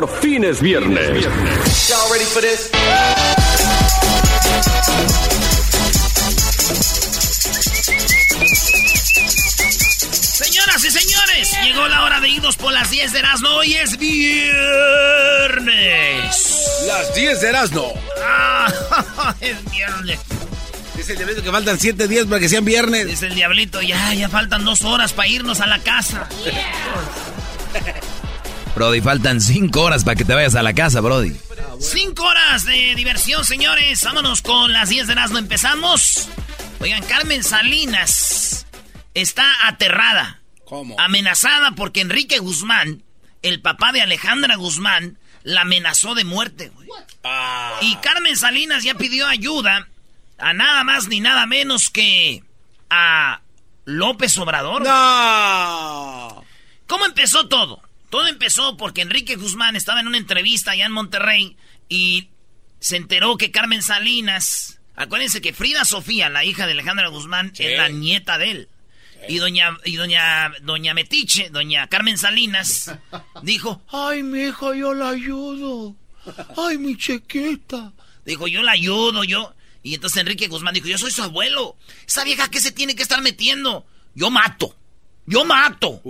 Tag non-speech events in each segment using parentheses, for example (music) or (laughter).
por viernes. Ready for this? Señoras y señores, llegó la hora de irnos por las 10 de Erasmo. Hoy es viernes. Las 10 de Erasmo. Ah, (laughs) es viernes. Dice el diablito que faltan 7 días para que sean viernes. Dice el diablito, ya, ya faltan dos horas para irnos a la casa. (laughs) Brody, faltan 5 horas para que te vayas a la casa, Brody. Cinco horas de diversión, señores. Vámonos con las 10 de Erasmo. Empezamos. Oigan, Carmen Salinas está aterrada. ¿Cómo? Amenazada porque Enrique Guzmán, el papá de Alejandra Guzmán, la amenazó de muerte. güey. Ah. Y Carmen Salinas ya pidió ayuda a nada más ni nada menos que a López Obrador. No. ¿Cómo empezó todo? Todo empezó porque Enrique Guzmán estaba en una entrevista allá en Monterrey y se enteró que Carmen Salinas, acuérdense que Frida Sofía, la hija de Alejandra Guzmán, es la nieta de él. Y doña y doña doña Metiche, doña Carmen Salinas (laughs) dijo, "Ay, mi hija, yo la ayudo. Ay, mi chiquita." Dijo, "Yo la ayudo, yo." Y entonces Enrique Guzmán dijo, "Yo soy su abuelo. Esa vieja que se tiene que estar metiendo, yo mato. Yo mato.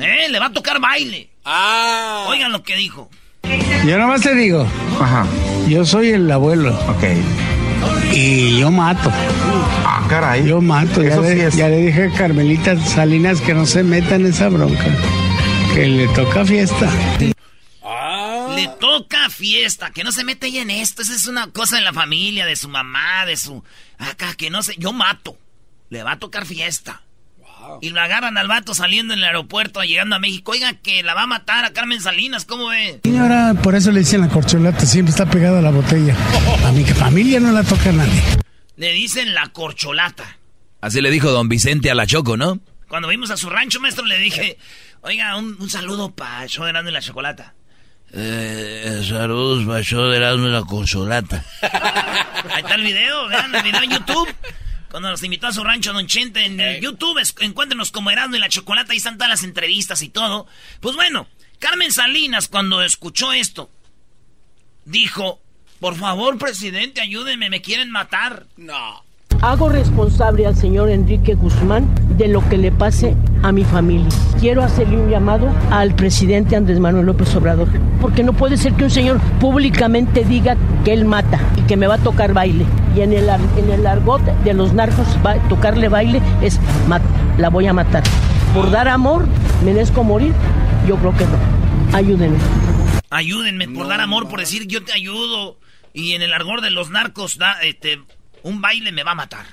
¿Eh? Le va a tocar baile." Ah. Oigan lo que dijo. Yo nomás te digo, yo soy el abuelo. Y yo mato. Ah, caray. Yo mato. Ya, Eso le, sí es. ya le dije a Carmelita Salinas que no se meta en esa bronca. Que le toca fiesta. Le toca fiesta, que no se mete ella en esto. Esa es una cosa de la familia, de su mamá, de su. Acá, que no sé. Yo mato. Le va a tocar fiesta. Y lo agarran al vato saliendo en el aeropuerto, llegando a México. Oiga, que la va a matar a Carmen Salinas, ¿cómo ve? Señora, por eso le dicen la corcholata, siempre está pegada a la botella. A mi familia no la toca nadie. Le dicen la corcholata. Así le dijo don Vicente a la Choco, ¿no? Cuando vimos a su rancho, maestro, le dije, oiga, un, un saludo para yo de Erasmo y la chocolata. Eh, saludos para yo de Erasmo y la Consolata. (laughs) Ahí está el video, vean el video en YouTube. Cuando nos invitó a su rancho Don Chente en el YouTube, encuéntrenos como Erasmo y la Chocolata, ahí están todas las entrevistas y todo. Pues bueno, Carmen Salinas cuando escuchó esto, dijo, por favor, presidente, ayúdeme, me quieren matar. No. Hago responsable al señor Enrique Guzmán de lo que le pase a mi familia. Quiero hacerle un llamado al presidente Andrés Manuel López Obrador, porque no puede ser que un señor públicamente diga que él mata y que me va a tocar baile. Y en el, en el argot de los narcos, va- tocarle baile es "Mat- la voy a matar. Por dar amor, merezco morir. Yo creo que no. Ayúdenme. Ayúdenme por dar amor, por decir yo te ayudo. Y en el argor de los narcos, da, este, un baile me va a matar.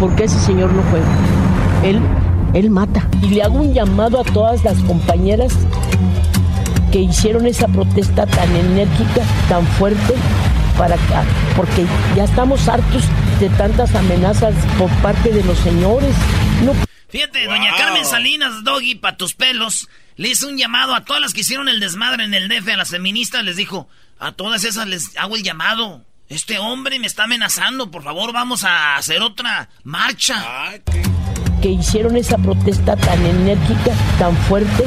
porque ese señor no juega. Él, él mata. Y le hago un llamado a todas las compañeras que hicieron esa protesta tan enérgica, tan fuerte, para acá, porque ya estamos hartos de tantas amenazas por parte de los señores. No Fíjate, doña Carmen Salinas, Doggy, pa' tus pelos, le hizo un llamado a todas las que hicieron el desmadre en el DF, a las feministas, les dijo, a todas esas les hago el llamado. Este hombre me está amenazando, por favor vamos a hacer otra marcha. que hicieron esa protesta tan enérgica, tan fuerte,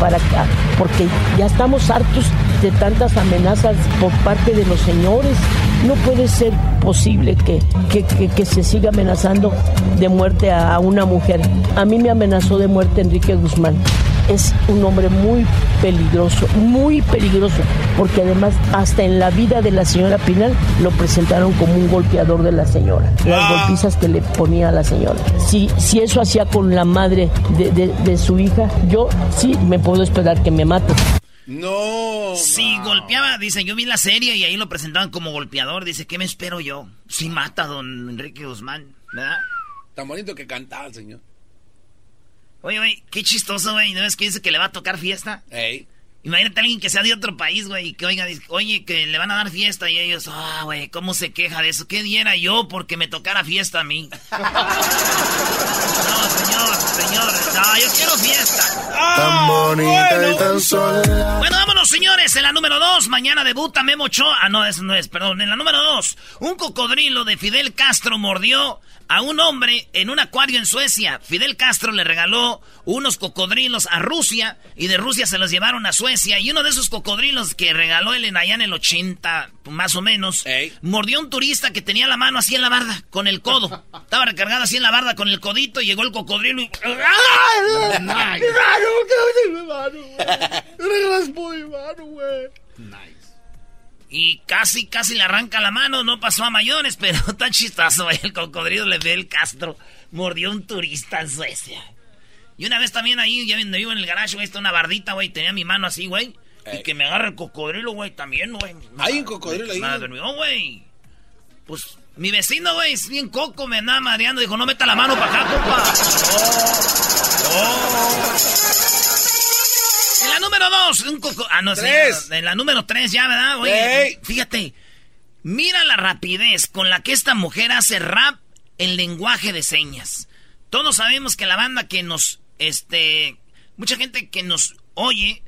para acá, porque ya estamos hartos de tantas amenazas por parte de los señores. No puede ser posible que, que, que- que se siga amenazando de muerte a, a una mujer. A mí me amenazó de muerte Enrique Guzmán. Es un hombre muy peligroso, muy peligroso, porque además hasta en la vida de la señora Pinal lo presentaron como un golpeador de la señora. Las golpizas que le ponía a la señora. Si, si eso hacía con la madre de, de- de su hija, yo sí me puedo esperar que me mate. No. Si golpeaba, dice, yo vi la serie y ahí lo presentaban como golpeador. Dice, ¿qué me espero yo? Si mata a don Enrique Guzmán, ¿verdad? Tan bonito que cantaba el señor. Oye, güey, qué chistoso, güey. ¿No ves que dice que le va a tocar fiesta? Ey. Imagínate a alguien que sea de otro país, güey, y que oiga, dice, oye, que le van a dar fiesta y ellos, ah, güey, ¿cómo se queja de eso? ¿Qué diera yo porque me tocara fiesta a mí? (laughs) no, señor, señor, no, yo quiero fiesta. Tan bonita y tan sola. Bueno, vámonos, señores. En la número dos, mañana debuta Memo Ochoa. Ah, no, eso no es, perdón. En la número dos, un cocodrilo de Fidel Castro mordió a un hombre en un acuario en Suecia. Fidel Castro le regaló unos cocodrilos a Rusia y de Rusia se los llevaron a Suecia. Y uno de esos cocodrilos que regaló él en allá en el 80, más o menos, mordió a un turista que tenía la mano así en la barda, con el codo. (laughs) Estaba recargado así en la barda con el codito y llegó el cocodrilo y... (laughs) Y casi, casi le arranca la mano, no pasó a mayores, (laughs) pero chistoso, güey. El cocodrilo le ve el Castro. Mordió un turista en Suecia. Y una vez también ahí, ya donde vivo en el garage, güey, está una bardita, güey, tenía mi mano así, güey. Y que me agarra el cocodrilo, güey, también, güey. ¿Hay un cocodrilo ahí? No, güey. Pues, mi vecino, güey, es bien coco, me andaba mareando. Dijo, no meta la mano para acá, compa. En la número dos, un coco... Ah, no, sí, Tres. En la número tres ya, ¿verdad? Oye, fíjate. Mira la rapidez con la que esta mujer hace rap en lenguaje de señas. Todos sabemos que la banda que nos, este... Mucha gente que nos oye...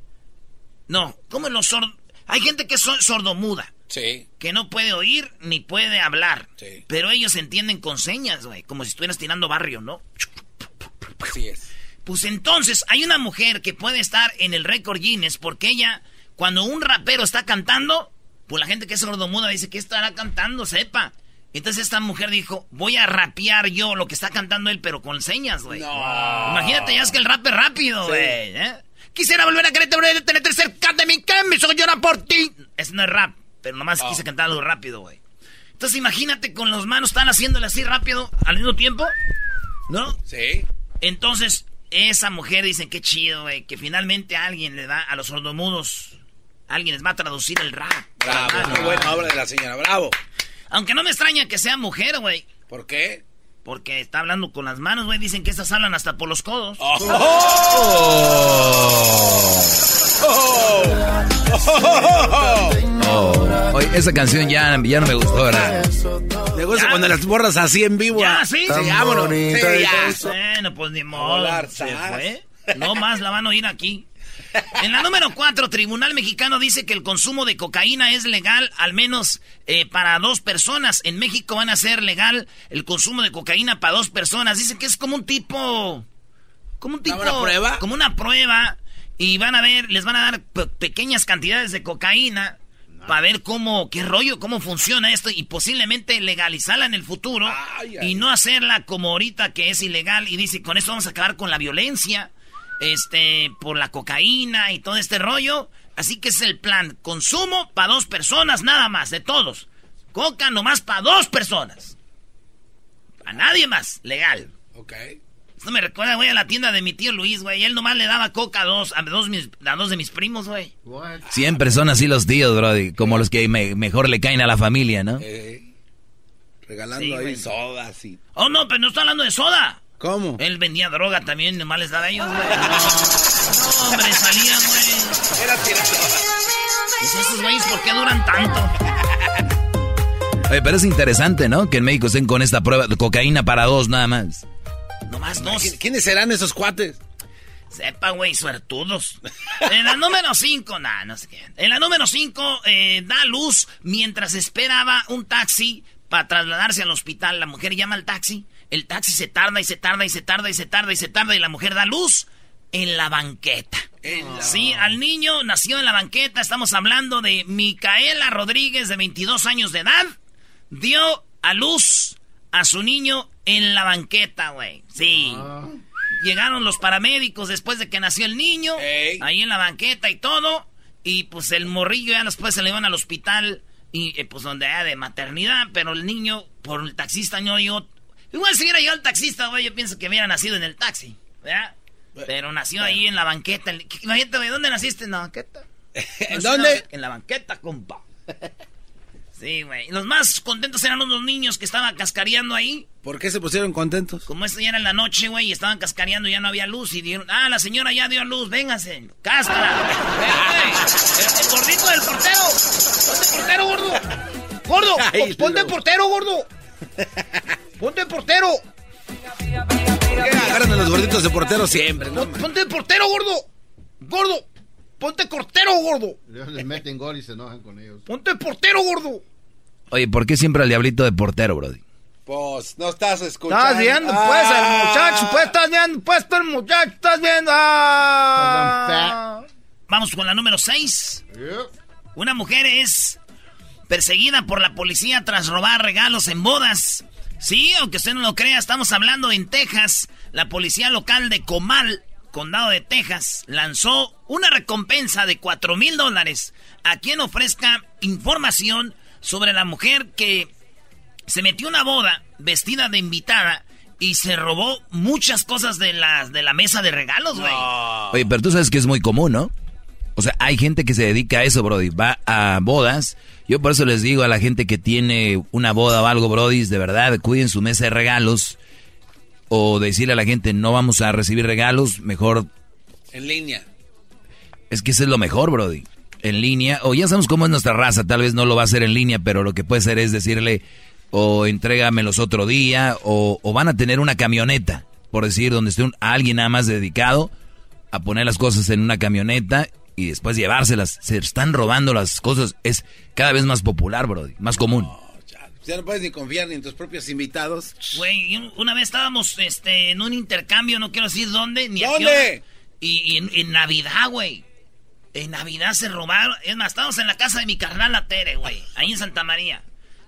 No, como los sordos... Hay gente que es so- sordomuda. Sí. Que no puede oír ni puede hablar. Sí. Pero ellos entienden con señas, güey. Como si estuvieras tirando barrio, ¿no? Así es. Pues entonces hay una mujer que puede estar en el récord Guinness porque ella, cuando un rapero está cantando, pues la gente que es sordomuda dice, ¿qué estará cantando? Sepa. Entonces esta mujer dijo, voy a rapear yo lo que está cantando él, pero con señas, güey. Imagínate, ya es que el rap es rápido, Sí. güey. ¿eh? Quisiera volver a quererte, volver a tenerte cerca de que me hizo llorar por ti. Eso no es rap, pero nomás quise cantar algo rápido, güey. Entonces imagínate con las manos están haciéndole así rápido al mismo tiempo, ¿no? Sí. Entonces, esa mujer dice, qué chido, güey, que finalmente alguien le da a los sordomudos, alguien les va a traducir el rap. Bravo. Ah, Qué no. buena obra de la señora. Bravo. Aunque no me extraña que sea mujer, güey. ¿Por qué? Porque está hablando con las manos, güey. Dicen que estas hablan hasta por los codos. Oh. Oye, esa canción ya, ya no me gustó, ¿verdad? Me gusta cuando las borras así en vivo. Ya, sí. Sí, vámonos. Sí, ya. Bueno, pues ni modo. volar, Se sas. fue. No más la van a oír aquí. En la número 4, Tribunal Mexicano dice que el consumo de cocaína es legal al menos eh, para dos personas. En México van a ser legal el consumo de cocaína para dos personas. Dice que es como un tipo... Como un tipo... ¿Una prueba? Como una prueba. Y van a ver, les van a dar pe- pequeñas cantidades de cocaína para ver cómo, qué rollo, cómo funciona esto y posiblemente legalizarla en el futuro Ay, ay. y no hacerla como ahorita que es ilegal y dice, con esto vamos a acabar con la violencia, este, por la cocaína y todo este rollo. Así que es el plan, consumo para dos personas nada más, de todos. Coca nomás para dos personas. A nadie más, legal. Ok. Esto me recuerda, güey, a la tienda de mi tío Luis, güey. Él nomás le daba coca a dos, a dos, mis- a dos de mis primos, güey. Siempre son así los tíos, brody. Como los que me- mejor le caen a la familia, ¿no? Eh, regalando Sí, ahí güey. sodas y... Oh, no, pero no está hablando de soda. ¿Cómo? Él vendía droga también, nomás les daba a ellos, güey. (laughs) No, hombre, salían, güey. Era. Dice, esos güeyes, ¿por qué duran tanto? Oye, pero es interesante, ¿no? Que en México estén con esta prueba de cocaína para dos nada más. Nomás dos. ¿Qui- ¿Quiénes serán esos cuates? Sepa, güey, suertudos. En la número 5, nah, no sé qué. En la número 5, eh, da luz mientras esperaba un taxi para trasladarse al hospital. La mujer llama al taxi. El taxi se tarda y se tarda y se tarda y se tarda y se tarda y la mujer da luz en la banqueta. Sí, al niño nació en la banqueta. Estamos hablando de Micaela Rodríguez, de 22 años de edad. Dio a luz a su niño en la banqueta, güey. Sí. Llegaron los paramédicos después de que nació el niño. Ahí en la banqueta y todo. Y pues el morrillo ya después se le iban al hospital. Y eh, pues donde era de maternidad. Pero el niño, por el taxista, no dio. Igual si hubiera llegado el taxista, güey, yo pienso que hubiera nacido en el taxi. ¿verdad? Pero nació ahí en la banqueta. Imagínate, güey, ¿dónde naciste? En la banqueta. ¿En dónde? En la banqueta, compa. (laughs) Sí, güey. Los más contentos eran los niños que estaban cascareando ahí. ¿Por qué se pusieron contentos? Como esto ya era en la noche, güey, y estaban cascareando y ya no había luz. Y dijeron, ah, la señora ya dio luz, véngase, cáscara. (laughs) El, el gordito del portero. Ponte portero, gordo. Gordo, (laughs) Ay, ponte portero, gordo. (laughs) Ponte portero. ¿Por qué agarran a los gorditos de portero siempre? No. Ponte portero, gordo. Gordo. Ponte cortero, gordo. Ellos les meten gol y se enojan con ellos. Ponte portero, gordo. Oye, ¿por qué siempre al diablito de portero, Brody? Pues, no estás escuchando. Estás viendo, pues, el muchacho, pues, estás viendo, pues, tú el muchacho, estás viendo. Ah. Vamos con la número 6. Una mujer es perseguida por la policía tras robar regalos en bodas. Sí, aunque usted no lo crea, estamos hablando en Texas. La policía local de Comal, condado de Texas, lanzó una recompensa de 4 mil dólares a quien ofrezca información sobre la mujer que se metió a una boda vestida de invitada y se robó muchas cosas de la, de la mesa de regalos, güey. Oye, pero tú sabes que es muy común, ¿no? O sea, hay gente que se dedica a eso, Brody. Va a bodas. Yo por eso les digo a la gente que tiene una boda o algo, Brody, de verdad, cuiden su mesa de regalos. O decirle a la gente, no vamos a recibir regalos, mejor... En línea. Es que eso es lo mejor, Brody. En línea. O ya sabemos cómo es nuestra raza, tal vez no lo va a hacer en línea, pero lo que puede ser es decirle, o entrégamelos otro día, o, o van a tener una camioneta, por decir, donde esté un, alguien nada más dedicado a poner las cosas en una camioneta y después llevárselas. Se están robando las cosas. Es cada vez más popular, Brody, más común. Ya no puedes ni confiar ni en tus propios invitados. Güey, una vez estábamos este, en un intercambio, no quiero decir dónde, ni a qué ¿Dónde? Y, y en, en Navidad, güey. En Navidad se robaron. Es más, estábamos en la casa de mi carnal la Tere, güey. Ahí en Santa María.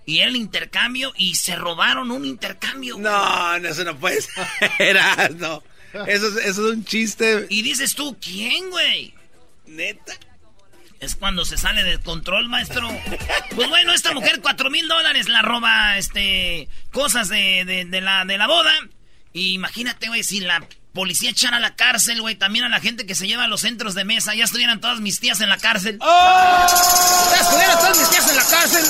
Y era el intercambio y se robaron un intercambio. güey. No, no, eso no puede ser. (laughs) no. Eso, es- eso es un chiste. Y dices tú, ¿quién, güey? Neta. Es cuando se sale del control, maestro. Pues bueno, esta mujer, cuatro mil dólares, la roba, este, cosas de, de, de la, de la boda. Y imagínate, güey, si la policía echara a la cárcel, güey, también a la gente que se lleva a los centros de mesa, ya estuvieran todas mis tías en la cárcel. ¡Oh! Ya estuvieran todas mis tías en la cárcel.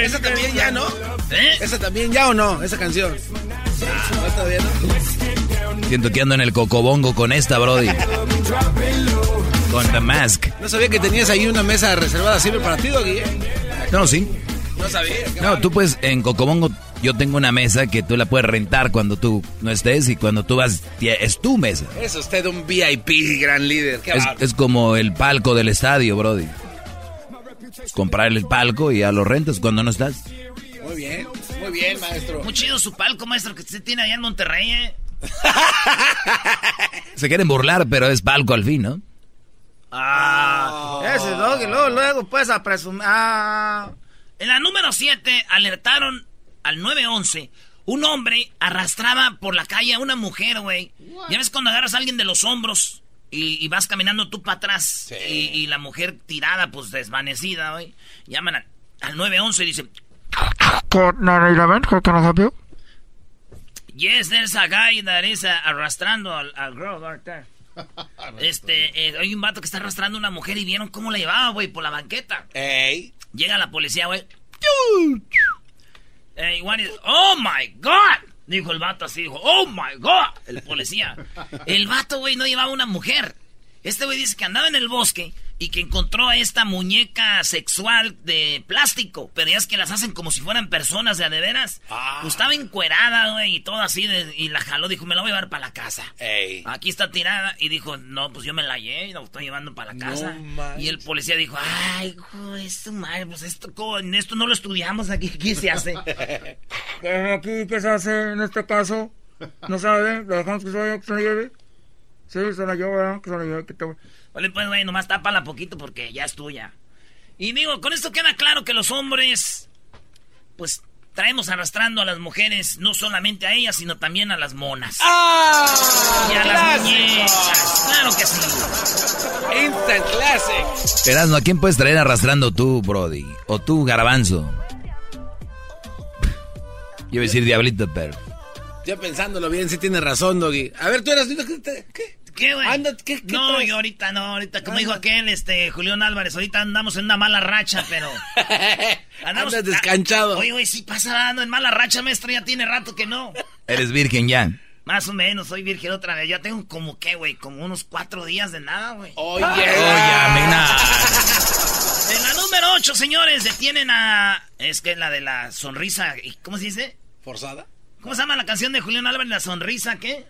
Esa también ya, ¿no? ¿Eh? Esa también ya o no, esa canción. Ah, no, no. Siento que ando en el cocobongo con esta, Brody. Con The Mask. No sabía que tenías ahí una mesa reservada siempre para ti, Doggy. No, sí. No sabía. No, tú pues en Cocobongo yo tengo una mesa que tú la puedes rentar cuando tú no estés y cuando tú vas es tu mesa. Es usted un VIP, gran líder. Qué Es, como el palco del estadio, Brody. Es comprar el palco y ya lo rentas cuando no estás. Muy bien, muy bien, maestro. Muy chido su palco, maestro, que usted tiene allá en Monterrey, ¿eh? (laughs) Se quieren burlar, pero es palco al fin, ¿no? Ah, ese doggy, luego, luego, pues, a presumir. Ah. En la número 7 alertaron al 911. Un hombre arrastraba por la calle a una mujer, güey. Ya ves cuando agarras a alguien de los hombros y, y vas caminando tú para atrás y, y la mujer tirada, pues desvanecida, güey. Llaman al, al 911 y dicen, Yes, there's a guy that is uh, arrastrando al, al girl right (laughs) there. Este, eh, hay un vato que está arrastrando a una mujer y vieron cómo la llevaba, güey, por la banqueta. Ey. Llega la policía, güey. Eh, igual dice, oh my god. Dijo el vato así, dijo, oh my god. El policía. (laughs) El vato, güey, no llevaba una mujer. Este güey dice que andaba en el bosque y que encontró a esta muñeca sexual de plástico, pero ya es que las hacen como si fueran personas de a de veras. Ah. Pues estaba encuerada, güey, y todo así, de- y la jaló, dijo, me la voy a llevar para la casa. Ey. Aquí está tirada, y dijo, no, pues yo me la llevé, y la estoy llevando para la casa. y el policía dijo, ay, hijo, esto, madre, pues esto, ¿cómo? en esto no lo estudiamos, aquí, ¿qué se hace? (laughs) Aquí, ¿qué se hace en este caso? ¿No sabe? ¿Le dejamos que se vaya, que se la lleve? Sí, se la ¿verdad? Que se la lleve. Que te... Vale, pues, güey, nomás tápala poquito porque ya es tuya. Y digo, con esto queda claro que los hombres, pues, traemos arrastrando a las mujeres, no solamente a ellas, sino también a las monas. ¡Ah! y a las muñecas. Claro que sí. Instant Classic. Erasmo, ¿a quién puedes traer arrastrando tú, Brody? O tú, Garbanzo. Yo iba a decir Diablito, pero... Ya pensándolo bien, sí tiene razón, Doggy. A ver, tú eras... ¿Qué? ¿Qué? ¿Qué, güey? Anda, ¿qué, qué no, traes? yo ahorita no, ahorita, como Anda. dijo aquel, este, Julián Álvarez, ahorita andamos en una mala racha, pero... (laughs) Andas descanchado. Oye, güey, sí pasa ando en mala racha, maestro, ya tiene rato que no. Eres virgen ya. Más o menos, soy virgen otra vez. Ya tengo como, ¿qué, güey? Como unos cuatro días de nada, güey. Oye. Oye, Amina. (laughs) En la número 8, señores, detienen a... Es que la de la sonrisa, ¿y ¿cómo se dice? ¿Forzada? ¿Cómo se llama la canción de Julián Álvarez, la sonrisa, qué?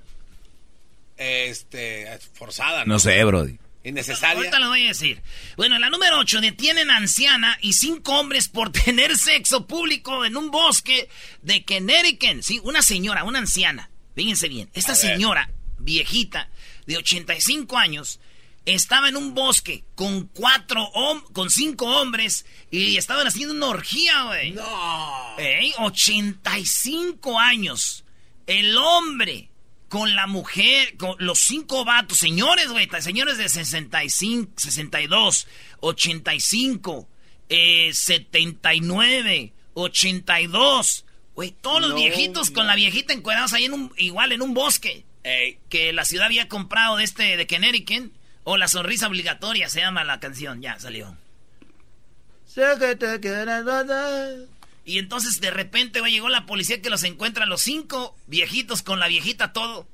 Este... Forzada, ¿no? No sé, Brody. Innecesaria. Ahorita lo voy a decir. Bueno, en la número 8 detienen a anciana y cinco hombres por (laughs) tener sexo público en un bosque de Connecticut. Sí, una señora, una anciana. Fíjense bien. Esta señora, viejita, de 85 años, estaba en un bosque con cuatro hom- con cinco hombres y estaban haciendo una orgía, güey. No. Ey, 85 años. El hombre con la mujer, con los cinco vatos, señores, güey, señores de 65, 62, 85, eh, 79, 82, güey, todos los No, viejitos con la viejita encuadrados ahí en un, igual en un bosque. Ey. Que la ciudad había comprado de este, de Connecticut, o la sonrisa obligatoria se llama la canción, ya salió. Y entonces de repente, llegó la policía que los encuentra los cinco viejitos con la viejita todo.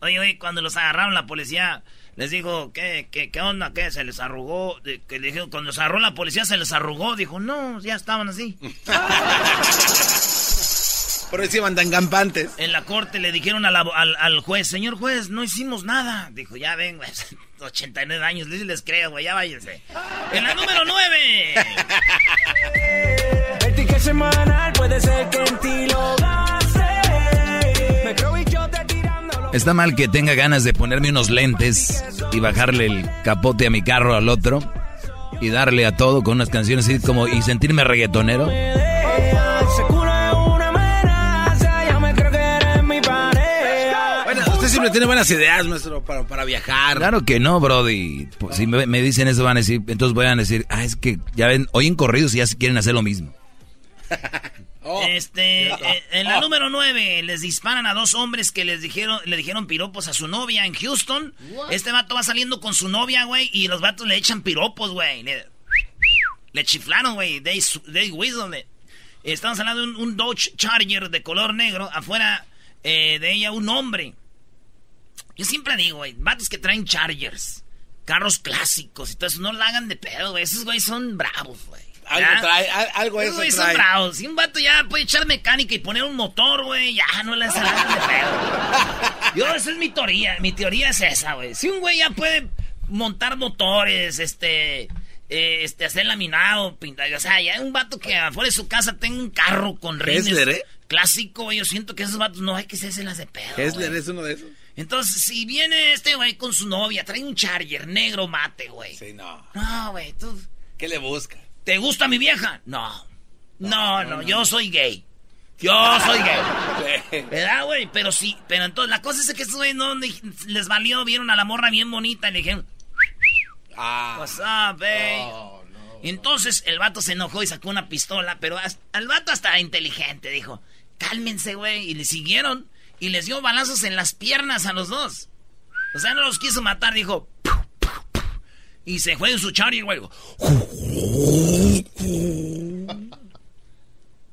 Oye, oye, cuando los agarraron la policía, les dijo, ¿qué, qué, qué onda? ¿Qué? Se les arrugó. Que dijeron, cuando se agarró la policía se les arrugó. Dijo, no, ya estaban así. (laughs) Por eso iban tan campantes. En la corte le dijeron a la- al, al juez, señor juez, no hicimos nada. Dijo, ya ven, güey, 89 años, les, les creo, güey, ya váyanse. En la número 9. (laughs) El ticket semanal puede ser que en ti lo gaste. Me creo bichote tirándolo. Está mal que tenga ganas de ponerme unos lentes y bajarle el capote a mi carro al otro y darle a todo con unas canciones así como y sentirme reggaetonero. Usted siempre tiene buenas ideas, maestro, para, para viajar. Claro que no, Brody. Pues, si me, me dicen eso van a decir, entonces voy a decir, ah, es que ya ven, oyen corridos y ya se quieren hacer lo mismo. (laughs) Oh. Este, eh, en la número 9 les disparan a dos hombres que les dijeron, le dijeron piropos a su novia en Houston. Este vato va saliendo con su novia, güey, y los vatos le echan piropos, güey. Le, le chiflaron, güey. They, they whistled it. Estamos hablando de un, un Dodge Charger de color negro. Afuera eh, de ella un hombre. Yo siempre digo, güey, vatos que traen Chargers. Carros clásicos y todo eso, no la hagan de pedo, güey. Esos güeyes son bravos, güey. Algo trae, al- algo Esos eso güeyes son bravos. Si un vato ya puede echar mecánica y poner un motor, güey, ya no le nada de pedo. (laughs) Yo, esa es mi teoría. Mi teoría es esa, güey. Si un güey ya puede montar motores, este, eh, este, hacer laminado, pintar, o sea, ya un vato que afuera de su casa tenga un carro con rines Hessler, ¿eh? clásico, güey. Yo siento que esos vatos no hay que las de pedo. Hessler güey. es uno de esos. Entonces, si viene este güey con su novia, trae un Charger negro mate, güey. Sí, no. No, güey, tú. ¿Qué le busca? ¿Te gusta mi vieja? No. No, no, yo soy gay. Yo soy gay. (laughs) ¿Verdad, güey? Pero sí, pero entonces la cosa es que estos güeyes no les valió, vieron a la morra bien bonita y le dijeron, Ah. What's up, babe? Entonces el vato se enojó y sacó una pistola, pero as- al vato hasta inteligente, dijo, cálmense, güey. Y le siguieron y les dio balazos en las piernas a los dos. O sea, no los quiso matar, dijo. Y se fue en su charger, güey.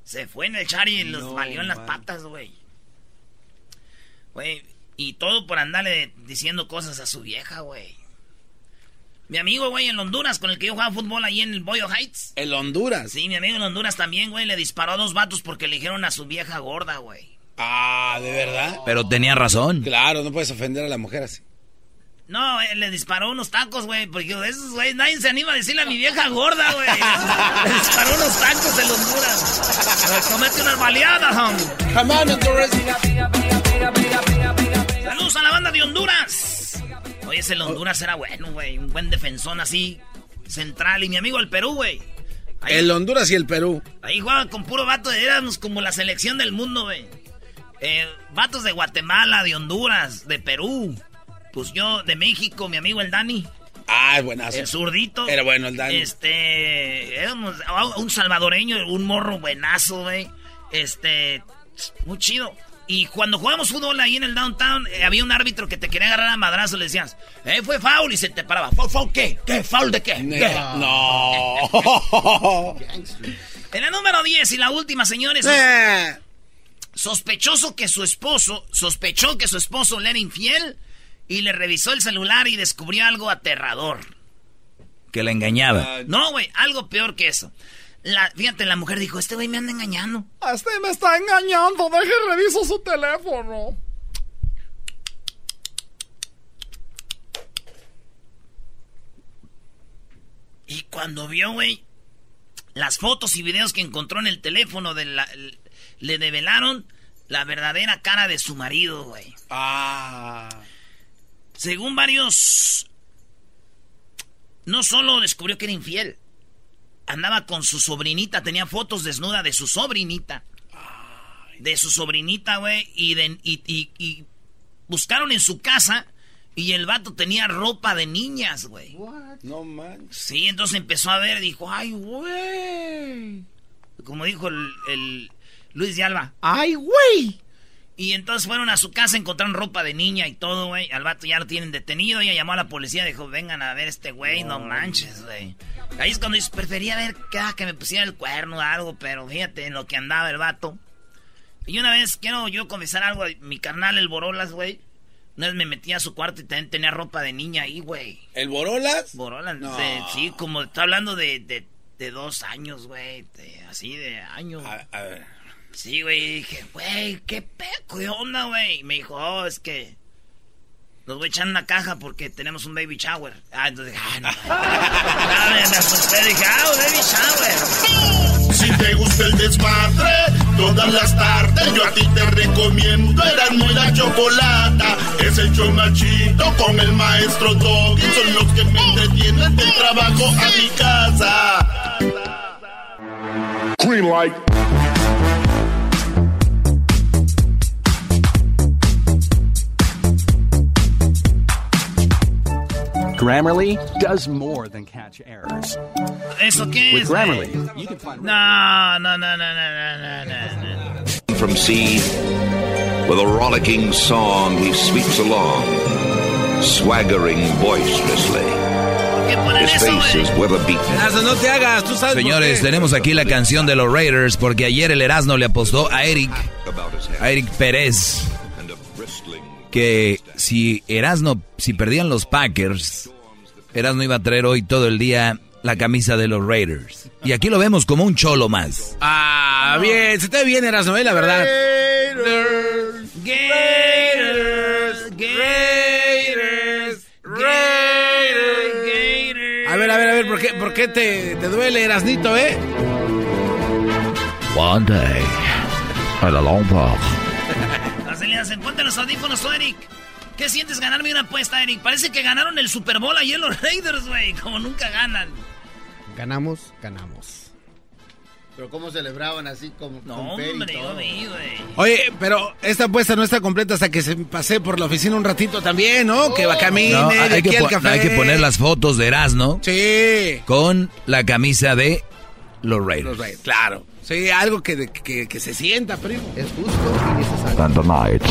Se fue en el charger y los valió en las patas, güey. Güey, y todo por andarle diciendo cosas a su vieja, güey. Mi amigo, güey, en Honduras, con el que yo jugaba fútbol ahí en el Boyo Heights. ¿En Honduras? Sí, mi amigo en Honduras también, güey, le disparó a dos vatos porque le dijeron a su vieja gorda, güey. Ah, ¿de verdad? Pero tenía razón. Claro, no puedes ofender a la mujer así. No, eh, le disparó unos tacos, güey, porque esos, güey, nadie se anima a decirle a mi vieja gorda, güey. (laughs) le disparó unos tacos en Honduras. Comete unas baleadas, hombre. Saludos a la banda de Honduras. Oye, ese el Honduras era bueno, güey. Un buen defensón así, central. Y mi amigo el Perú, güey. El Honduras y el Perú. Ahí jugaban con puro vato. Éramos como la selección del mundo, güey. Eh, vatos de Guatemala, de Honduras, de Perú. Pues yo, de México, mi amigo el Dani. Ah, es buenazo. El zurdito. Era bueno el Dani. Este. Éramos un salvadoreño, un morro buenazo, güey. Este. Muy chido. Y cuando jugamos fútbol ahí en el downtown, eh, había un árbitro que te quería agarrar a madrazo, le decías, eh, fue foul, y se te paraba. ¿Foul, foul qué? ¿Qué? ¿Foul de qué? ¿Qué? No. (laughs) en la número 10 y la última, señores. Eh. Sospechoso que su esposo, sospechó que su esposo le era infiel y le revisó el celular y descubrió algo aterrador. Que la engañaba. No, güey, algo peor que eso. La, fíjate, la mujer dijo, este güey me anda engañando. Este me está engañando, deje reviso su teléfono. Y cuando vio, güey, las fotos y videos que encontró en el teléfono de la, le develaron la verdadera cara de su marido, güey. Ah. Según varios, no solo descubrió que era infiel, andaba con su sobrinita, tenía fotos desnuda de su sobrinita. De su sobrinita, güey, y, y, y, buscaron en su casa y el vato tenía ropa de niñas, güey. No manches. Sí, entonces empezó a ver, dijo, ay, güey. Como dijo el, Luis de Alba, ¡ay, güey! Y entonces fueron a su casa, encontraron ropa de niña y todo, güey. Al vato ya lo tienen detenido. Ella llamó a la policía, dijo, vengan a ver este güey, no, manches, güey. Ahí es cuando dice, prefería ver que, ah, que me pusiera el cuerno o algo, pero fíjate en lo que andaba el vato. Y una vez quiero yo confesar algo, mi carnal, el Borolas, güey. Una vez me metí a su cuarto y también tenía ropa de niña ahí, güey. ¿El Borolas? Borolas, sí, como está hablando de, de, de dos años, güey. Así de años. A, ver. Sí, güey, dije, güey, qué peco, ¿qué onda, güey? Me dijo, oh, es que los voy a echar en una caja porque tenemos un baby shower. Ah, entonces dije, ah, no. ah, me asusté, dije, ah, baby shower. Si te gusta el desmadre, todas las tardes yo a ti te recomiendo. Eran muy la chocolata. Es el show machito con el maestro Doggy. Son los que me entretienen del trabajo a mi casa. Green light. Grammarly does more than catch errors. ¿Eso qué With es? Grammarly, güey? you can find No, no, no, no, no, no, no, no. From sea, with a rollicking song he sweeps along, swaggering boisterously. Por Señores, tenemos aquí la canción de los Raiders porque ayer el Erasmo le apostó a Eric, a Eric Pérez, que si Erasno, si perdían los Packers, Erasno iba a traer hoy todo el día la camisa de los Raiders. Y aquí lo vemos como un cholo más. Ah, bien, se te ve bien, Erasno, eh, la verdad. Gators, Gators, Gators, Gators, Gators. A ver, a ver, a ver, ¿por qué, por qué te, te duele, Erasnito, eh? One day, at a long walk. Se ponte los audífonos, tú, Eric. ¿Qué sientes ganarme una apuesta, Eric? Parece que ganaron el Super Bowl ayer los (laughs) Raiders, güey. Como nunca ganan. Ganamos, ganamos. Pero cómo celebraban así como No, y hombre, yo todo. güey. Oye, pero esta apuesta no está completa hasta que se pase por la oficina un ratito también, ¿no? Que va camine No, de hay, aquí que al po- café. hay que poner las fotos de Erasno Sí. con la camisa de los Raiders. Los Raiders, claro. Sí, algo que, que, que se sienta, primo. Es justo y necesario. And tonight,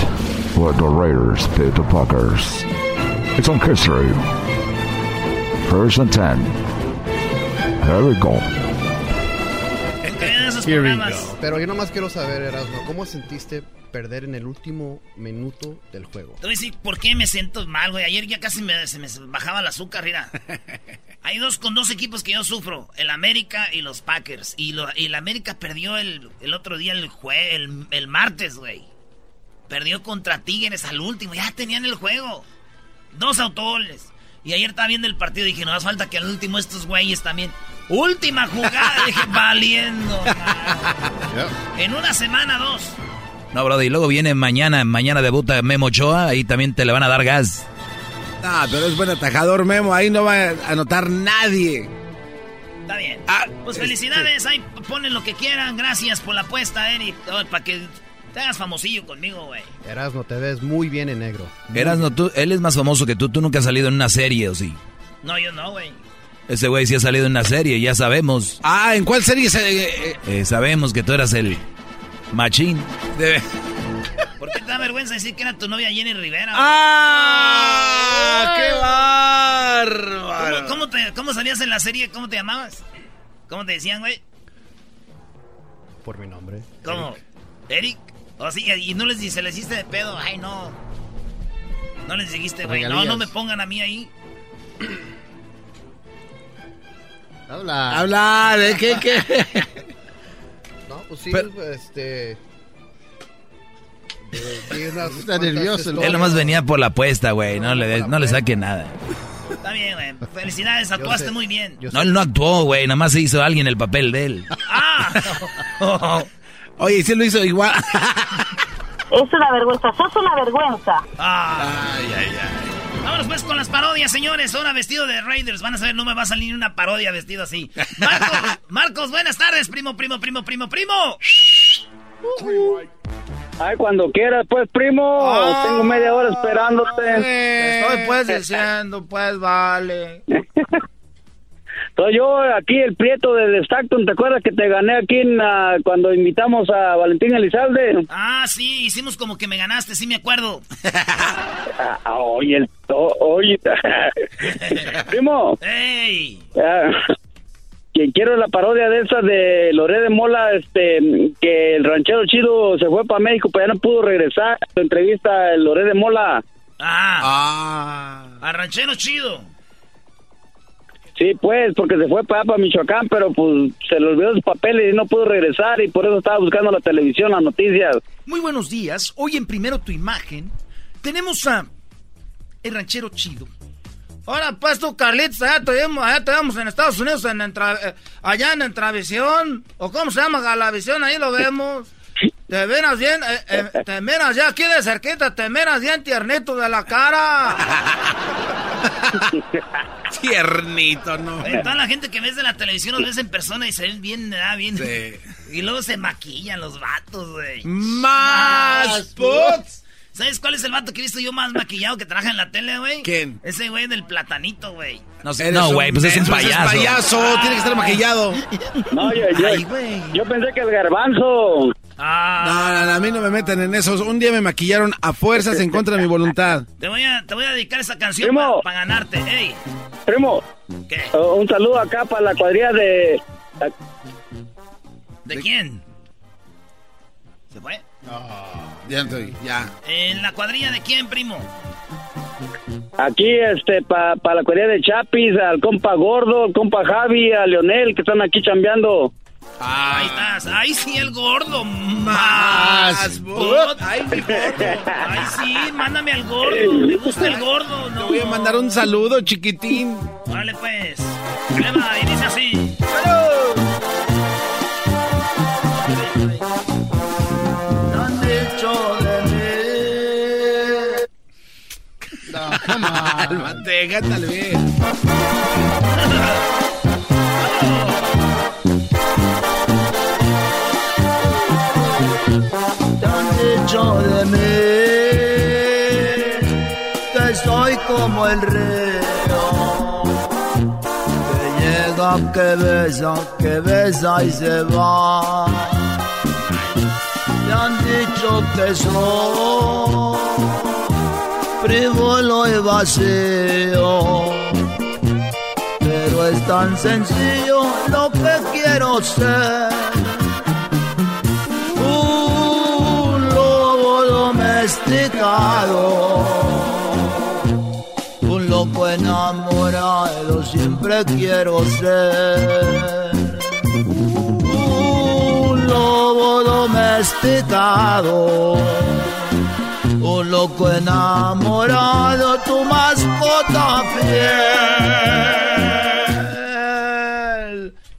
what the Raiders did to Packers. It's on history. First and ten. Here we go. ¿Qué creen esos los programas. Pero yo nomás quiero saber, Erasmo, ¿cómo sentiste perder en el último minuto del juego? Te voy a decir por qué me siento mal, güey. Ayer ya casi me, se me bajaba el azúcar, mira. (laughs) Hay dos con dos equipos que yo sufro, el América y los Packers. Y, lo, el América perdió el, el otro día, el, jue, el, el martes, güey. Perdió contra Tigres al último, ya tenían el juego. Dos autogoles. Y ayer estaba viendo el partido y dije, no hace falta que al último estos güeyes también. Última jugada, dije, (laughs) valiendo. En una semana, dos. No, brother, y luego viene mañana, mañana debuta Memo Ochoa, ahí también te le van a dar gas. Ah, pero es buen atajador Memo, ahí no va a anotar nadie. Está bien. Ah, pues felicidades, ahí ponen lo que quieran. Gracias por la apuesta, Eric. Para que te hagas famosillo conmigo, güey. Erasmo, te ves muy bien en negro. Erasmo, tú, él es más famoso que tú. Tú nunca has salido en una serie, ¿o sí? No, yo no, güey. Ese güey sí ha salido en una serie, ya sabemos. Ah, ¿en cuál serie? Se, eh, eh, sabemos que tú eras el machín. (laughs) ¿Por qué te da vergüenza decir que era tu novia Jenny Rivera? ¡Ah! ¡Qué bárbaro! ¿Cómo, ¿Cómo salías en la serie? ¿Cómo te llamabas? ¿Cómo te decían, güey? Por mi nombre. ¿Cómo? ¿Eric? O sí, y no les se les hiciste de pedo. Ay, no. No les dijiste, güey. No, no me pongan a mí ahí. Habla. Habla, ¿de qué, qué? (laughs) no, pues sí, este... (laughs) Está nervioso. Él nomás venía por la apuesta, güey. No le, no le saque nada. Está bien, güey. Felicidades, actuaste muy bien. No, él no actuó, güey. Nada más se hizo alguien el papel de él. ¡Ah! (laughs) Oye, sí lo hizo igual. es una vergüenza, sos una vergüenza. Ay, ay, ay. Vámonos pues con las parodias, señores. Ahora vestido de Raiders. Van a saber, no me va a salir una parodia vestido así. Marcos, (laughs) Marcos buenas tardes, primo, primo, primo, primo, primo. Ay, cuando quieras, pues, primo. Tengo media hora esperándote. Te estoy, pues, diciendo, pues, vale. (laughs) Soy yo aquí, el Prieto de Stockton. ¿Te acuerdas que te gané aquí en, cuando invitamos a Valentín Elizalde? Ah, sí, hicimos como que me ganaste, sí me acuerdo. (laughs) Ah, oye, el oye. (laughs) Primo. ¡Ey! que quiero la parodia de esa de Loré de Mola, este, que el ranchero chido se fue para México, pero ya no pudo regresar. Tu entrevista, el Loré de Mola. Ah. Ah. Al ranchero chido. Sí, pues, porque se fue para, para Michoacán, pero pues se le olvidó sus papeles y no pudo regresar y por eso estaba buscando la televisión, las noticias. Muy buenos días. Hoy en Primero Tu Imagen tenemos a el ranchero chido. Ahora, pues tú, Carlitos, allá te vemos, allá te vemos en Estados Unidos, en, eh, allá en Entravisión, o cómo se llama Galavisión, ahí lo vemos. Te miras bien, eh, eh, te miras ya aquí de cerquita, te miras bien tiernito de la cara. (laughs) tiernito, ¿no? toda la gente que ves de la televisión los ves en persona y se ven bien, ¿verdad? Bien. Y luego se maquillan los vatos, güey. ¡Más! ¿Sabes cuál es el vato que he visto yo más maquillado que trabaja en la tele, güey? ¿Quién? Ese güey del platanito, güey. No sé, no, güey, pues es un payaso. Es payaso, tiene que estar maquillado. No, yo, yo, yo pensé que el garbanzo. Ah. No, no, a mí no me meten en eso. Un día me maquillaron a fuerzas en contra de mi voluntad. (laughs) Te voy a, te voy a dedicar esa canción para ganarte, ey. Primo. ¿Qué? Uh, un saludo acá para la cuadrilla de... ¿De quién? ¿Se fue? ya estoy, ya. ¿En la cuadrilla de quién, primo? Aquí, este, para pa la cuadrilla de Chapis, al compa Gordo, al compa Javi, a Leonel, que están aquí chambeando. Ah, ahí estás. Ahí sí, el gordo. Más. Ay, mi gordo. Ay, sí, mándame al gordo. Me gusta el gordo. No. Te voy a mandar un saludo, chiquitín. Vale, pues. Eva, y dice así. No, come on. (laughs) Cálmate, cántale bien. (laughs) de mí que soy como el río que llega, que besa, que besa y se va. Te han dicho que soy frívolo y vacío. Pero es tan sencillo lo que quiero ser. Un loco enamorado siempre quiero ser. Un lobo domesticado. Un loco enamorado, tu mascota fiel.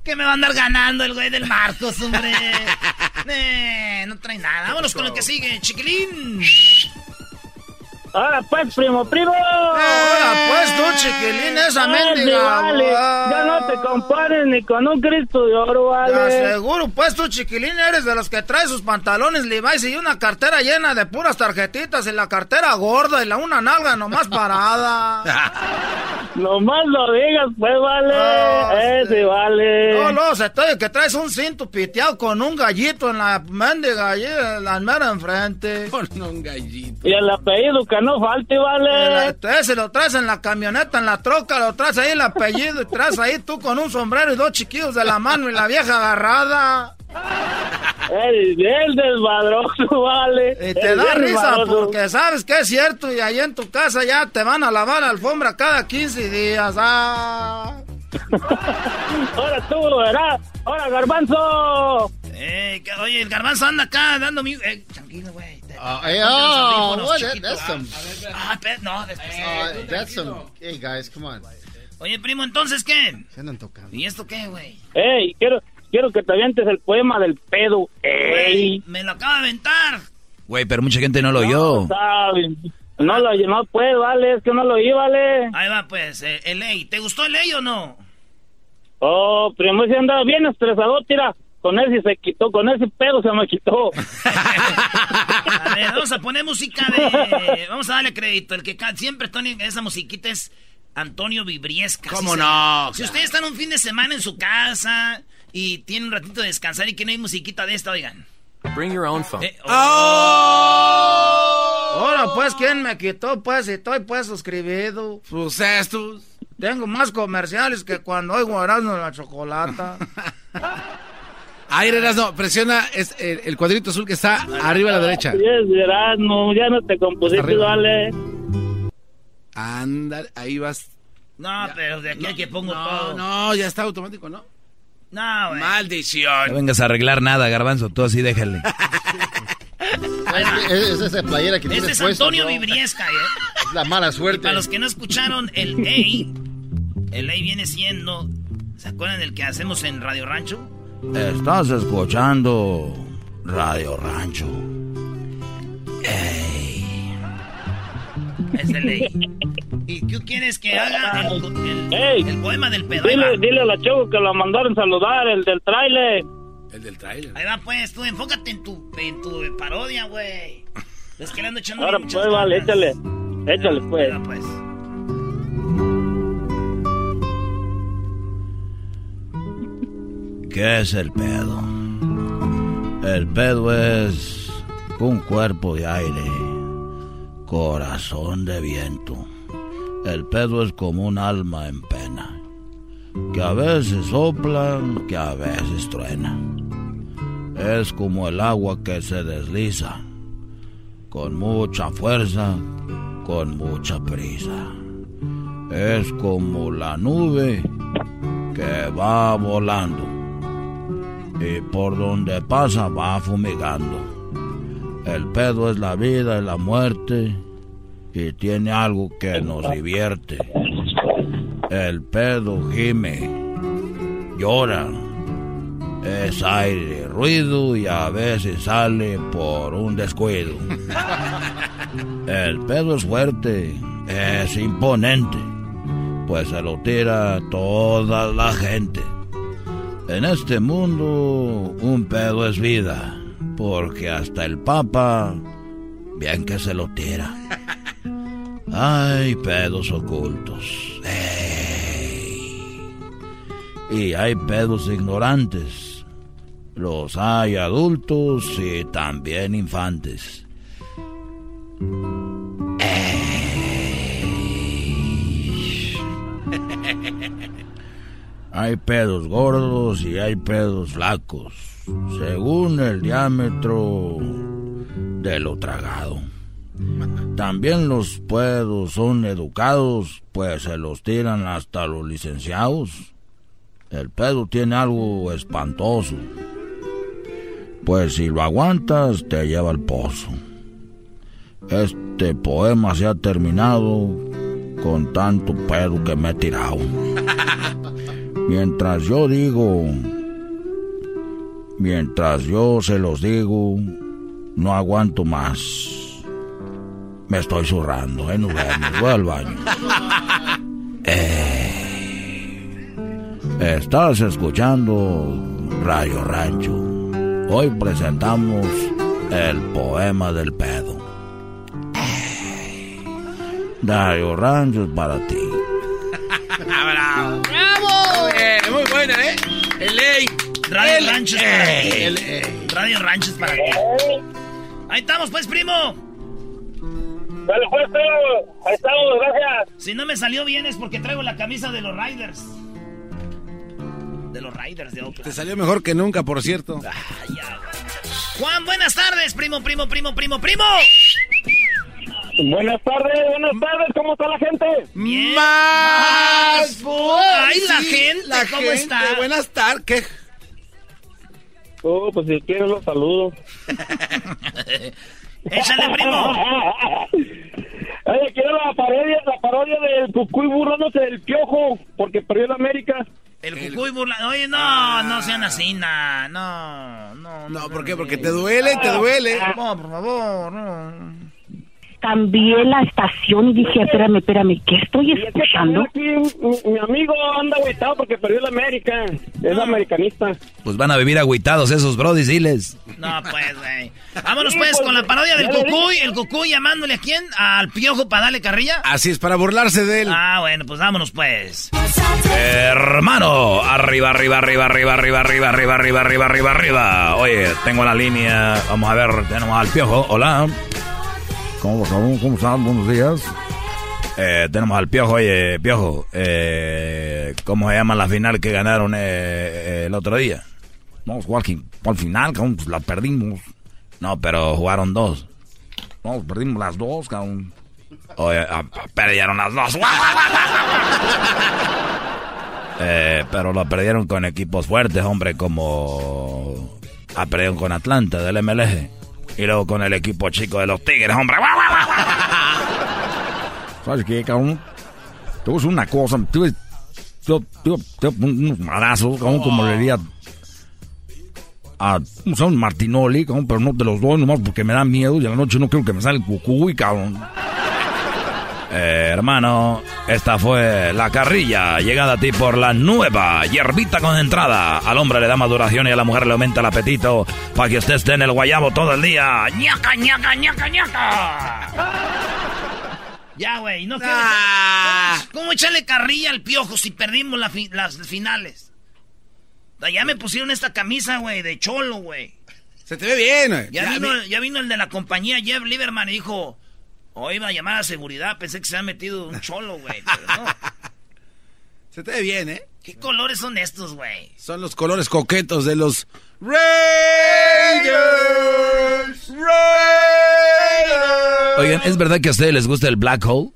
¿Qué me va a andar ganando el güey del Marcos, hombre? (laughs) Eh, no trae nada. Vámonos con el que sigue, chiquilín. Ahora pues, primo, primo. Ahora pues, tú, chiquilín, esa mendiga. vale. Ya no te compares ni con un Cristo de oro, vale. seguro, pues tú, chiquilín, eres de los que trae sus pantalones Levi's y una cartera llena de puras tarjetitas y la cartera gorda y la una nalga nomás parada. (laughs) nomás lo digas, pues, vale. Ese, vale. No, no, se te que traes un cinto piteado con un gallito en la mendiga allí, en la mera enfrente. Con un gallito. Y el apellido que no falte, vale. Ese lo traes en la camioneta, en la troca, lo traes ahí el apellido y traes ahí tú con un sombrero y dos chiquillos de la mano y la vieja agarrada. El, el desmadroso, vale. Y te da risa porque sabes que es cierto y ahí en tu casa ya te van a lavar la alfombra cada 15 días. Ah. (laughs) Ahora tú, ¿verdad? Ahora, garbanzo. Eh, oye, el garbanzo anda acá dando mi... Eh, tranquilo, güey. Uh, hey, oh, what? That, that's some. Ah, no, después. Uh, that's some. Hey, guys, come on. Oye, primo, entonces, ¿qué? Se andan tocando. ¿Y esto qué, güey? Ey, quiero, quiero que te avientes el poema del pedo. Ey. Me lo acaba de aventar. Güey, pero mucha gente no lo oyó. No, lo oyó, no puede, vale, es que no lo oí, vale. Ahí va, pues, eh, el ley. ¿Te gustó el ley o no? Oh, primo, ese andaba bien estresado, tira con ese se quitó, con ese pedo se me quitó. (laughs) a ver, vamos a poner música de... Vamos a darle crédito. El que siempre Tony, esa musiquita es Antonio Vibriesca. ¿Cómo no? Si ustedes están un fin de semana en su casa y tienen un ratito de descansar y que no hay musiquita de esta, oigan. Bring your own phone. Eh, oh. Ahora, pues, ¿quién me quitó? Pues, si estoy, pues, suscribido. Sus estos. Tengo más comerciales que cuando oigo Erasmo la chocolata. (laughs) Ahí, no, presiona es el, cuadrito azul que está arriba a la derecha. Sí, es no, ya no te compusiste, vale. Anda, ahí vas. No, pero de aquí a que pongo no, todo. No, ya está automático, ¿no? No, güey. Maldición. No vengas a arreglar nada, garbanzo, tú así déjale. es, esa playera que Este es Antonio Vibriesca, ¿eh? La mala suerte. para los que no escucharon, el A, el A viene siendo, ¿se acuerdan del que hacemos en Radio Rancho? Estás escuchando Radio Rancho. Ey. Es el ley. ¿Y qué quieres que haga el, el, poema del pedo? Dile, dile a la chavo que lo mandaron saludar, el del trailer. El del trailer. Ahí va, pues, tú enfócate en tu, en tu parodia, güey. Es que le ando echando Ahora, pues, vale, échale. Échale, pues. Ahí va, pues. ¿Qué es el pedo? El pedo es un cuerpo de aire, corazón de viento. El pedo es como un alma en pena, que a veces sopla, que a veces truena. Es como el agua que se desliza, con mucha fuerza, con mucha prisa. Es como la nube que va volando y por donde pasa va fumigando. El pedo es la vida y la muerte y tiene algo que nos divierte. El pedo gime, llora, es aire, ruido y a veces sale por un descuido. El pedo es fuerte, es imponente, pues se lo tira toda la gente. En este mundo un pedo es vida, porque hasta el Papa, bien que se lo tira. (laughs) Hay pedos ocultos. Y hay pedos ignorantes. Los hay adultos y también infantes. Hay pedos gordos y hay pedos flacos, según el diámetro de lo tragado. También los pedos son educados, pues se los tiran hasta los licenciados. El pedo tiene algo espantoso. Pues si lo aguantas, te lleva al pozo. Este poema se ha terminado con tanto pedo que me he tirado. (laughs) Mientras yo digo, mientras yo se los digo, no aguanto más. Me estoy zurrando, ¿eh? Nos vemos, voy al baño. (laughs) Eh, estás escuchando Radio Rancho. Hoy presentamos el poema del pedo. Radio Rancho es para ti. (laughs) Buena, ¿eh? El ley. Radio El Rancho es ey. para ti. El ey. Radio Rancho es para ti. Ahí estamos, pues, primo. Dale, pues, primo. Ahí estamos, gracias. Si no me salió bien es porque traigo la camisa de los Riders. De los Riders de Oakland. Te salió mejor que nunca, por cierto. Juan, buenas tardes, primo, primo, primo, primo, primo. Buenas tardes, buenas tardes, ¿cómo está la gente? Bien. Más. Ay, la Sí, gente, la ¿cómo gente, está? Buenas tardes. ¿Qué? Oh, pues si quieren los saludo. (laughs) Échale, primo. (laughs) Oye, quiero la parodia, la parodia del Cucuy burlándose del piojo, porque perdió la América. El cucuy burla. Oye, no, no sean así, na, no, no. No, ¿por qué? Porque te duele, te duele. No, por favor, no. Cambié la estación y dije, espérame, espérame, ¿qué estoy escuchando? Aquí, mi, mi amigo anda agüitado porque perdió la América. Es americanista. Pues van a vivir agüitados esos brodis, diles. No, pues, güey. Vámonos, Sí, pues, pues, con la parodia del cucuy. El cucuy llamándole a quién? Al piojo para darle carrilla. Así es, para burlarse de él. Ah, bueno, pues vámonos, pues. Hermano, arriba, arriba, arriba, arriba, arriba, arriba, arriba, arriba, arriba, arriba, arriba. Oye, tengo la línea. Vamos a ver, tenemos al piojo. Hola. ¿Cómo, cómo, cómo están? Buenos días. Eh, tenemos al piojo. Oye, piojo. Eh, ¿Cómo se llama la final que ganaron eh, eh, el otro día? Qui- al final, cabrón, pues la perdimos. No, pero jugaron dos. No, perdimos las dos, cabrón. Oye, ah, perdieron las dos. (laughs) Pero lo perdieron con equipos fuertes, hombre, como... Ah, perdieron con Atlanta del MLG. Y luego con el equipo chico de los Tigres, hombre. ¿Sabes qué, cabrón? Decir una cosa. Poner unos madrazos, cabrón, como le diría a ¿cómo se llama? Martinoli, cabrón, pero no te los doy nomás porque me da miedo y a la noche no quiero que me salga el cucuy, cabrón. Eh, hermano, esta fue la carrilla, llegada a ti por la nueva hierbita concentrada. Al hombre le da maduración y a la mujer le aumenta el apetito para que usted esté en el guayabo todo el día. ñaca, ñaca, ñaca, ñaca. Ya, güey, no quieres- Ah. ¿Cómo, cómo echarle carrilla al piojo si perdimos la fi- las finales? Ya me pusieron esta camisa, güey, de cholo, güey. Se te ve bien, güey. Ya, Ya vino, vi- ya vino el de la compañía, Jeff Lieberman, y dijo, o iba a llamar a seguridad, pensé que se había metido un cholo, güey, pero no. (laughs) Se te ve bien, ¿eh? ¿Qué colores son estos, güey? Son los colores coquetos de los Raiders. Raiders. Oigan, ¿es verdad que a ustedes les gusta el Black Hole?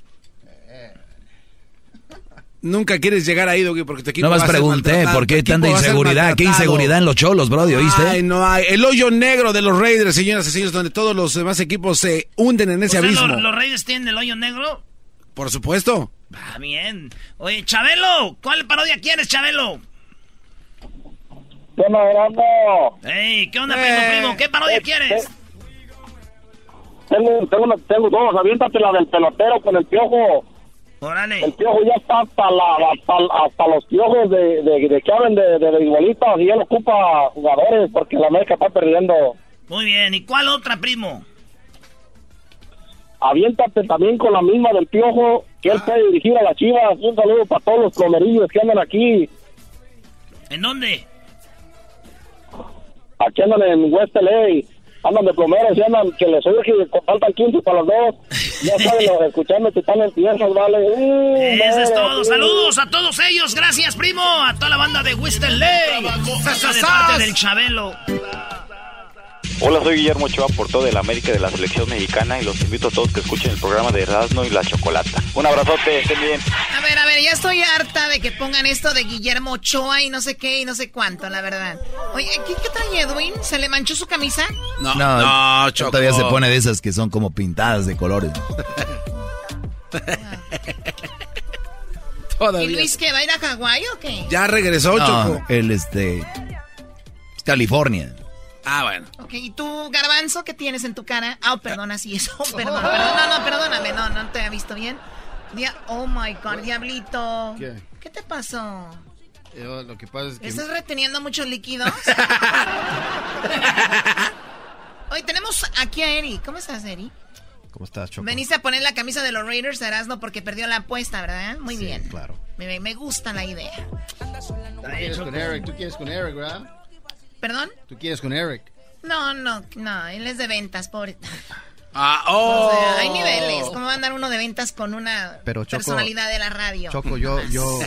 Nunca quieres llegar ahí, Doggy, porque te equipo No va más pregunté, ¿por qué tanta va inseguridad? ¿Qué inseguridad en los cholos, Brody? ¿Oíste? Ay, no hay. El hoyo negro de los Raiders, señoras y señores, donde todos los demás equipos se hunden en ese O sea, abismo. ¿los, los Reyes tienen el hoyo negro? Por supuesto. Ah, bien. Oye, Chabelo, ¿cuál parodia quieres, Chabelo? ¿Qué onda? Ey, ¿qué onda, Eh, primo, primo? ¿Qué parodia eh, quieres? eh. Tengo, tengo, una- tengo dos, aviéntate la del pelotero con el piojo. Órale. El piojo ya está hasta, la, hasta, hasta los piojos de, de, de que hablen de, de beisbolistas y él ocupa jugadores porque la América está perdiendo. Muy bien, ¿y cuál otra, primo? Aviéntate también con la misma del piojo que él puede dirigir a las chivas. Un saludo para todos los plomerillos que andan aquí. ¿En dónde? Aquí andan en West LA. Andan de plomeros y andan que les urge y faltan 15 para los dos. Ya (laughs) saben, los- escuchando que están en piezas, vale. Uh, Eso es todo. uh. Saludos a todos ellos. Gracias, primo. A toda la banda de Western Lake. De parte del Chabelo. Hola, soy Guillermo Ochoa, todo de la América de la Selección Mexicana y los invito a todos que escuchen el programa de Erasmo y la Chocolata. Un abrazote, estén bien. A ver, a ver, ya estoy harta de que pongan esto de Guillermo Ochoa y no sé qué y no sé cuánto, la verdad. Oye, ¿qué, qué trae Edwin? ¿Se le manchó su camisa? No, no, no Choco. Todavía se pone de esas que son como pintadas de colores. (laughs) (laughs) ¿Y Luis que va a ir a Hawái o qué? Ya regresó, Choco. Él, este... California. Ah, bueno. Ok, ¿y tú, Garbanzo, qué tienes en tu cara? Ah, oh, perdona, sí, eso. (laughs) Perdón, perdón, no, no, perdóname, no, no te había visto bien. oh my God, Diablito. ¿Qué? ¿Qué te pasó? Yo, lo que pasa es que... ¿Estás reteniendo muchos líquidos? (laughs) Hoy tenemos aquí a Eri. ¿Cómo estás, Eri? ¿Cómo estás, Choco? Veniste a poner la camisa de los Raiders, Erasmo, porque perdió la apuesta, ¿verdad? Muy sí, bien. claro. Me, me, gusta la idea. ¿Tú quieres con Eric? ¿Tú quieres con Eric, verdad? ¿Perdón? ¿Tú quieres con Eric? No, no, no, él es de ventas, pobre. Ah, oh. O sea, hay niveles. ¿Cómo va a andar uno de ventas con una personalidad de la radio? Choco, yo, yo,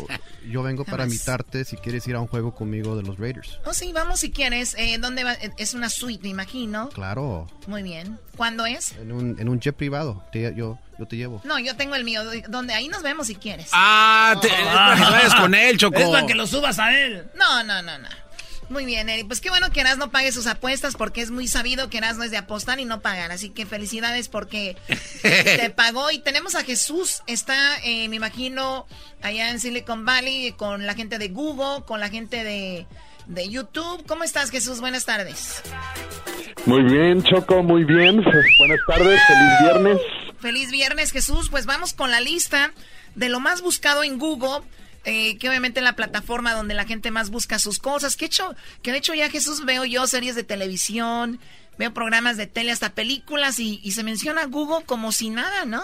yo vengo para invitarte si quieres ir a un juego conmigo de los Raiders. Oh, sí, vamos si quieres. Eh, ¿Dónde va? Es una suite, me imagino. Claro. Muy bien. ¿Cuándo es? En un, en un jet privado. yo, yo te llevo. No, yo tengo el mío. ¿Dónde? Ahí nos vemos si quieres. Ah, te, vayas con él, Choco. Es para que lo subas a él. No, no, no, no. Muy bien, Eri. Pues qué bueno que no pague sus apuestas porque es muy sabido que no es de apostar y no pagar. Así que felicidades porque (laughs) te pagó. Y tenemos a Jesús. Está, eh, me imagino, allá en Silicon Valley con la gente de Google, con la gente de, de YouTube. ¿Cómo estás, Jesús? Buenas tardes. Muy bien, Choco, muy bien. Buenas tardes, feliz viernes. Feliz viernes, Jesús. Pues vamos con la lista de lo más buscado en Google eh, que obviamente la plataforma donde la gente más busca sus cosas. Que hecho, que de hecho ya Jesús veo yo series de televisión, veo programas de tele, hasta películas y, se menciona Google como si nada, ¿no?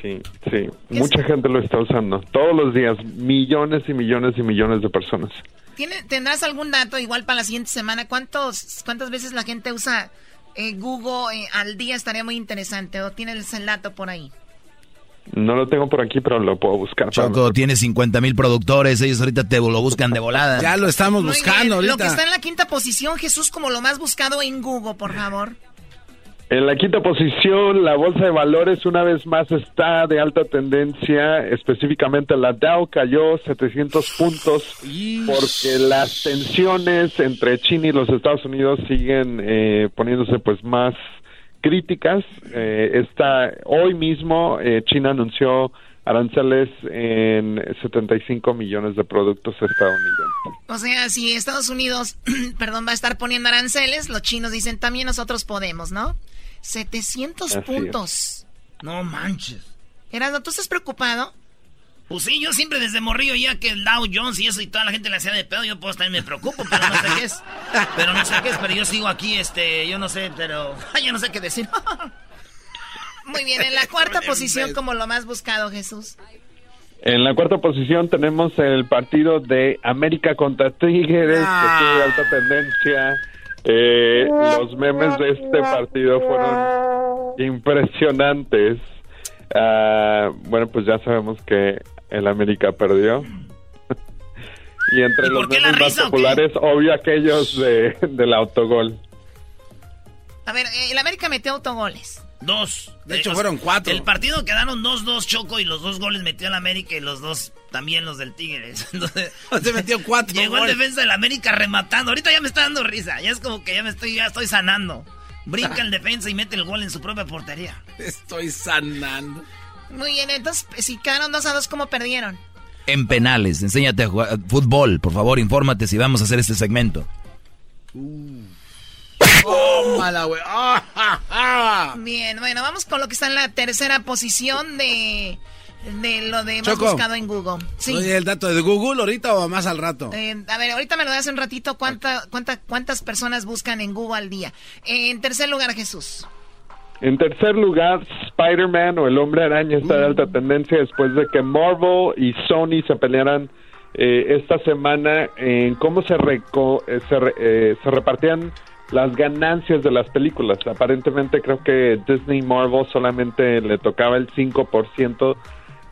Sí, sí. Mucha gente lo está usando. Todos los días, millones y millones y millones de personas. ¿Tiene, ¿Tendrás algún dato igual para la siguiente semana? ¿Cuántos, ¿Cuántas veces la gente usa eh, Google eh, al día? Estaría muy interesante. ¿O tienes el dato por ahí? No lo tengo por aquí, pero lo puedo buscar. Choco, tiene 50 mil productores, ellos ahorita te lo buscan de volada. Ya lo estamos buscando ahorita. Lo que está en la quinta posición, Jesús, como lo más buscado en Google, por favor. En la quinta posición, la bolsa de valores una vez más está de alta tendencia, específicamente la Dow cayó 700 puntos porque las tensiones entre China y los Estados Unidos siguen eh, poniéndose pues más críticas. Eh, hoy mismo eh, China anunció aranceles en 75 millones de productos estadounidenses. O sea, si Estados Unidos, (clears throat) perdón, va a estar poniendo aranceles, los chinos dicen también nosotros podemos, ¿no? 700 puntos. No manches. Erasmo, ¿tú estás preocupado? Pues sí, yo siempre desde morrillo ya que el Dow Jones y eso y toda la gente le hacía de pedo, yo puedo estar me preocupo, pero no sé qué es. (laughs) Pero no sé qué es, pero yo sigo aquí, este, yo no sé, pero (laughs) yo no sé qué decir. (laughs) Muy bien, en la cuarta posición como lo más buscado, Jesús. En la cuarta posición tenemos el partido de América contra Tigres, que tiene de alta tendencia. Eh, los memes de este partido fueron impresionantes. Uh, bueno, pues ya sabemos que el América perdió. y entre los memes más populares, obvio aquellos de, del autogol. A ver, eh, el América metió autogoles. Dos. De hecho, fueron cuatro. El partido quedaron dos, dos Choco y los dos goles metió el América y los dos también los del Tigres. (laughs) Entonces, Se metió cuatro. Llegó el defensa del América rematando. Ahorita ya me está dando risa. Ya es como que ya me estoy, ya estoy sanando. Brinca (laughs) el defensa y mete el gol en su propia portería. Estoy sanando. Muy bien, entonces, si quedaron dos a dos, ¿cómo perdieron? En penales. Enséñate a jugar fútbol, por favor, infórmate si vamos a hacer este segmento. Uh. Oh, mala, güey. Ah, bien, bueno, vamos con lo que está en la tercera posición de de lo de más buscado en Google. Sí. Oye, ¿el dato de Google ahorita o más al rato? Eh, a ver, ahorita me lo das un ratito. ¿Cuánta, cuánta, ¿Cuántas personas buscan en Google al día? en tercer lugar, Jesús. En tercer lugar, Spider-Man o el Hombre Araña está de alta mm. tendencia después de que Marvel y Sony se pelearan eh, esta semana en cómo se, eh, se, se repartían las ganancias de las películas. Aparentemente creo que Disney Marvel solamente le tocaba el 5%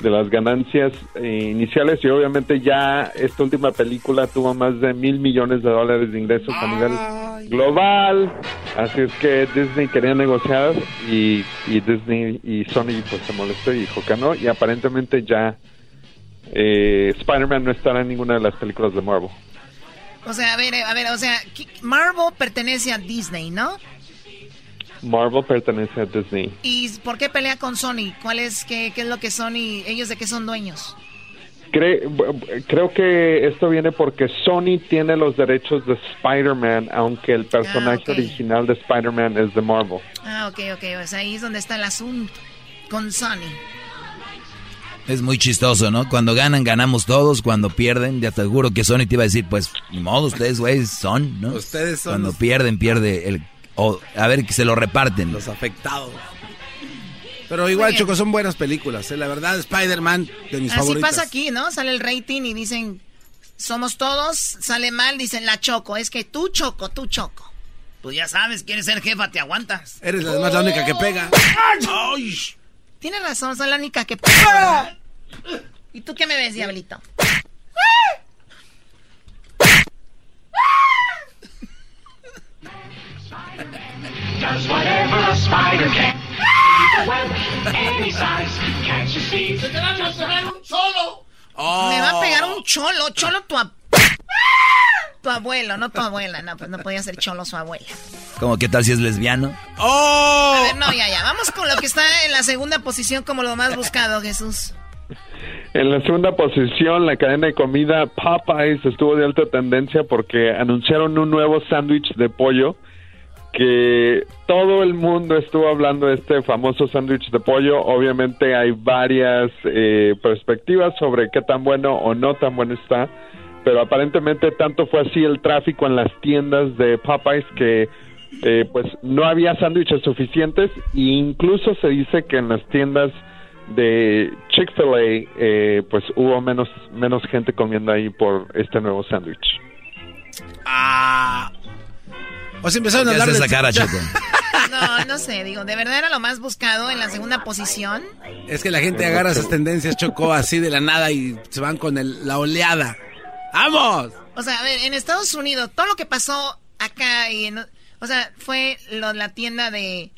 de las ganancias eh, iniciales y obviamente ya esta última película tuvo más de mil millones de dólares de ingresos a nivel global. Así es que Disney quería negociar y, y Disney y Sony pues se molestó y dijo que no y aparentemente ya eh, Spider-Man no estará en ninguna de las películas de Marvel. O sea a ver a ver o sea Marvel pertenece a Disney ¿no? Marvel pertenece a Disney. ¿Y por qué pelea con Sony? ¿Cuál es, qué, qué es lo que Sony, ellos de qué son dueños? creo que esto viene porque Sony tiene los derechos de Spider-Man, aunque el personaje Ah, original de Spider-Man es de Marvel. Ah, ok, ok, pues ahí es donde está el asunto, con Sony. Es muy chistoso, ¿no? Cuando ganan, ganamos todos. Cuando pierden, ya te juro que Sony te iba a decir, pues, ni modo, ustedes, güey, son, ¿no? Ustedes son Cuando los- pierden, pierde el... o, a ver, que se lo reparten. Los afectados. Pero igual, Choco, son buenas películas. ¿eh? La verdad, Spider-Man, de mis Así favoritas. pasa aquí, ¿no? Sale el rating y dicen, somos todos, sale mal, dicen la Choco. Es que tú Choco, tú Choco. Pues ya sabes, quieres ser jefa, te aguantas. Eres además la única que pega. Tienes razón, soy la única que pega. ¿Y tú qué me ves, diablito? Does whatever a spider can. The web any size. Can't you see? ¡Se te va a hacer un solo! Me va a pegar un cholo, cholo tu, ab- tu abuelo, no tu abuela. No, pues no podía ser cholo su abuela. Como, ¿qué tal si es lesbiano? ¡Oh! A ver, no, ya, ya. Vamos con lo que está en la segunda posición como lo más buscado, Jesús. En la segunda posición, la cadena de comida Popeyes estuvo de alta tendencia porque anunciaron un nuevo sándwich de pollo que todo el mundo estuvo hablando de este famoso sándwich de pollo. Obviamente hay varias eh, perspectivas sobre qué tan bueno o no tan bueno está, pero aparentemente tanto fue así el tráfico en las tiendas de Popeyes que eh, pues no había sándwiches suficientes e incluso se dice que en las tiendas de Chick-fil-A eh, pues hubo menos menos gente comiendo ahí por este nuevo sándwich. Ah. O sea, empezaron a ¿Qué hablar de esa cara, Choco? (laughs) No, no sé, digo, de verdad era lo más buscado en la segunda posición. Es que la gente agarra esas tendencias, Choco, así de la nada y se van con el- la oleada. ¡Vamos! O sea, a ver, en Estados Unidos, todo lo que pasó acá y en, o sea, fue lo, la tienda de,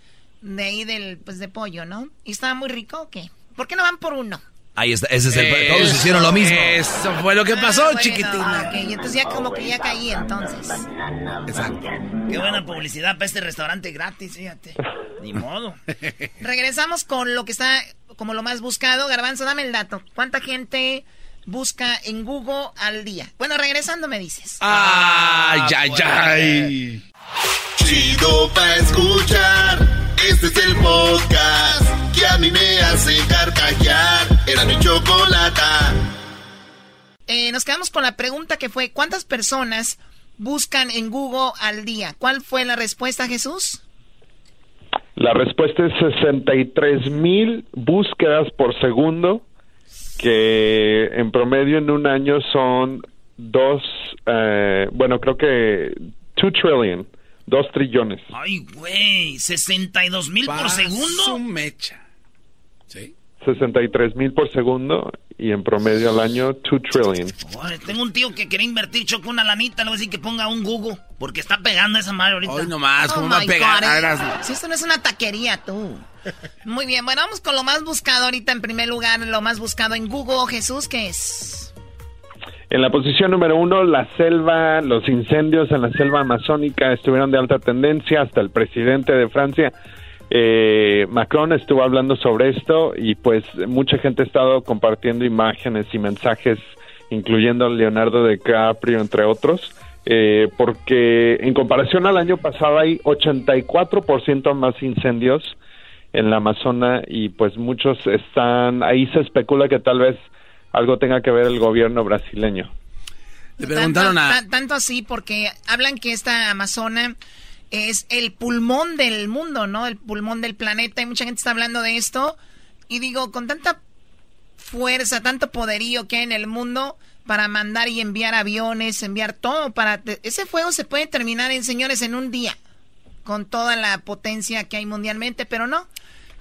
de ahí del, pues de pollo, ¿no? ¿Y estaba muy rico o qué? ¿Por qué no van por uno? Ahí está, ese es el... Eso, todos hicieron lo mismo. Eso fue lo que pasó, Ah, bueno, chiquitina. ok, entonces ya como que ya caí entonces. Exacto. Qué buena publicidad para este restaurante gratis, fíjate. Ni modo. (laughs) Regresamos con lo que está como lo más buscado. Garbanzo, dame el dato. ¿Cuánta gente busca en Google al día? Bueno, regresando me dices. ¡Ay, ay, ay! Chido pa' escuchar. Este es el podcast que a mí me hace carcajear. Era mi chocolata. Eh, nos quedamos con la pregunta que fue, ¿cuántas personas buscan en Google al día? ¿Cuál fue la respuesta, Jesús? La respuesta es 63 mil búsquedas por segundo, que en promedio en un año son dos, eh, bueno, creo que 2 trillion, dos trillones. Ay, güey, 62 mil por segundo. su mecha. ¿Sí? 63 mil por segundo y en promedio al año 2 trillion. Ay, tengo un tío que quería invertir choco una lanita, le voy a decir que ponga un Google, porque está pegando esa madre ahorita. Hoy nomás, ¿cómo Oh va a pegar? Eh. Si esto no es una taquería, tú. Muy bien, bueno, vamos con lo más buscado ahorita en primer lugar, lo más buscado en Google, Jesús, ¿qué es? En la posición número uno, la selva, los incendios en la selva amazónica estuvieron de alta tendencia. Hasta el presidente de Francia, eh, Macron, estuvo hablando sobre esto y pues mucha gente ha estado compartiendo imágenes y mensajes, incluyendo Leonardo DiCaprio, entre otros. eh, porque en comparación al año pasado hay 84% más incendios en la Amazona y pues muchos están, ahí se especula que tal vez algo tenga que ver el gobierno brasileño. Le preguntaron tanto, a... tan- tanto así porque hablan que esta Amazona es el pulmón del mundo, ¿no? El pulmón del planeta y mucha gente está hablando de esto. Y digo, con tanta fuerza, tanto poderío que hay en el mundo para mandar y enviar aviones, enviar todo para... Ese fuego se puede terminar en, señores, en un día, con toda la potencia que hay mundialmente, pero no.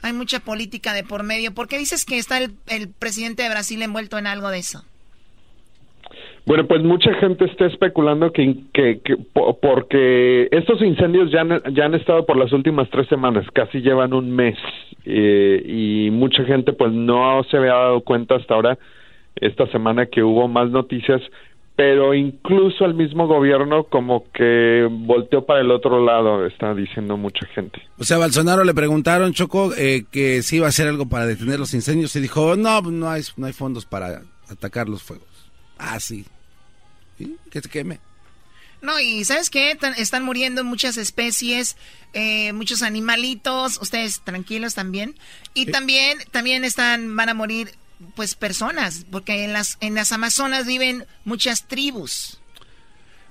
Hay mucha política de por medio. ¿Por qué dices que está el, el presidente de Brasil envuelto en algo de eso? Bueno, pues mucha gente está especulando que, que, porque estos incendios ya han, ya han estado por las últimas tres semanas, casi llevan un mes, eh, y mucha gente pues no se había dado cuenta hasta ahora, esta semana que hubo más noticias, pero incluso el mismo gobierno como que volteó para el otro lado, está diciendo mucha gente. O sea, a Bolsonaro le preguntaron, Choco, eh, que si iba a hacer algo para detener los incendios y dijo, no, no hay, no hay fondos para atacar los fuegos. Ah, sí, que se queme. No, y ¿sabes qué? Están muriendo muchas especies, eh, muchos animalitos, ustedes tranquilos también. Y también, también están, van a morir, pues, personas, porque en las, en las Amazonas viven muchas tribus.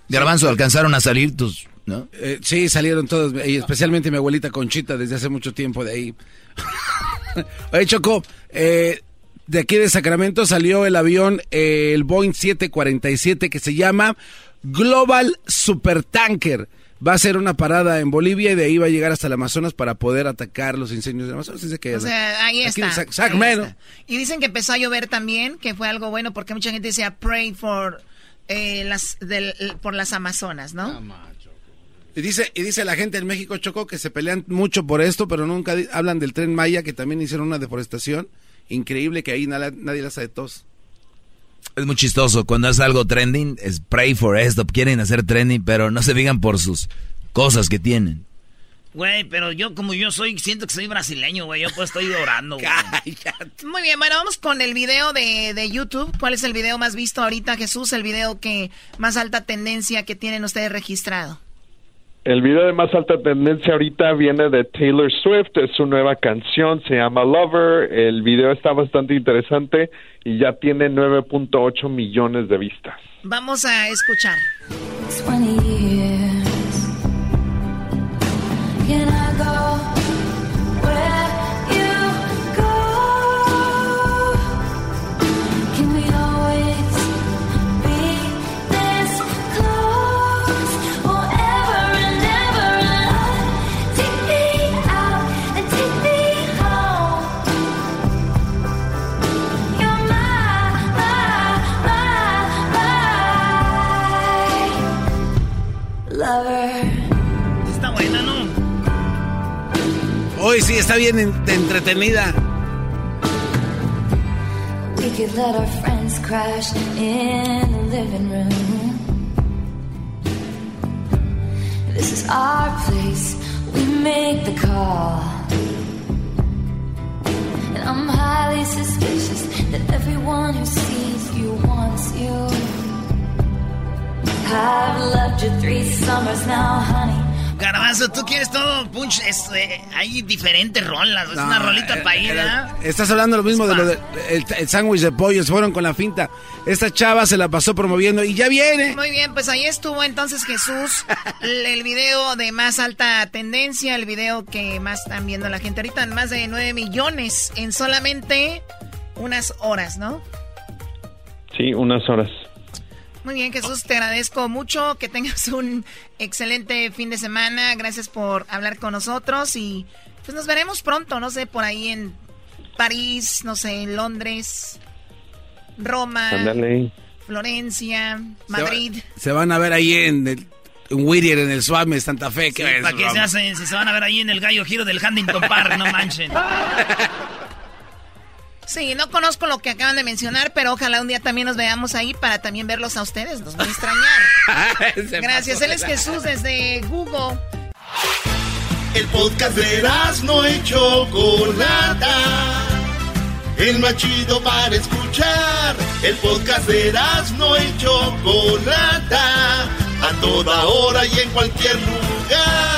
De Garbanzo, alcanzaron a salir tus, ¿no? Eh, sí, salieron todos, y especialmente mi abuelita Conchita desde hace mucho tiempo de ahí. (laughs) Oye, Choco, eh, de aquí de Sacramento salió el avión, eh, el Boeing 747, que se llama Global Supertanker. Va a ser una parada en Bolivia y de ahí va a llegar hasta el Amazonas para poder atacar los incendios del Amazonas. o sea, ahí está, Sacramento. Y dicen que empezó a llover también, que fue algo bueno porque mucha gente decía pray for, eh, las, por las Amazonas, ¿no? Y dice, y dice la gente en México, Choco, que se pelean mucho por esto, pero nunca hablan del tren Maya, que también hicieron una deforestación increíble que ahí nadie, nadie las hace tos. Es muy chistoso. Cuando hace algo trending, es pray for esto. Quieren hacer trending, pero no se digan por sus cosas que tienen. Güey, pero yo como yo soy, siento que soy brasileño, güey. Yo pues estoy orando, güey. (laughs) Muy bien, bueno, vamos con el video de, de, YouTube. ¿Cuál es el video más visto ahorita, Jesús? El video que más alta tendencia que tienen ustedes registrado. El video de más alta tendencia ahorita viene de Taylor Swift, es su nueva canción, se llama Lover, el video está bastante interesante y ya tiene 9.8 millones de vistas. Vamos a escuchar. Hoy sí está bien entretenida. We could let our friends crash in the living room. This is our place. We make the call. And I'm highly suspicious that everyone who sees you wants you. Garbanzo, tú quieres todo punch. Eh, hay diferentes rolas. Es una rolita eh, paída. Eh, estás hablando lo mismo de lo del el sándwich de pollo. Se fueron con la finta. Esta chava se la pasó promoviendo y ya viene. Muy bien, pues ahí estuvo entonces Jesús. el video de más alta tendencia. El video que más están viendo la gente ahorita. Más de 9 millones en solamente unas horas, ¿no? Sí, unas horas. Muy bien, Jesús, te agradezco mucho. Que tengas (laughs) un excelente fin de semana. Gracias por hablar con nosotros y pues nos veremos pronto, no sé, por ahí en París, no sé, en Londres, Roma, Florencia, Madrid. Se, van a ver ahí en el en Whittier, en el Suame, Santa Fe. ¿Para qué se hacen? Si se van a ver ahí en el Gallo Giro del Huntington Park, no manchen. (laughs) Sí, no conozco lo que acaban de mencionar, pero ojalá un día también nos veamos ahí para también verlos a ustedes. Nos van a extrañar. (laughs) Gracias. Él es Jesús desde Google. El podcast de no hecho Chocolata. El más chido para escuchar. El podcast de no hecho Chocolata. A toda hora y en cualquier lugar.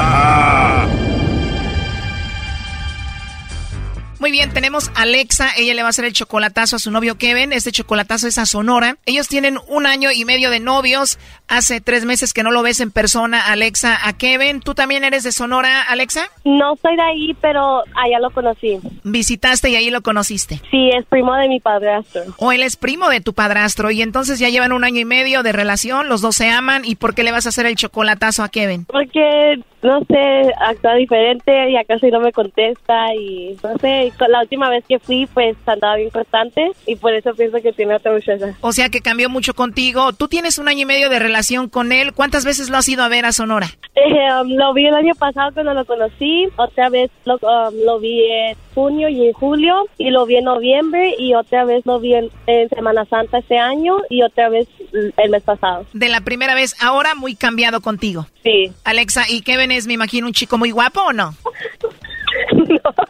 Muy bien, tenemos a Alexa, ella le va a hacer el chocolatazo a su novio Kevin. Este chocolatazo es a Sonora. Ellos tienen un año y medio de novios. Hace tres meses que no lo ves en persona, Alexa, a Kevin. ¿Tú también eres de Sonora, Alexa? No soy de ahí, pero allá lo conocí. Visitaste y ahí lo conociste. Sí, es primo de mi padrastro. O él es primo de tu padrastro y entonces ya llevan un año y medio de relación, los dos se aman. ¿Y por qué le vas a hacer el chocolatazo a Kevin? Porque no sé, actúa diferente y acá no me contesta y no sé, la última vez que fui pues andaba bien constante y por eso pienso que tiene otra muchacha. O sea que cambió mucho contigo. Tú tienes un año y medio de relación con él. ¿Cuántas veces lo has ido a ver a Sonora? Eh, um, lo vi el año pasado cuando lo conocí, otra vez lo, um, lo vi en junio y en julio y lo vi en noviembre y otra vez lo vi en, en Semana Santa este año y otra vez el mes pasado. De la primera vez, ahora muy cambiado contigo. Sí. Alexa, ¿y Kevin es, me imagino, un chico muy guapo o no? (laughs)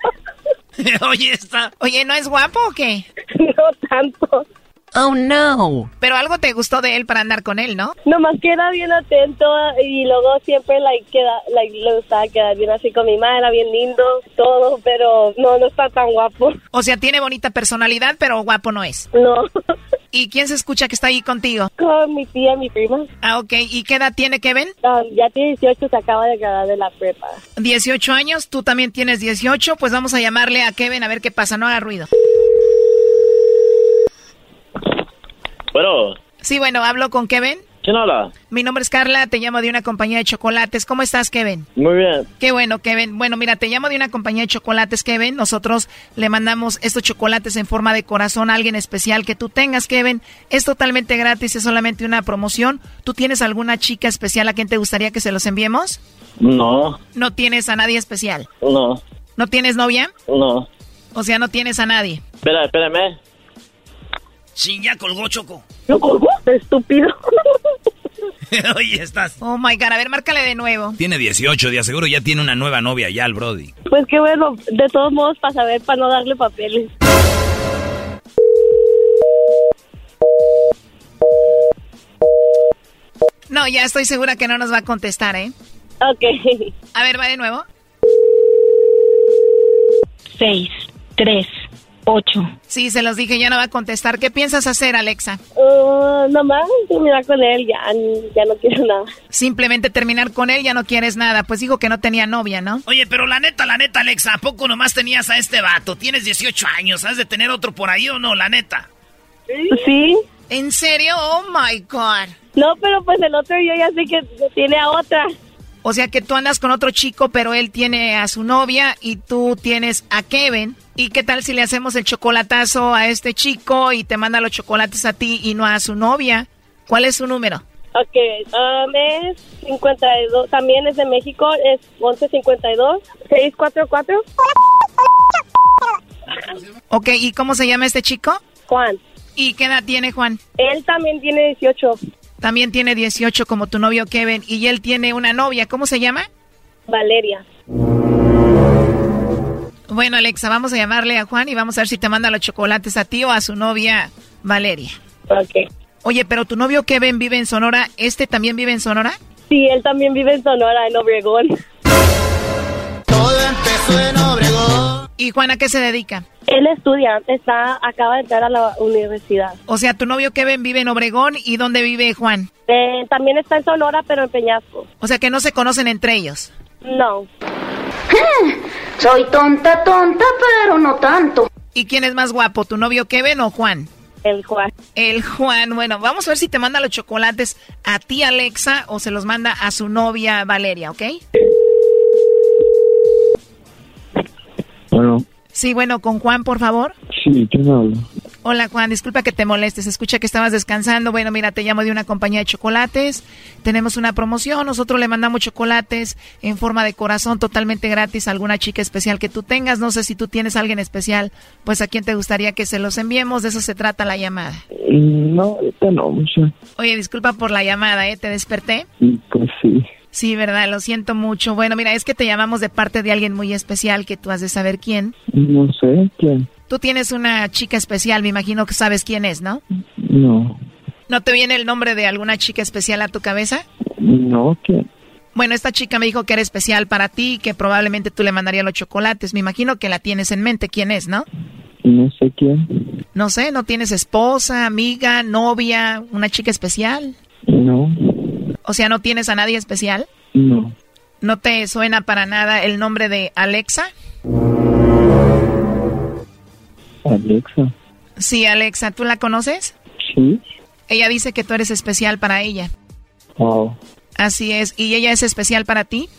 (laughs) Oye, está. Oye, ¿no es guapo o qué? No tanto. Oh no. Pero algo te gustó de él para andar con él, ¿no? Nomás que era bien atento y luego siempre like, queda, like, le gustaba quedar bien así con mi madre, era bien lindo, todo, pero no, no está tan guapo. O sea, tiene bonita personalidad, pero guapo no es. No. (laughs) ¿Y quién se escucha que está ahí contigo? Con mi tía, mi prima. Ah, ok. ¿Y qué edad tiene Kevin? Um, ya tiene 18, se acaba de graduar de la prepa. 18 años, tú también tienes 18, pues vamos a llamarle a Kevin a ver qué pasa, no haga ruido. Bueno. Sí, bueno, hablo con Kevin. ¿Quién habla? Mi nombre es Carla, te llamo de una compañía de chocolates. ¿Cómo estás, Kevin? Muy bien. Qué bueno, Kevin. Bueno, mira, te llamo de una compañía de chocolates, Kevin. Nosotros le mandamos estos chocolates en forma de corazón a alguien especial que tú tengas, Kevin. Es totalmente gratis, es solamente una promoción. ¿Tú tienes alguna chica especial a quien te gustaría que se los enviemos? No. ¿No tienes a nadie especial? No. ¿No tienes novia? No. O sea, no tienes a nadie. Espera, espérame. Sí, ya colgó Choco. ¿Lo colgó? Estúpido. (laughs) Oye, estás. Oh my god, a ver, márcale de nuevo. Tiene 18, de seguro ya tiene una nueva novia ya el Brody. Pues qué bueno, de todos modos para saber, para no darle papeles. No, ya estoy segura que no nos va a contestar, ¿eh? Ok. A ver, va de nuevo. 6, 3, 8. Sí, se los dije, ya no va a contestar. ¿Qué piensas hacer, Alexa? Uh, nomás terminar con él, ya, ya no quiero nada. Simplemente terminar con él, ya no quieres nada. Pues dijo que no tenía novia, ¿no? Oye, pero la neta, la neta, Alexa, ¿a poco nomás tenías a este vato? Tienes 18 años, ¿has de tener otro por ahí o no, la neta? Sí. ¿En serio? Oh my God. No, pero pues el otro yo ya sé que tiene a otra. O sea que tú andas con otro chico, pero él tiene a su novia y tú tienes a Kevin. ¿Y qué tal si le hacemos el chocolatazo a este chico y te manda los chocolates a ti y no a su novia? ¿Cuál es su número? Ok, um, es 52, también es de México, es 1152, 644. Ok, ¿y cómo se llama este chico? Juan. ¿Y qué edad tiene Juan? Él también tiene 18. También tiene 18 como tu novio Kevin y él tiene una novia, ¿cómo se llama? Valeria. Bueno, Alexa, vamos a llamarle a Juan y vamos a ver si te manda los chocolates a ti o a su novia Valeria. Ok. Oye, pero tu novio Kevin vive en Sonora, ¿este también vive en Sonora? Sí, él también vive en Sonora, en Obregón. Todo empezó en Obregón. ¿Y Juan a qué se dedica? Él estudia, está, acaba de entrar a la universidad. O sea, tu novio Kevin vive en Obregón y ¿dónde vive Juan? Eh, también está en Sonora, pero en Peñasco. O sea que no se conocen entre ellos. No. (laughs) Soy tonta, tonta, pero no tanto. ¿Y quién es más guapo, tu novio Kevin o Juan? El Juan. El Juan. Bueno, vamos a ver si te manda los chocolates a ti, Alexa, o se los manda a su novia Valeria, ¿ok? Bueno, Sí, bueno, con Juan, por favor. sí, ¿quién habla? Hola Juan, disculpa que te molestes, escucha que estabas descansando. Bueno, mira, te llamo de una compañía de chocolates. Tenemos una promoción, nosotros le mandamos chocolates en forma de corazón totalmente gratis a alguna chica especial que tú tengas. No sé si tú tienes a alguien especial, pues a quién te gustaría que se los enviemos. De eso se trata la llamada. No, ahorita no, mucha. Oye, disculpa por la llamada, ¿eh? ¿Te desperté? Pues sí. Sí, verdad, lo siento mucho. Bueno, mira, es que te llamamos de parte de alguien muy especial que tú has de saber quién. No sé quién. Tú tienes una chica especial, me imagino que sabes quién es, ¿no? No, ¿No te viene el nombre de alguna chica especial a tu cabeza? no, ¿quién? Bueno, esta chica me dijo que era especial para ti, que probablemente tú le mandarías los chocolates. Me imagino que la tienes en mente. ¿Quién es, no? No sé quién. No sé, ¿no tienes esposa, amiga, novia, una chica especial? No. O sea, ¿no tienes a nadie especial? No. ¿No te suena para nada el nombre de Alexa? Alexa. Sí, Alexa, ¿tú la conoces? Sí. Ella dice que tú eres especial para ella. Oh. Así es. ¿Y ella es especial para ti?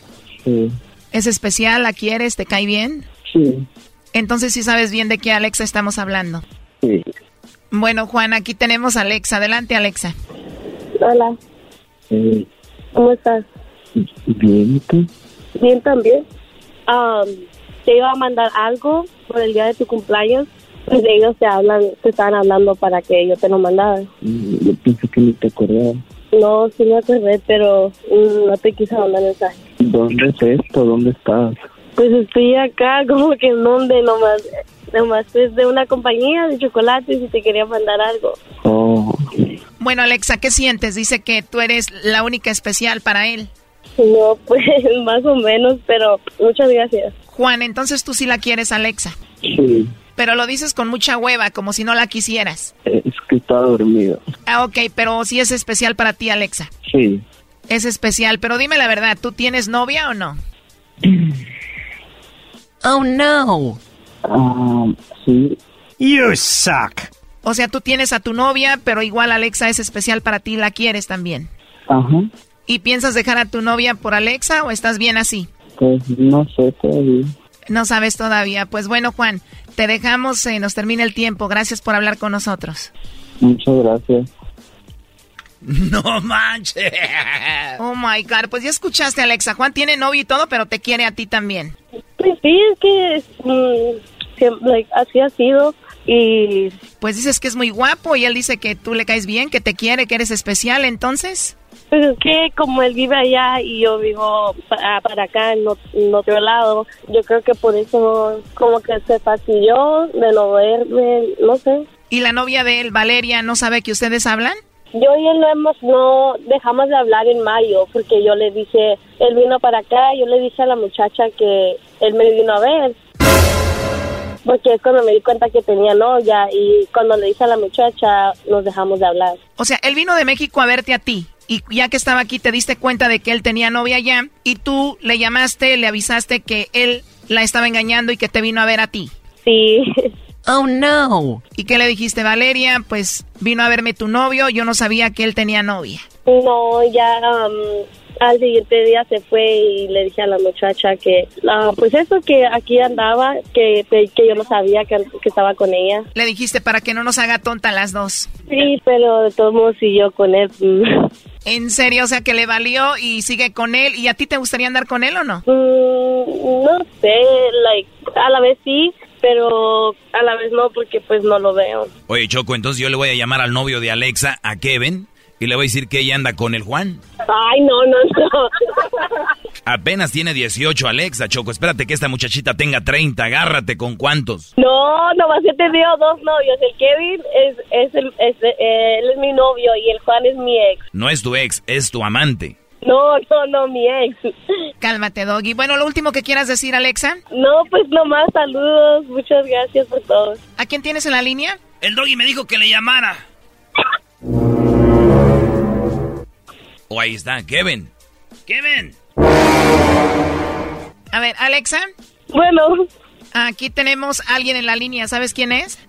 Sí. ¿Es especial? ¿La quieres? ¿Te cae bien? Sí. Entonces sí sabes bien de qué Alexa estamos hablando. Sí. Bueno, Juan, aquí tenemos a Alexa. Adelante, Alexa. Hola, ¿cómo estás? Bien, ¿y tú? Bien también. Am, te iba a mandar algo por el día de tu cumpleaños. Pues ellos te hablan, te estaban hablando para que yo te lo mandara. Mm, Yo pensé que ni te acordabas. No, sí me acordé, pero mm, no te quise mandar mensaje. ¿Dónde es esto? ¿Dónde estás? Pues estoy acá, (laughs) como que en donde nomás, nomás es de una compañía de chocolates y te quería mandar algo. Oh. Bueno, Alexa, ¿qué sientes? Dice que tú eres la única especial para él. No, (laughs) pues más o menos, pero muchas gracias. Juan, entonces tú sí la quieres, Alexa. Sí. Pero lo dices con mucha hueva, como si no la quisieras. Es que está dormido. Ah, ok, pero sí es especial para ti, Alexa. Sí. Es especial, pero dime la verdad, ¿tú tienes novia o no? oh, no. Ah, sí. You suck. O sea, tú tienes a tu novia, pero igual Alexa es especial para ti, la quieres también. Ajá. ¿Y piensas dejar a tu novia por Alexa o estás bien así? Pues no sé todavía. No sabes todavía. Pues bueno, Juan, te dejamos, se nos termina el tiempo. Gracias por hablar con nosotros. Muchas gracias. (laughs) No manches. Oh my God, pues ya escuchaste, Alexa. Juan tiene novio y todo, pero te quiere a ti también. Pues sí, es que mm, like, así ha sido y... Pues dices que es muy guapo y él dice que tú le caes bien, que te quiere, que eres especial, entonces. Pues es que como él vive allá y yo vivo para, para acá en otro lado, yo creo que por eso como que se fastidió de no verme, no sé. ¿Y la novia de él, Valeria, no sabe que ustedes hablan? Yo y él no hemos, no dejamos de hablar en mayo porque yo le dije, él vino para acá, yo le dije a la muchacha que él me vino a ver. Porque es cuando me di cuenta que tenía novia y cuando le dije a la muchacha nos dejamos de hablar. O sea, él vino de México a verte a ti. Y ya que estaba aquí, te diste cuenta de que él tenía novia allá. Y tú le llamaste, le avisaste que él la estaba engañando y que te vino a ver a ti. Sí. Oh, no. ¿Y qué le dijiste, Valeria? Pues vino a verme tu novio. Yo no sabía que él tenía novia. No, ya um, al siguiente día se fue y le dije a la muchacha que, ah, pues eso, que aquí andaba, que, que yo no sabía que, que estaba con ella. Le dijiste para que no nos haga tonta las dos. Sí, pero de todos modos siguió con él. (laughs) En serio, o sea que le valió y sigue con él. ¿Y a ti te gustaría andar con él o no? Mm, no sé, like, a la vez sí, pero a la vez no, porque pues no lo veo. Oye, Choco, entonces yo le voy a llamar al novio de Alexa, a Kevin, y le voy a decir que ella anda con el Juan. Ay, no, no, no. Apenas tiene 18, Alexa, Choco. Espérate que esta muchachita tenga 30. Agárrate con cuántos. No, nomás he tenido dos novios. El Kevin es, es, el, es él es mi novio y el Juan es mi ex. No es tu ex, es tu amante. No, no, no, mi ex. Cálmate, Doggy. Bueno, lo último que quieras decir, Alexa. No, pues nomás saludos. Muchas gracias por todo. ¿A quién tienes en la línea? El doggy me dijo que le llamara. (laughs) O ahí está, Kevin. Kevin. A ver, Alexa. Bueno. Aquí tenemos a alguien en la línea. ¿Sabes quién es?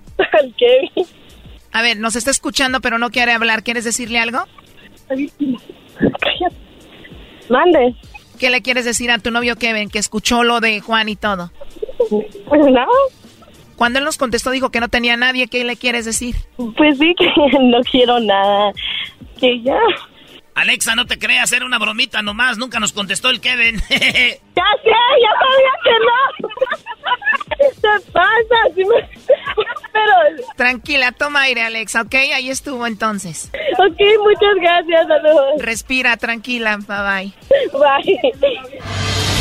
El (laughs) Kevin. A ver, nos está escuchando, pero no quiere hablar. ¿Quieres decirle algo? (laughs) Mande. ¿Qué le quieres decir a tu novio Kevin, que escuchó lo de Juan y todo? No. Cuando él nos contestó, dijo que no tenía nadie. ¿Qué le quieres decir? Pues sí, que (laughs) no quiero nada. Que ya. Alexa, no te creas, era una bromita nomás. Nunca nos contestó el Kevin. (laughs) Ya sé, ya sabía que no. ¿Qué pasa? Pero, Tranquila, toma aire, Alexa, ¿ok? Ahí estuvo entonces. ok, muchas gracias, saludos. Respira, tranquila, bye bye. Bye.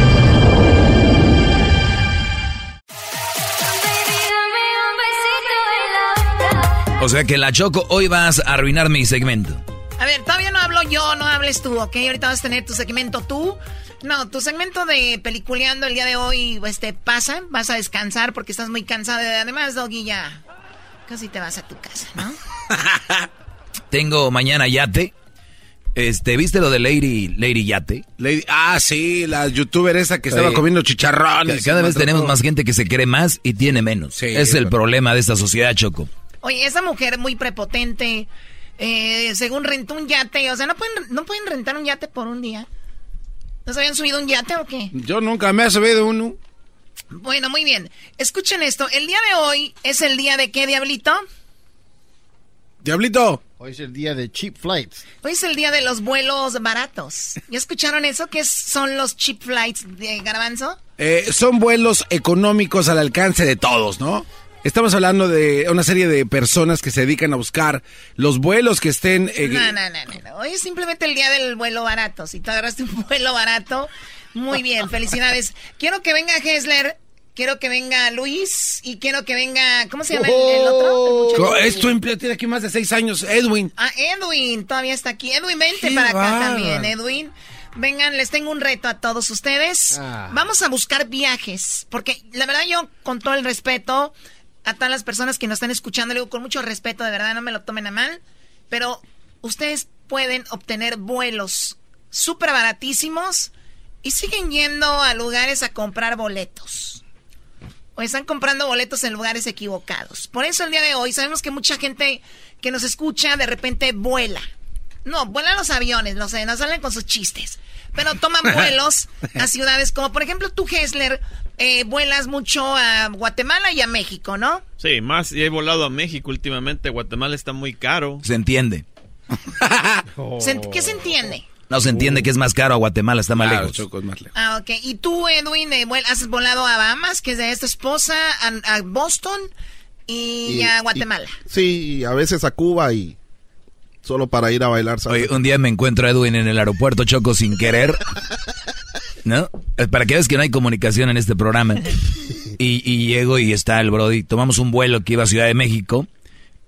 O sea que la Choco, hoy vas a arruinar mi segmento. A ver, todavía no hablo yo, no hables tú, ¿ok? Ahorita vas a tener tu segmento tú. No, tu segmento de peliculeando el día de hoy este, pasa, vas a descansar porque estás muy cansada. Además, Doggy, ya casi te vas a tu casa, ¿no? (laughs) Tengo mañana yate. Este, ¿viste lo de Lady, Lady Yate? Lady, ah, sí, la youtuber esa que estaba comiendo chicharrones. Cada vez tenemos más gente que se cree más y tiene menos. es el problema de esta sociedad, Choco. Oye, esa mujer muy prepotente, eh, según rentó un yate, o sea, ¿no pueden, ¿no pueden rentar un yate por un día? ¿No se habían subido un yate o qué? Yo nunca me he subido uno. Bueno, muy bien. Escuchen esto. El día de hoy es el día de qué, Diablito? Diablito. Hoy es el día de cheap flights. Hoy es el día de los vuelos baratos. ¿Ya escucharon eso? ¿Qué son los cheap flights de Garbanzo? Eh, son vuelos económicos al alcance de todos, ¿no? Estamos hablando de una serie de personas que se dedican a buscar los vuelos que estén... Eh, no, no, no, no, Hoy es simplemente el día del vuelo barato. Si te agarraste un (laughs) vuelo barato, muy bien, felicidades. Quiero que venga Hessler, quiero que venga Luis y quiero que venga... ¿Cómo se llama el, otro? Esto tiene aquí más de seis años, Edwin. Ah, Edwin, todavía está aquí. Edwin, vente para acá también, Edwin. Vengan, les tengo un reto a todos ustedes. Ah. Vamos a buscar viajes, porque la verdad yo, con todo el respeto a todas las personas que nos están escuchando, le digo con mucho respeto, de verdad, no me lo tomen a mal, pero ustedes pueden obtener vuelos súper baratísimos y siguen yendo a lugares a comprar boletos. O están comprando boletos en lugares equivocados. Por eso el día de hoy sabemos que mucha gente que nos escucha de repente vuela. No, vuelan los aviones, no sé, no salen con sus chistes. Pero toman (laughs) vuelos a ciudades como, por ejemplo, tú, Hessler, eh, vuelas mucho a Guatemala y a México, ¿no? Sí, más, y he volado a México últimamente. Guatemala está muy caro. Se entiende. (laughs) ¿Qué se entiende? No se entiende que es más caro a Guatemala, está más lejos. Ah, ok. ¿Y tú, Edwin, eh, has volado a Bahamas, que es de esta esposa, a, Boston y, a Guatemala? sí, a veces a Cuba y solo para ir a bailar. Oye, un día me encuentro a Edwin en el aeropuerto Choco sin querer. ¿No? Eh, para que veas que no hay comunicación en este programa. Y, llego y está el Brody. Tomamos un vuelo que iba a Ciudad de México,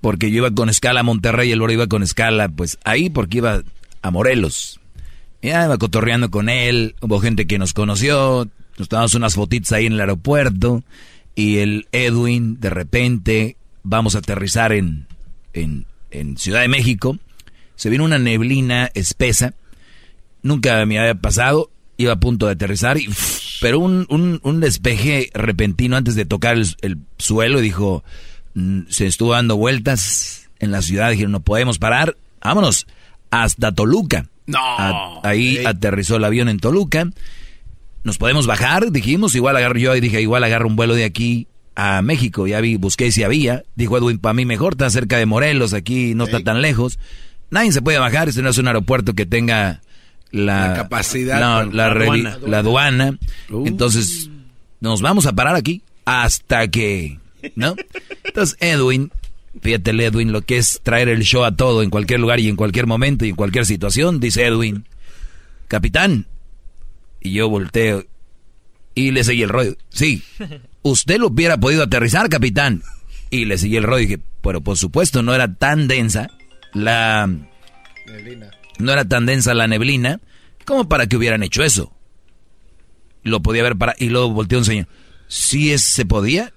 porque yo iba con escala a Monterrey y el Brody iba con escala, pues ahí porque iba a Morelos. Ya iba cotorreando con él, hubo gente que nos conoció, nos tomamos unas fotitos ahí en el aeropuerto y el Edwin, de repente, vamos a aterrizar en, en, en Ciudad de México, se vino una neblina espesa, nunca me había pasado, iba a punto de aterrizar, y, pero un, un, despeje repentino antes de tocar el, suelo dijo, mm, se estuvo dando vueltas en la ciudad, dijeron, no podemos parar, vámonos hasta Toluca. No. ahí aterrizó el avión en Toluca. Nos podemos bajar, dijimos, igual agarro yo y dije, igual agarro un vuelo de aquí a México. Ya vi, busqué si había. Dijo Edwin, para mí mejor, está cerca de Morelos, aquí no está tan lejos. Nadie se puede bajar, este no es un aeropuerto que tenga la, capacidad, no, la, aduana. Uh. Entonces, nos vamos a parar aquí hasta que, ¿no? Entonces, Edwin, fíjate, Edwin, lo que es traer el show a todo en cualquier lugar y en cualquier momento y en cualquier situación, dice Edwin, capitán. Y yo volteo y le seguí el rollo. Sí, usted lo hubiera podido aterrizar, capitán. Y le seguí el rollo y dije, pero por supuesto no era tan densa la no era tan densa la neblina como para que hubieran hecho eso. Lo podía ver para... Y luego volteó un señor. ¿Sí es, se podía?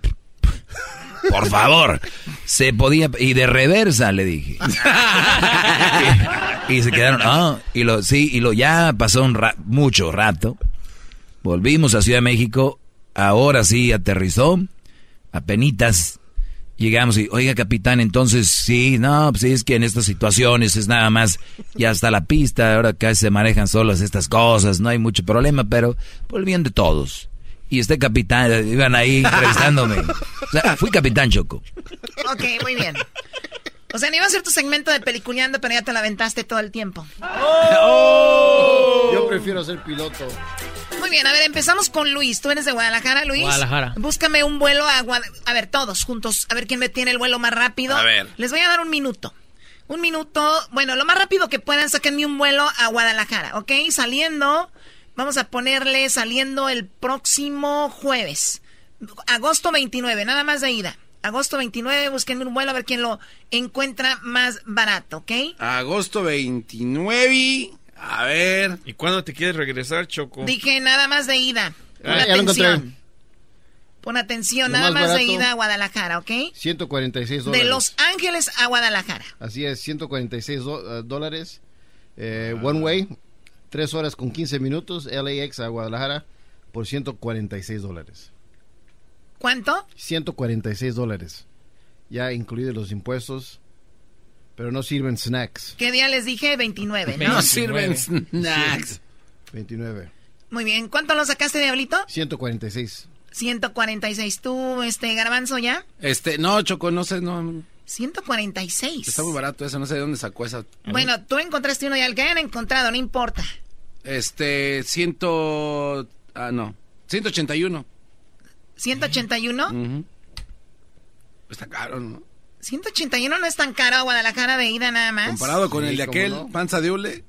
(laughs) Por favor. Se podía... Y de reversa, le dije. (laughs) y, se quedaron... Ah, y lo... Sí, y lo... Ya pasó un mucho rato. Volvimos a Ciudad de México. Ahora sí aterrizó. Apenitas llegamos y, oiga, capitán, entonces sí, no, pues sí, es que en estas situaciones es nada más, ya está la pista, ahora casi se manejan solas estas cosas, no hay mucho problema, pero por el bien de todos. Y este capitán, iban ahí entrevistándome. O sea, fui capitán Choco. Ok, muy bien. O sea, no iba a ser tu segmento de peliculeando, pero ya te la aventaste todo el tiempo. Oh. Yo prefiero ser piloto. Muy bien, a ver, empezamos con Luis. ¿Tú eres de Guadalajara, Luis? Guadalajara. Búscame un vuelo a Guadalajara. A ver, todos juntos. A ver quién me tiene el vuelo más rápido. A ver. Les voy a dar un minuto. Un minuto. Bueno, lo más rápido que puedan, sáquenme un vuelo a Guadalajara, ¿ok? Saliendo. Vamos a ponerle saliendo el próximo jueves. Agosto 29, nada más de ida. Agosto 29, busquen un vuelo a ver quién lo encuentra más barato, ¿ok? Agosto 29. A ver. ¿Y cuándo te quieres regresar, Choco? Dije nada más de ida. Pon Ah, atención. Pon atención, Lo nada más más de ida a Guadalajara, ¿ok? 146 De dólares. Los Ángeles a Guadalajara. Así es, 146 do- eh, dólares. Eh, One way, 3 horas con 15 minutos. LAX a Guadalajara por 146 dólares. ¿Cuánto? 146 dólares. Ya incluidos los impuestos. Pero no sirven snacks. ¿Qué día les dije? 29, ¿no? No sirven snacks. 29. Muy bien. ¿Cuánto lo sacaste, Diablito? 146. 146. ¿Tú, este, Garbanzo, ya? Este, no, Choco, no sé, no. 146. Está muy barato eso, no sé de dónde sacó esa. Bueno, tú encontraste uno y al que hayan encontrado, no importa. Este, ciento. Ah, no. 181. 181. Ujú. Está caro, ¿no? 181 no es tan caro a Guadalajara de ida nada más. Comparado con Sí, el de aquel, no. panza de hule.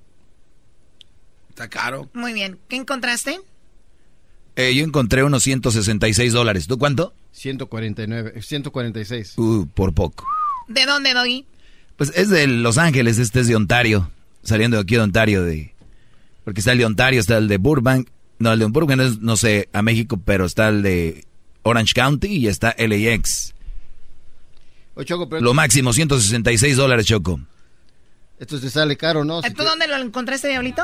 Está caro. Muy bien. ¿Qué encontraste? Eh, yo encontré unos 166 dólares. ¿Tú cuánto? 149, eh, 146. Uh, por poco. ¿De dónde, Doggy? Pues es de Los Ángeles, este es de Ontario. Saliendo de aquí de Ontario, de porque está el de Ontario, está el de Burbank. No, el de Burbank es, no sé, a México, pero está el de Orange County y está LAX. Choco, pero Lo máximo, 166 dólares, Choco. esto te sale caro, ¿no? Si ¿Tú te- dónde lo encontraste, Diablito?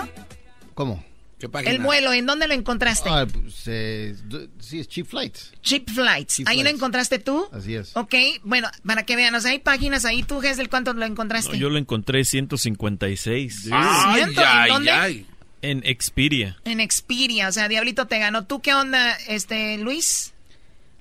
¿Cómo? ¿Qué El vuelo, ¿en dónde lo encontraste? Ah, pues, eh, sí, es Cheap Flights. Cheap Flights. Cheap ¿Ahí lo encontraste tú? Así es. Ok, bueno, para que vean, o sea, hay páginas ahí. ¿Tú, Gesell, cuánto lo encontraste? No, yo lo encontré 156. Ay, ¿Ciento? ¿En dónde? ay. En Expedia. En Expedia, o sea, Diablito te ganó. ¿Tú qué onda, este, Luis?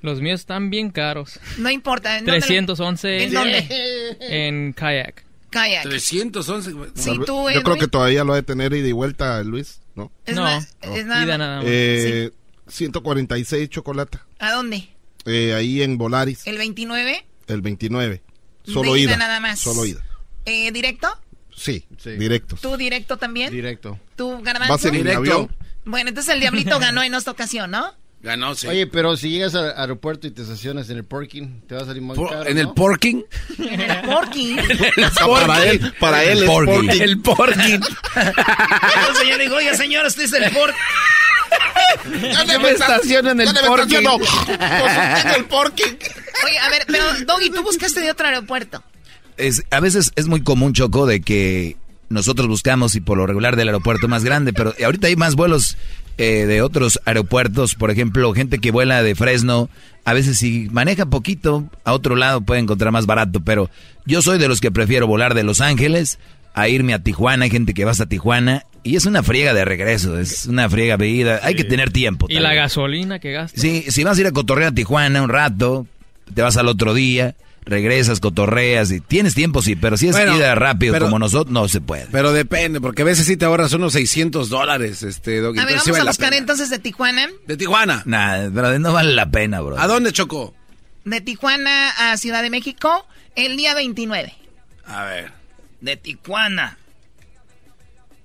Los míos están bien caros. No importa. ¿en dónde lo- 311 ¿En dónde? (laughs) en kayak. Kayak. 311. Sí, tú, Yo creo que todavía lo ha de tener ida y vuelta, Luis, ¿no? Es no, na- es nada ida más. nada más. Eh, 146 chocolate. ¿A dónde? Eh, ahí en Volaris, ¿El 29? el 29. Solo De ida ida. nada más. Solo ida. Eh, ¿Directo? Sí, directo. ¿Tú directo también? Directo. ¿Tú, Garbanzo? Va a ser en avión. Bueno, entonces el Diablito (laughs) ganó en esta ocasión, ¿no? Ganó, sí. Oye, pero si llegas al aeropuerto y te estacionas en el parking, te va a salir más Por- caro, ¿En el parking? En el Porky. (laughs) Para él, para él es Porky. Porky. El parking. El señor dijo, oye, señor, usted es el por... Yo me estaciono en el me parking. estaciono. Pues, (laughs) en el parking. Oye, a ver, pero Doggy, tú buscaste de otro aeropuerto. Es, a veces es muy común, Choco, de que nosotros buscamos y por lo regular del aeropuerto más grande, pero ahorita hay más vuelos eh, de otros aeropuertos, por ejemplo, gente que vuela de Fresno, a veces si maneja poquito a otro lado puede encontrar más barato, pero yo soy de los que prefiero volar de Los Ángeles a irme a Tijuana, hay gente que va hasta Tijuana y es una friega de regreso, es una friega vida, hay que tener tiempo. Y la gasolina que gasta. Sí, si vas a ir a cotorrear a Tijuana un rato, te vas al otro día, regresas, cotorreas y tienes tiempo, sí, pero si es Bueno, ida rápido pero- como nosotros, no se puede. Pero depende, porque a veces sí te ahorras unos 600 dólares, este, Doggy. A ver, sí vamos a buscar entonces de Tijuana. De Tijuana. Nada, pero no vale la pena, bro. ¿A dónde chocó? De Tijuana a Ciudad de México el día 29. A ver. De Tijuana.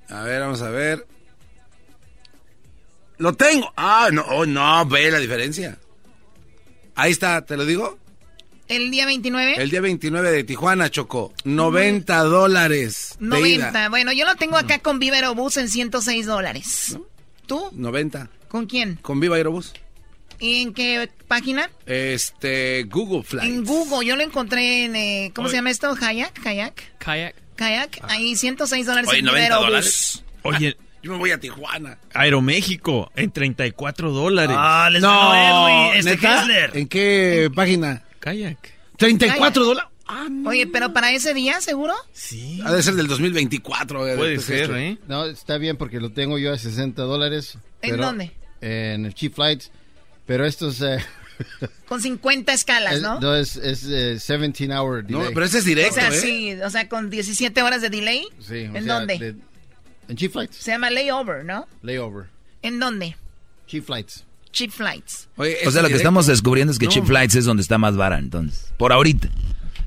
A ver, vamos a ver. Lo tengo. Ah, no, oh, no, ve la diferencia. Ahí está, ¿te lo digo? El día 29. El día 29 de Tijuana, Chocó. 90 dólares. de 90. ida. Bueno, yo lo tengo acá con Viva Aerobús en 106 dólares. ¿Tú? 90. ¿Con quién? Con Viva Aerobús. ¿Y en qué página? Este, Google Flights. En Google. Yo lo encontré en. eh, ¿Cómo se llama esto? ¿Kayak? ¿Kayak? Kayak. ¿Kayak? Ahí 106 dólares Oye, en Viva 90 Aerobús. dólares. Oye, (laughs) Yo me voy a Tijuana. Aeroméxico en 34 dólares. Ah, les No, ganó Edwin, este. ¿En qué página? Kayak. 34 dólares. Oye, pero para ese día, ¿seguro? Sí. Ha de ser del 2024. eh, Puede ser, esto. ¿eh? No, está bien porque lo tengo yo a 60 dólares. ¿En pero- dónde? En el Cheap Flights. Pero esto es... eh, (laughs) Con 50 escalas, es- ¿no? no, es, es eh, 17 hour delay. No, pero ese es o directo, sea, ¿eh? sí, o sea, con 17 horas de delay. Sí, o ¿En sea, dónde? de- en Cheap Flights. Se llama layover, ¿no? Layover. ¿En dónde? Cheap flights. Cheap flights. o sea, lo que estamos descubriendo es que No. Cheap Flights es donde está más vara, entonces. Por ahorita.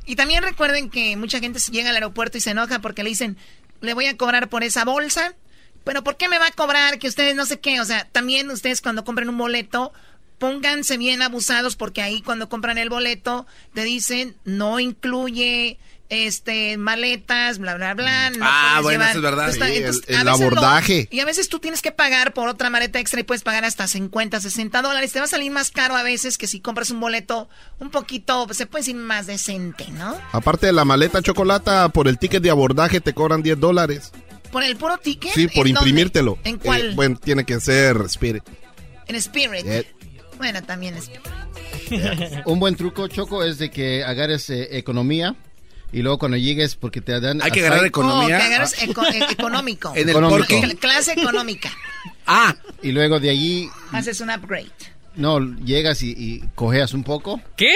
Y también recuerden que mucha gente llega al aeropuerto y se enoja porque le dicen, le voy a cobrar por esa bolsa, pero ¿por qué me va a cobrar? Que ustedes no sé qué. O sea, también ustedes cuando compren un boleto, pónganse bien abusados porque ahí cuando compran el boleto te dicen, no incluye este maletas, bla, bla, bla. no Ah, bueno, llevar". eso es verdad. Sí, el- entonces, abordaje. y a veces tú tienes que pagar por otra maleta extra y puedes pagar hasta 50, 60 dólares. Te va a salir más caro a veces que si compras un boleto un poquito, se puede decir más decente, ¿no? Aparte de la maleta chocolata, por el ticket de abordaje te cobran 10 dólares. Por el puro ticket. Sí, por ¿En imprimírtelo. ¿En cuál? Eh, bueno, tiene que ser Spirit. En Spirit. Eh. Bueno, también es. (laughs) Un buen truco, Choco, es de que agarres eh, economía y luego cuando llegues, porque te dan... Hay que agarrar economía. Oh, que agarres eco- eh, económico. (laughs) En el Económico. Clase económica. Ah. Y luego de allí, Haces un upgrade. no, llegas y, y cojeas un poco. ¿Qué?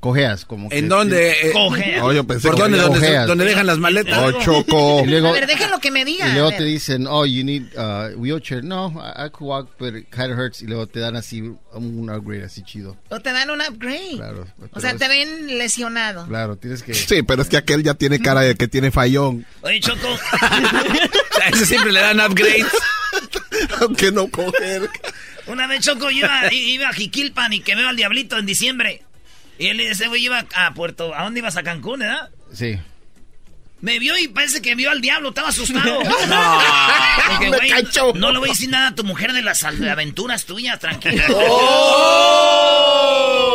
Cojeas, como que... ¿En dónde? eh, Cojeas. Oh, yo pensé ¿Por que dónde? ¿Dónde, Cojeas. dónde dejan las maletas? Oh, Choco. (laughs) Y luego, A ver, déjenlo que me diga. y luego a te dicen, oh, you need uh, wheelchair. No, I, I could walk, but it kind of hurts. Y luego te dan así un upgrade así chido. O te dan un upgrade. Claro. O sea, es- te ven lesionado. Claro, tienes que... Sí, pero es que aquel ya tiene cara de que tiene fallón. Oye, Choco. (laughs) A ese siempre le dan upgrades. Aunque no coger. Una vez, Choco, yo iba, iba a Jiquilpan y que veo al diablito en diciembre. Y él, ese güey iba a Puerto... ¿A dónde ibas? A Cancún, ¿verdad? Sí. Me vio y parece que vio al diablo, estaba asustado. (laughs) No. (laughs) Güey, cachó. no le voy a decir nada a tu mujer de las aventuras tuyas, tranquila. (laughs)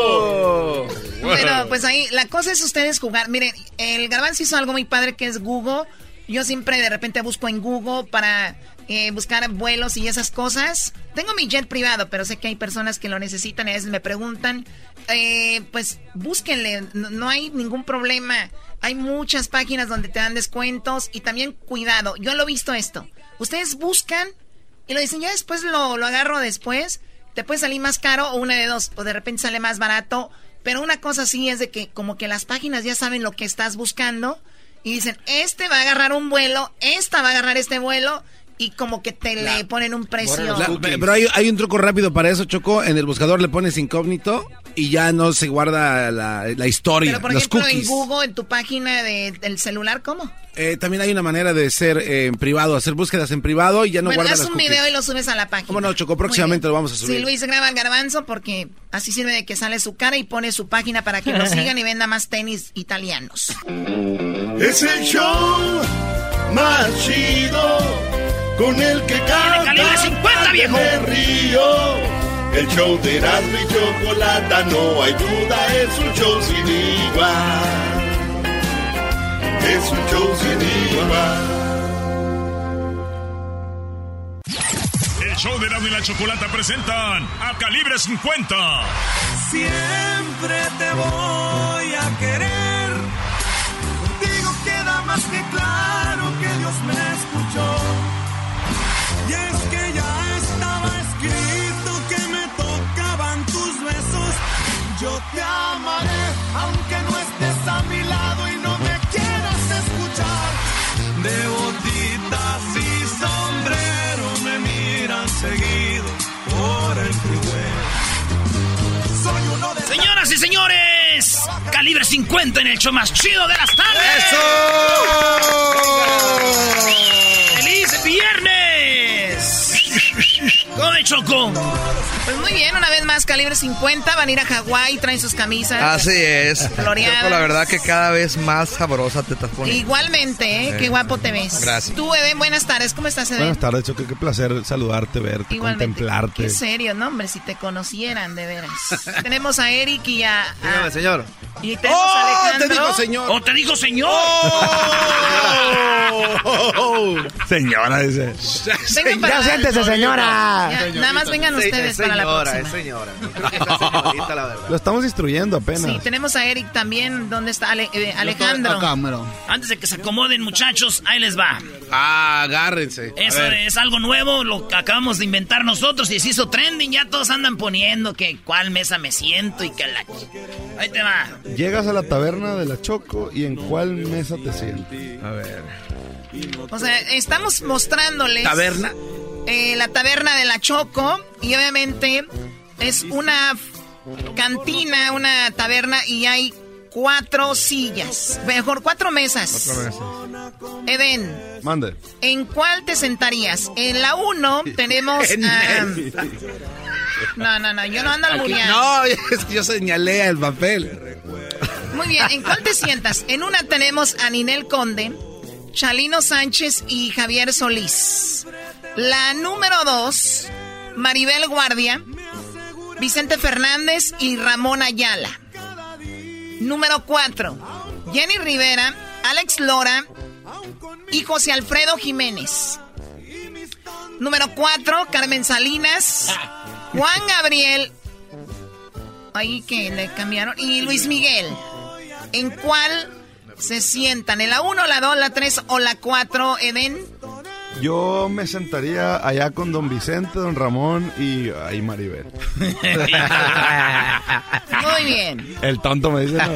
Oh. Bueno, pues ahí, la cosa es ustedes jugar. Miren, el Garbanzo hizo algo muy padre que es Google. Yo siempre de repente busco en Google para eh, buscar vuelos y esas cosas. Tengo mi jet privado, pero sé que hay personas que lo necesitan y a veces me preguntan. Eh, pues búsquenle, no, hay ningún problema. Hay muchas páginas donde te dan descuentos y también cuidado. Yo lo he visto esto. Ustedes buscan y lo dicen, ya después lo, lo agarro después. Te puede salir más caro o una de dos. O de repente sale más barato. Pero una cosa sí es de que como que las páginas ya saben lo que estás buscando. Y dicen, este va a agarrar un vuelo, esta va a agarrar este vuelo. Y como que te le ponen un precio. La- pero hay, hay un truco rápido para eso, Choco. En el buscador le pones incógnito y ya no se guarda la, la historia, Pero por los ejemplo, cookies. en Google, en tu página de- del celular, ¿cómo? Eh, también hay una manera de ser eh, en privado, hacer búsquedas en privado y ya no bueno, guardas haz un cookies. video y lo subes a la página. ¿Cómo no, Choco? Próximamente lo vamos a subir. Sí, Luis graba el garbanzo porque así sirve de que sale su cara y pone su página para que lo (laughs) sigan y venda más tenis italianos. Es el show más chido con el que cada calibre 50, viejo. me río. El show de Erasmo y Chocolata, no hay duda, es un show sin igual. Es un show sin igual. El show de Erasmo y la Chocolata presentan a Calibre 50. Siempre te voy a querer. Contigo queda más que claro que Dios me amaré aunque no estés a mi lado y no me quieras escuchar. De botitas y sombrero me miran seguido por el freeway. Soy uno de Señoras y señores, calibre 50 en el show más chido de las tardes. ¡Feliz viernes! ¿Cómo Choco? Pues muy bien, una vez más, calibre 50, van a ir a Hawái, traen sus camisas. Así es. Floreadas. Choco, la verdad que cada vez más sabrosa te estás poniendo. Igualmente, ¿eh? Qué guapo te ves. gracias. Tú, Eden, buenas tardes. ¿Cómo estás, Eden? Buenas tardes, Choque. Qué placer saludarte, verte, Igualmente. contemplarte. Qué serio, no, hombre, si te conocieran, de veras. (laughs) tenemos a Eric y a... a- Dígame, señor. y tenemos a Alejandro. te digo señor! ¡Oh, te digo señor! (laughs) Señora, dice. Vengan para- Ya siéntese, señora. Ya, nada más vengan Sí, ustedes es para la próxima. es señora. (laughs) No creo que sea señorita, la verdad. Lo estamos instruyendo apenas. Sí, tenemos a Eric también. ¿Dónde está Ale- eh, Alejandro? Acá. Antes de que se acomoden, muchachos, ahí les va. Ah, agárrense. Eso es algo nuevo, lo que acabamos de inventar nosotros y se hizo trending. Ya todos andan poniendo que cuál mesa me siento y que la... Ahí te va. Llegas a la taberna de la Choco y en cuál mesa te sientes. A ver. O sea, estamos mostrándoles... ¿Taberna? Eh, la taberna de la Choco. Y obviamente es una cantina, una taberna y hay cuatro sillas. Mejor, cuatro mesas. Eden, Mande. ¿en cuál te sentarías? En la uno tenemos... (laughs) ah, no, no, no, yo no ando Aquí- albureando. no, (laughs) es que yo señalé el papel. Muy bien, ¿en cuál te sientas? En una tenemos a Ninel Conde, Chalino Sánchez y Javier Solís. La número dos, Maribel Guardia, Vicente Fernández y Ramón Ayala. Número cuatro, Jenny Rivera, Alex Lora y José Alfredo Jiménez. Número cuatro, Carmen Salinas, Juan Gabriel, ahí que le cambiaron, y Luis Miguel. ¿En cuál se sientan? ¿En la 1, la 2, la 3 o la 4, Eden? Yo me sentaría allá con don Vicente, don Ramón y ahí Maribel. (laughs) Muy bien. El tonto me dice. no.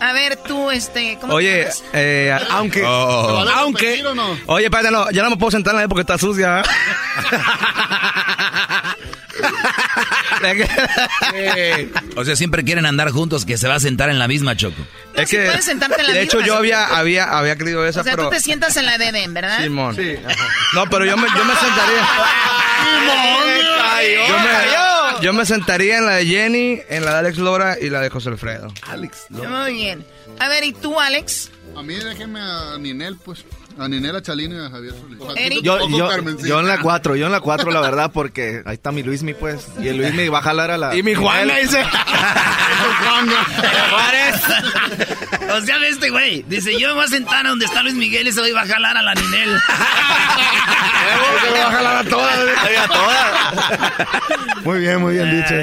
A ver, tú, este, ¿cómo Oye, eh, aunque. Oh. Aunque. Oye, espérate, no, ya no me puedo sentar en la porque está sucia. (laughs) (laughs) O sea, siempre quieren andar juntos que se va a sentar en la misma choco. No, sí puedes sentarte en la de hecho, yo había, había, había querido esa, O sea, pero. tú te sientas en la de ¿verdad? Simón. No, pero yo me, yo me sentaría. (laughs) Yo me, yo me sentaría en la de Jenny, en la de Alex Lora y la de José Alfredo. Alex Muy bien. A ver, ¿y tú, Alex? A mí déjenme a Ninel, pues. A Ninel, a Chalino y a Javier Solís. Eric. Yo, yo, yo en la 4, yo en la 4, la verdad, porque ahí está mi Luismi, pues. Y el Luismi va a jalar a la. Y mi Juana dice. (laughs) (laughs) O sea, ve este güey. Dice, yo me voy a sentar a donde está Luis Miguel y se voy a jalar a la Ninel. Se va a jalar a todas. a todas. Muy bien, muy bien dicho.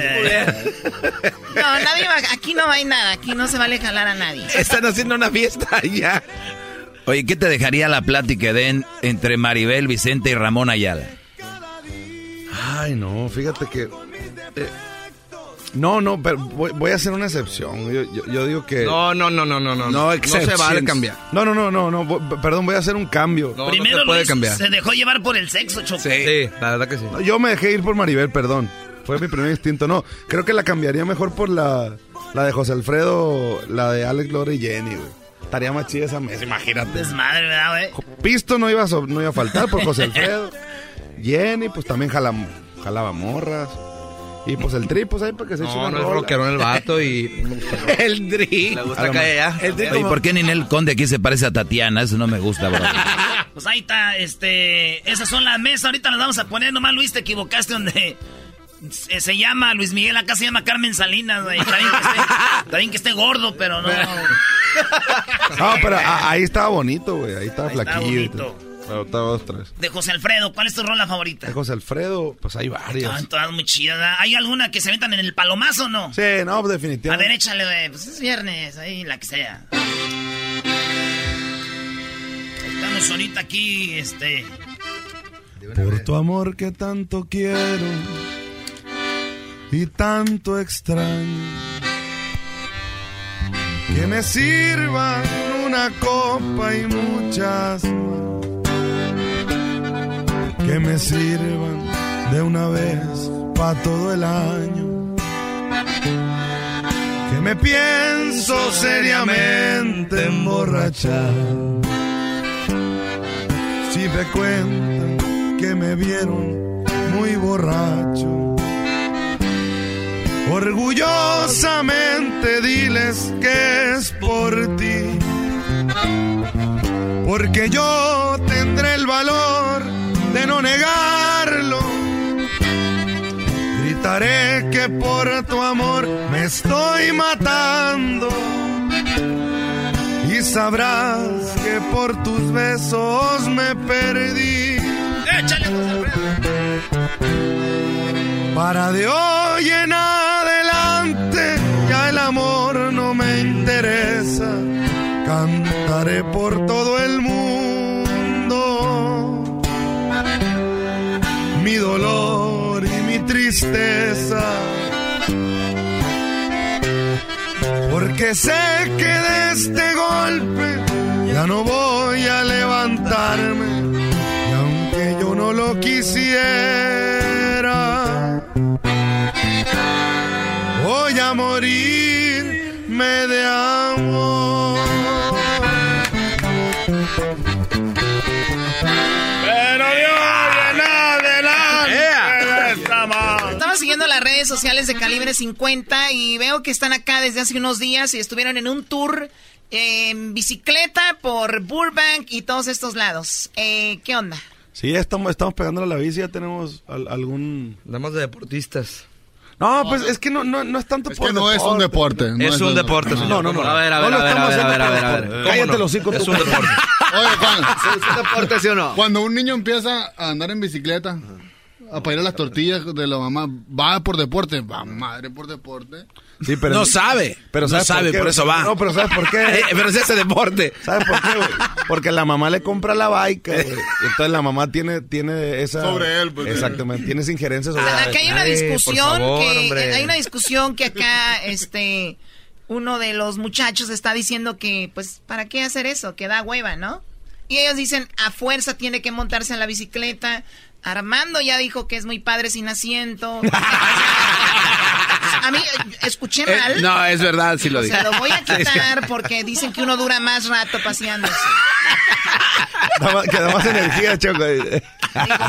No, nadie va, aquí no hay nada, aquí no se vale jalar a nadie. Están haciendo una fiesta (laughs) ya. Oye, ¿qué te dejaría la plática den entre Maribel, Vicente y Ramón Ayala? Ay, no, fíjate que. eh, no, no, pero voy, voy a hacer una excepción. Yo, yo- yo digo que. No, no, no, no, no, no. No, no se vale cambiar. No, no, no, no, no. Perdón, voy a hacer un cambio. No, Primero no se puede Luis cambiar. se dejó llevar por el sexo, Choco. Sí, la verdad que sí. No, Yo me dejé ir por Maribel, perdón. Fue mi primer instinto. No, creo que la cambiaría mejor por la, la de José Alfredo, la de Alex Lora y Jenny, güey. Estaría más chida esa mesa, imagínate. Desmadre, ¿verdad, güey? Pisto no iba, a, so- no iba a faltar por José (laughs) Alfredo. Jenny, pues también jala- jalaba morras. Y pues el tri, pues ahí para que se eche No, una no es rockerón el vato y. (laughs) El Dri. Le gusta mejor. ya. El Dri Oye, como- ¿por qué Ninel Conde aquí se parece a Tatiana? Eso no me gusta, bro. (laughs) Pues ahí está, este... Esas son las mesas, ahorita las vamos a poner. Nomás, Luis, te equivocaste donde... Se, se llama Luis Miguel, acá se llama Carmen Salinas, güey. Está bien que esté, está bien que esté gordo, pero no... (laughs) No, pero ahí estaba bonito, güey. Ahí estaba Ahí está flaquillo. y bonito. Estaba dos, tres. De José Alfredo, ¿cuál es tu rola favorita? De José Alfredo, pues hay varias. Estaban todas muy chidas. ¿verdad? ¿Hay alguna que se metan en el palomazo o no? Sí, no, pues A definitivamente. ver, échale, güey. Pues es viernes, ahí la que sea. Estamos ahorita aquí, este. Por tu amor que tanto quiero y tanto extraño. Que me sirvan una copa y muchas más. Que me sirvan de una vez pa' todo el año. Que me pienso seriamente emborrachar. Si me cuentan que me vieron muy borracho, orgullosamente diles que es por ti. Porque yo tendré el valor de no negarlo. Gritaré que por tu amor me estoy matando. Y sabrás que por tus besos me perdí. ¡Échale! Para de hoy en adelante ya el amor no me interesa. Cantaré por todo el mundo dolor y mi tristeza. Porque sé que de este golpe ya no voy a levantarme. Y aunque yo no lo quisiera. Voy a morirme de amor. Sociales de Calibre 50 y veo que están acá desde hace unos días y estuvieron en un tour en bicicleta por Burbank y todos estos lados. Eh, ¿Qué onda? Sí, estamos, estamos pegando a la bici, ya tenemos al- algún... Damos de deportistas. No, pues es que no, no, no es tanto Es que no es un deporte. no Es un deporte, No, no, no. A ver, a No ver, lo a ver, a ver, haciendo a ver, a ver, por a ver. deporte. ¿Cómo Cállate no? los hocico Es un deporte. Oye, Juan. (laughs) ¿Es un deporte, sí o no? Cuando un niño empieza a andar en bicicleta, a pedir las tortillas de la mamá, va por deporte, va madre por deporte. Sí, pero No sabe. Pero No ¿sabes sabe, qué? por eso va. No, pero ¿sabes por qué? (laughs) Eh, pero es ese deporte. ¿Sabes por qué, güey? Porque la mamá le compra la bike, güey. Entonces la mamá tiene, tiene esa... Sobre él, pues. Exactamente, tiene esa injerencia sobre Ah, él. Acá hay una Ay, discusión favor, que hombre. hay una discusión que acá este uno de los muchachos está diciendo que pues para qué hacer eso, que da hueva, ¿no? Y ellos dicen a fuerza tiene que montarse en la bicicleta. Armando ya dijo que es muy padre sin asiento. (laughs) a mí escuché Eh, mal. no, es verdad, sí lo o dijo. sea, lo voy a (laughs) quitar porque dicen que uno dura más rato paseándose. Que da más energía, Choco. Digo,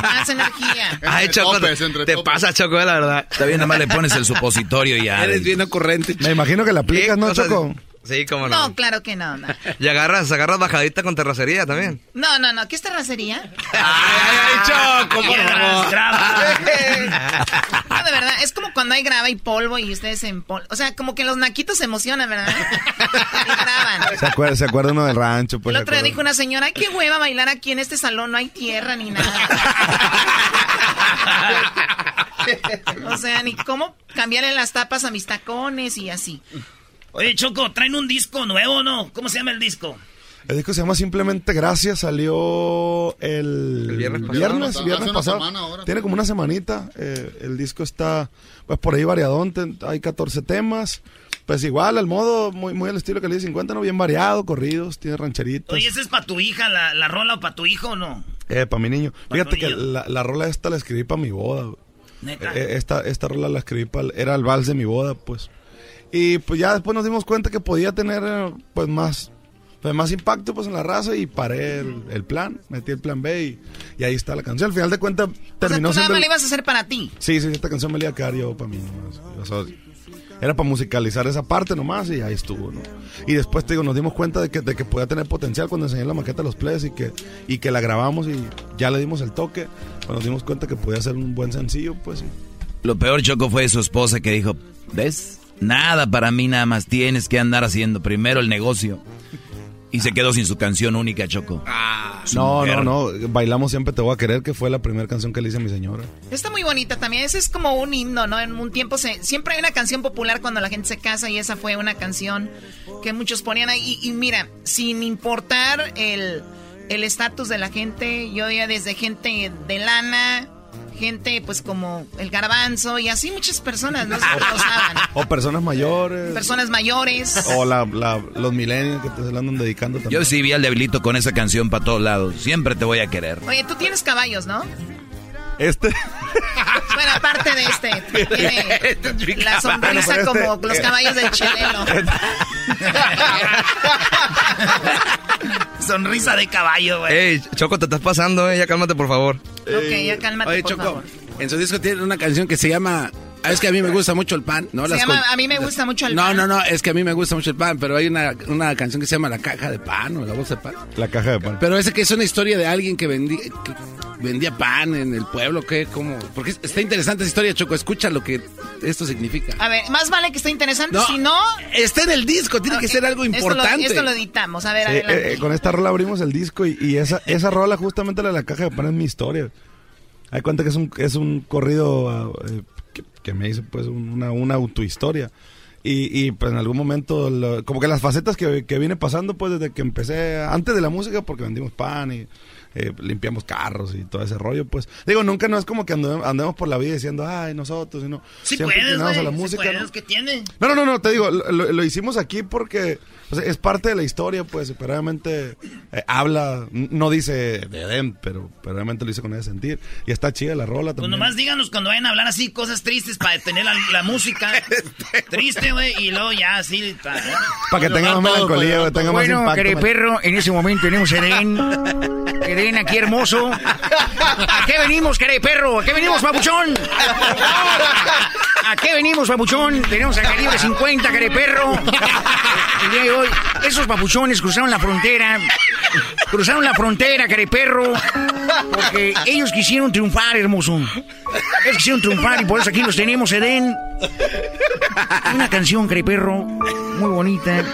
más energía. Ay, Choco, te, pasa, Choco, eh, la verdad. Está bien, nada más le pones el supositorio y ya. Eres bien ocurrente. Me imagino que la aplicas, ¿Qué ¿no, Choco? Sí, cómo no. No, claro que no, no. (laughs) Y agarras, agarras bajadita con terracería también. No, no, no. ¿Qué es terracería? (laughs) Ay, ay, Choco, por favor. (laughs) No, de verdad, es como cuando hay grava y polvo y ustedes en polvo. O sea, como que los naquitos se emocionan, ¿verdad? Y graban. Se acuerda, se acuerda uno del rancho, pues. El otro día dijo una señora, ay, qué hueva bailar aquí en este salón, no hay tierra ni nada. o sea, ni cómo cambiarle las tapas a mis tacones y así. Oye, Choco, traen un disco nuevo, ¿no? ¿Cómo se llama el disco? El disco se llama Simplemente Gracias, salió el, El viernes pasado. viernes, Hace viernes una pasado. semana ahora. Tiene como una semanita. eh, el disco está pues por ahí variadón, hay 14 temas. Pues igual, al modo, muy, muy al estilo que le 50, ¿no? Bien variado, corridos, tiene rancheritos. Oye, ¿esa es para tu hija, la, la rola o para tu hijo o no? Eh, para mi niño. Pa' Fíjate que la, la rola esta la escribí para mi boda. Neta. Eh, esta, esta rola la escribí para... Era el vals de mi boda, pues. Y pues ya después nos dimos cuenta que podía tener, eh, pues, más... Pues más impacto pues en la raza y paré el, el plan, metí el plan B y, y ahí está la canción. Al final de cuentas O sea, tú terminó nada más la ibas a hacer para ti. Sí, sí, esta canción me la iba a quedar yo para mí nomás. O sea, era para musicalizar esa parte nomás y ahí estuvo, ¿no? Y después, te digo, nos dimos cuenta de que, de que podía tener potencial cuando enseñé la maqueta a los players y que, y que la grabamos y ya le dimos el toque. Pues nos dimos cuenta que podía ser un buen sencillo, pues. Lo peor, Choco, fue su esposa que dijo, ¿ves? Nada para mí, nada más tienes que andar haciendo primero el negocio. Y se quedó sin su canción única, Choco. Su No, mujer. no, no. Bailamos Siempre Te Voy a Querer, que fue la primera canción que le hice a mi señora. Está muy bonita también. Ese es como un himno, ¿no? En un tiempo se, siempre hay una canción popular cuando la gente se casa y esa fue una canción que muchos ponían ahí. Y, y mira, sin importar el el estatus de la gente, yo ya desde gente de lana, gente pues como el garbanzo y así muchas personas, ¿no? Se lo usaban. (laughs) O personas mayores. Personas mayores. O la, la- los millennials que te se andan dedicando también. Yo sí vi al debilito con esa canción para todos lados. Siempre te voy a querer. Oye, tú tienes caballos, ¿no? Este. Bueno, aparte de este, tiene (laughs) la sonrisa Bueno, como este- los caballos del chelelo. (laughs) Sonrisa de caballo, güey. Ey, Choco, te estás pasando, eh. Ya cálmate, por favor. Ok, ya cálmate, Oye, por Choco, favor. en su disco tiene una canción que se llama... ah, Es que a mí me gusta mucho el pan, ¿no? Se Las llama con- A mí me gusta mucho el No, pan. no, no, es que a mí me gusta mucho el pan, pero hay una, una canción que se llama La caja de pan o la bolsa de pan. La caja de pan. Pero ese que es una historia de alguien que vendía, que vendía pan en el pueblo, ¿qué? ¿Cómo? Porque está interesante esa historia, Choco, escucha lo que esto significa. A ver, más vale que esté interesante, No, si no... Está en el disco, tiene que ser algo esto lo- importante. Esto lo, editamos, a ver, Sí, adelante. eh, eh, con esta rola abrimos el disco y, y esa, esa rola justamente la de la caja de pan es mi historia. Hay cuenta que es un, es un corrido ah, eh, que, me hizo pues un- una, una autohistoria. Y, y pues en algún momento, como que las facetas que, que viene pasando pues desde que empecé, antes de la música, porque vendimos pan y eh, limpiamos carros y todo ese rollo, pues. Digo, nunca no es como que andemos, andemos por la vida diciendo, ay, nosotros, sino Sí siempre puedes, güey. a la sí música, puedes, ¿no? ¿qué tiene? No, no, no, no, te digo, lo, hicimos aquí porque o sea, es parte de la historia, pues, pero obviamente eh, habla, no dice de Edén, pero, pero obviamente lo hice con ese sentir. Y está chida la rola Pues también. nomás díganos cuando vayan a hablar así cosas tristes para detener la, la música. (laughs) Triste, güey, y luego ya así. Para, Para que tenga más melancolía, güey, tenga más Bueno, impacto. man. perro, en ese momento tenemos a Edén. (laughs) Aquí hermoso. ¿A qué venimos, querido perro? ¿A qué venimos, papuchón? ¿A qué venimos, papuchón? Tenemos a calibre 50, querido perro. El día de hoy, esos papuchones cruzaron la frontera. Cruzaron la frontera, querido perro. Porque ellos quisieron triunfar, hermoso. Ellos quisieron triunfar y por eso aquí los tenemos, Edén. Una canción, querido perro, muy bonita.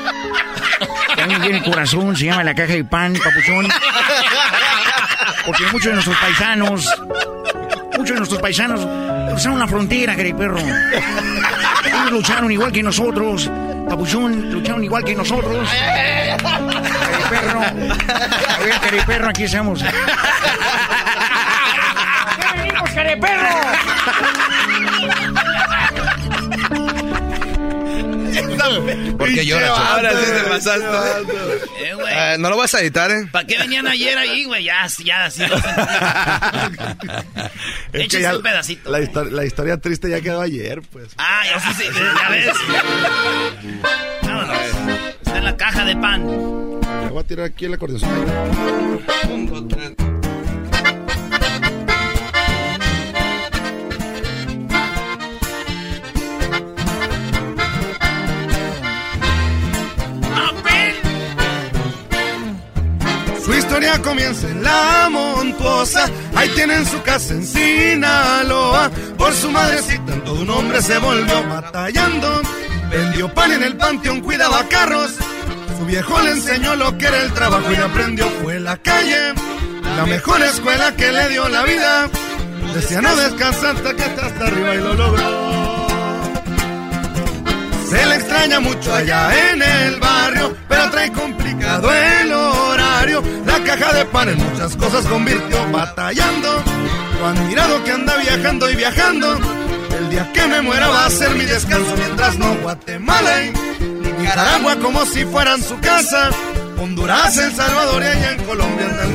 También tiene corazón, se llama La Caja de Pan, papuchón. Porque muchos de nuestros paisanos, muchos de nuestros paisanos cruzaron la frontera, querido perro. Ellos lucharon igual que nosotros, papuchón, lucharon igual que nosotros. Querido perro, a ver, aquí estamos. ¿A qué venimos, perro? ¿Por qué lloras? Ahora sí te pasaste. Eh, güey. Eh, no lo vas a editar, ¿eh? ¿Para qué venían ayer ahí, güey? Ya, ya, sí. lo (laughs) sentí. Es que Échese ya un pedacito. La, histo- la historia triste ya quedó ayer, pues. Ah, ya sí, sí, ya ves. Vámonos. Está en la caja de pan. Le voy a tirar aquí el acordeón. Historia comienza en la montuosa, ahí tienen su casa en Sinaloa. Por su madrecita, todo un hombre se volvió batallando. Vendió pan en el panteón, cuidaba carros. Su viejo le enseñó lo que era el trabajo y aprendió fue la calle. La mejor escuela que le dio la vida. Decía no descansa hasta que está hasta arriba y lo logró. Se le extraña mucho allá en el barrio, pero trae complicado el La caja de pan en muchas cosas convirtió batallando. Lo admirado que anda viajando y viajando. El día que me muera va a ser mi descanso mientras no Guatemala y Nicaragua como si fueran su casa. Honduras, El Salvador y allá en Colombia anda el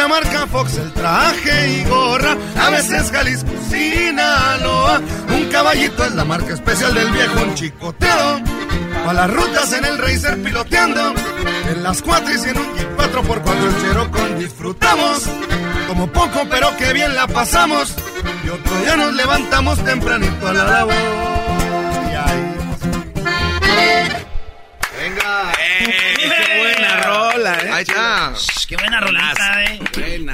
la marca Fox el traje y gorra, a veces Jalisco, Sinaloa. Un caballito es la marca especial del viejo, un chicoteo. A las rutas en el racer piloteando, en las cuatris y en un Jeep 4 por 4 el cero con disfrutamos. Como poco, pero que bien la pasamos. Y otro día nos levantamos tempranito a la labor. Y ahí Venga. ¡Qué buena rola, eh! Ahí está. Qué buena rolita, eh.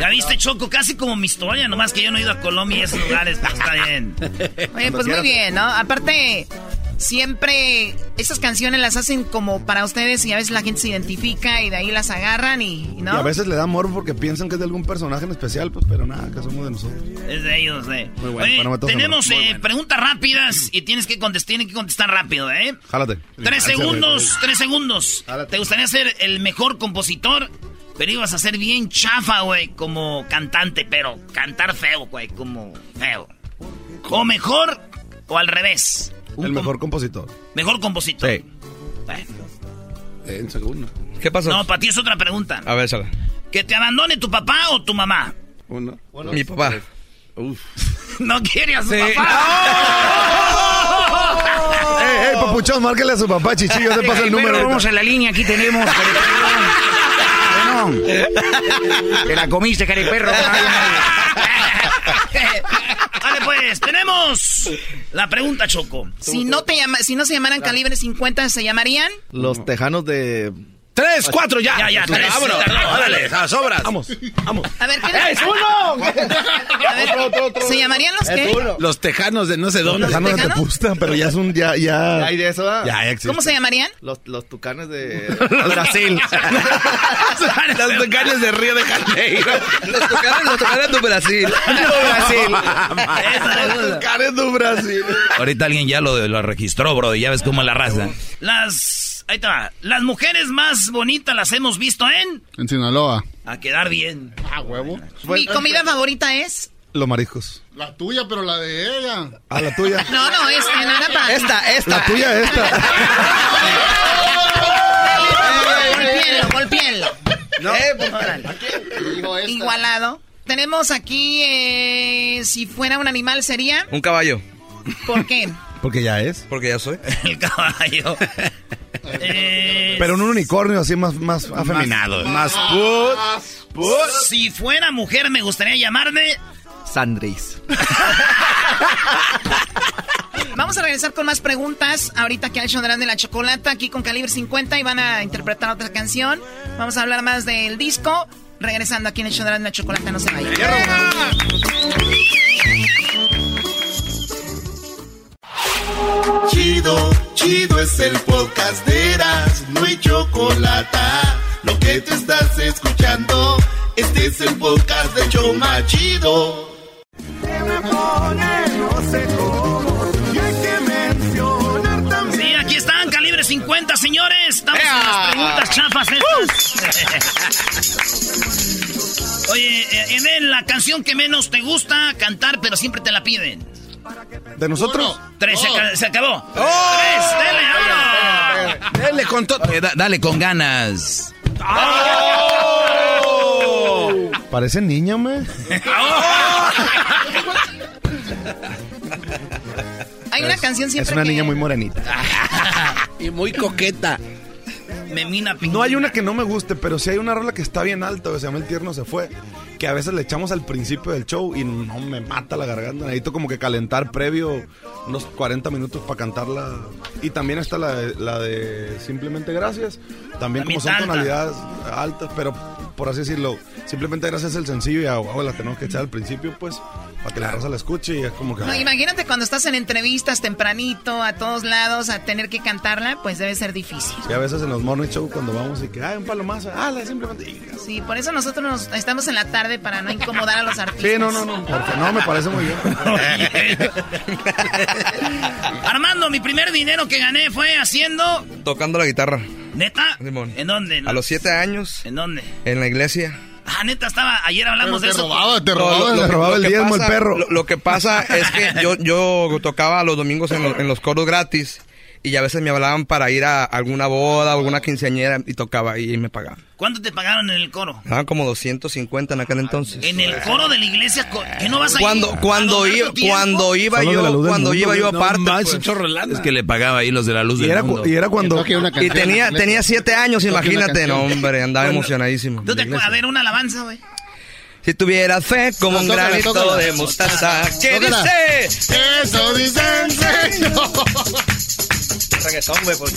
Ya viste, Choco, casi como mi historia, nomás que yo no he ido a Colombia y esos lugares, pero está bien. (laughs) Oye, pues muy bien, ¿no? Aparte, siempre esas canciones las hacen como para ustedes y a veces la gente se identifica y de ahí las agarran y, ¿no? a veces le da morbo porque piensan que es de algún personaje en especial, pues, pero nada, que somos de nosotros. Es de ellos, eh. Muy bueno, Oye, para no meterse en tenemos. Muy eh, preguntas rápidas y tienes que contestar, tienen que contestar rápido, ¿eh? Jálate. Tres segundos, tres segundos. ¿Te gustaría ser el mejor compositor? Pero ibas a ser bien chafa, güey, como cantante, pero cantar feo, güey, como feo. O mejor, o al revés. El mejor compositor. Mejor compositor. Sí. Bueno. En segundo. ¿Qué pasó? No, para ti es otra pregunta. A ver, chala. ¿Que te abandone tu papá o tu mamá? Uno. Mi papá. Uf. (laughs) No quiere a su Sí. papá. (laughs) ¡Ey, ey, papuchón, márquele a su papá, chichillo, te pasa el número. Ahorita. vamos a la línea, aquí tenemos. Bueno, te la comiste, cariperro. Vale, pues, tenemos la pregunta, Choco. Si no, te llama, si no se llamaran Calibre 50, ¿se llamarían? Los tejanos de. Tres, cuatro, ya. Ya, ya, tres. Vámonos. Órale, a sobras. Vamos, vamos. A ver, ¿qué ¡Es uno! (laughs) A ver, ¿Se llamarían los qué? Los tejanos de no sé dónde. Tejanos de Tepusta, pero ya es un ya ya. ¿Ya hay de eso? Ya, ya existe. ¿Cómo se llamarían? Los, los tucanes de Brasil. (laughs) Los tejanos de Río de Janeiro. los tucanes, los tucanes de Brasil. (laughs) Brasil. Los tucanes de Brasil. Ahorita alguien ya lo, lo registró, bro, y ya ves cómo es la raza. Las. Ahí te va. Las mujeres más bonitas las hemos visto en. En Sinaloa. A quedar bien. Ah, huevo. Mi comida favorita es. Los mariscos. La tuya, pero la de ella. Ah, la tuya. No, no, es en Arapa. Esta, esta. La tuya, esta. (laughs) Golpéenlo, golpéenlo. No, Órale. Igualado. Tenemos aquí, eh, si fuera un animal sería. Un caballo. ¿Por qué? Porque ya es. Porque ya soy. El caballo. Eh, Pero un unicornio así más, más afeminado. Más put. Si fuera mujer, me gustaría llamarme. Sandris. (laughs) Vamos a regresar con más preguntas. Ahorita que ha hecho de la Chocolata aquí con Calibre 50 y van a interpretar otra canción. Vamos a hablar más del disco. Regresando aquí en el de la Chocolata, no se vayan. Chido, chido es el podcast de Eras, no hay chocolate. Lo que te estás escuchando, este es el podcast de Choma Chido. Sí, aquí están, calibre 50, señores. Estamos en las preguntas chafas estas. (laughs) Oye, eh, Edel, la canción que menos te gusta cantar, pero siempre te la piden. ¿De nosotros? Tres, se, ca- se acabó. ¡Oh! Tres. Dale con todo. Eh, da- dale con ganas. Parece niña, me. Hay una canción Es siempre una que... niña muy morenita. (laughs) Y muy coqueta. Memina No hay una que no me guste, pero sí hay una rola que está bien alta, que se llama El Tierno se fue, que a veces le echamos al principio del show y no me mata la garganta. Necesito como que calentar previo unos 40 minutos para cantarla. Y también está la de, la de Simplemente Gracias. También, como son alta. tonalidades altas, pero por así decirlo, Simplemente Gracias el sencillo y a huevo la tenemos que echar al principio, pues, para que la raza la escuche y es como que... No, imagínate cuando estás en entrevistas tempranito, a todos lados, a tener que cantarla, pues debe ser difícil. Y a veces en los morning show cuando vamos y que, ay, un palomazo, ah, la Simplemente... Sí, por eso nosotros nos, estamos en la tarde para no incomodar a los artistas. Sí, no, no, no, porque no, me parece muy bien. (laughs) (laughs) Armando, mi primer dinero que gané fue haciendo. Tocando la guitarra. ¿Neta? Simón. ¿En dónde? A los siete años. ¿En dónde? En la iglesia. Ah, neta, estaba. Ayer hablamos de eso. No, lo- lo- lo que pasa- Lo, lo que pasa es que yo, yo tocaba los domingos en, los- en los coros gratis y a veces me hablaban para ir a alguna boda o alguna quinceañera y tocaba ahí y me pagaban. ¿Cuánto te pagaron en el coro? Daban como 250 en aquel entonces. En el coro de la iglesia, ¿qué no vas a Cuando, ir? cuando, ¿A donar iba, cuando iba Solo yo, cuando mundo, iba yo no aparte. pues. Es que le pagaba ahí los de la luz Y del era, mundo. y era cuando... Y tenía, tenía siete años, imagínate, no, hombre, andaba emocionadísimo. ¿Tú te acuerdas? A ver, una alabanza, güey. Si tuvieras fe como un tócala, granito tócala. de mostaza, ¿qué Tócala. dice? Eso dicen, señor. Reggaetón, güey, porque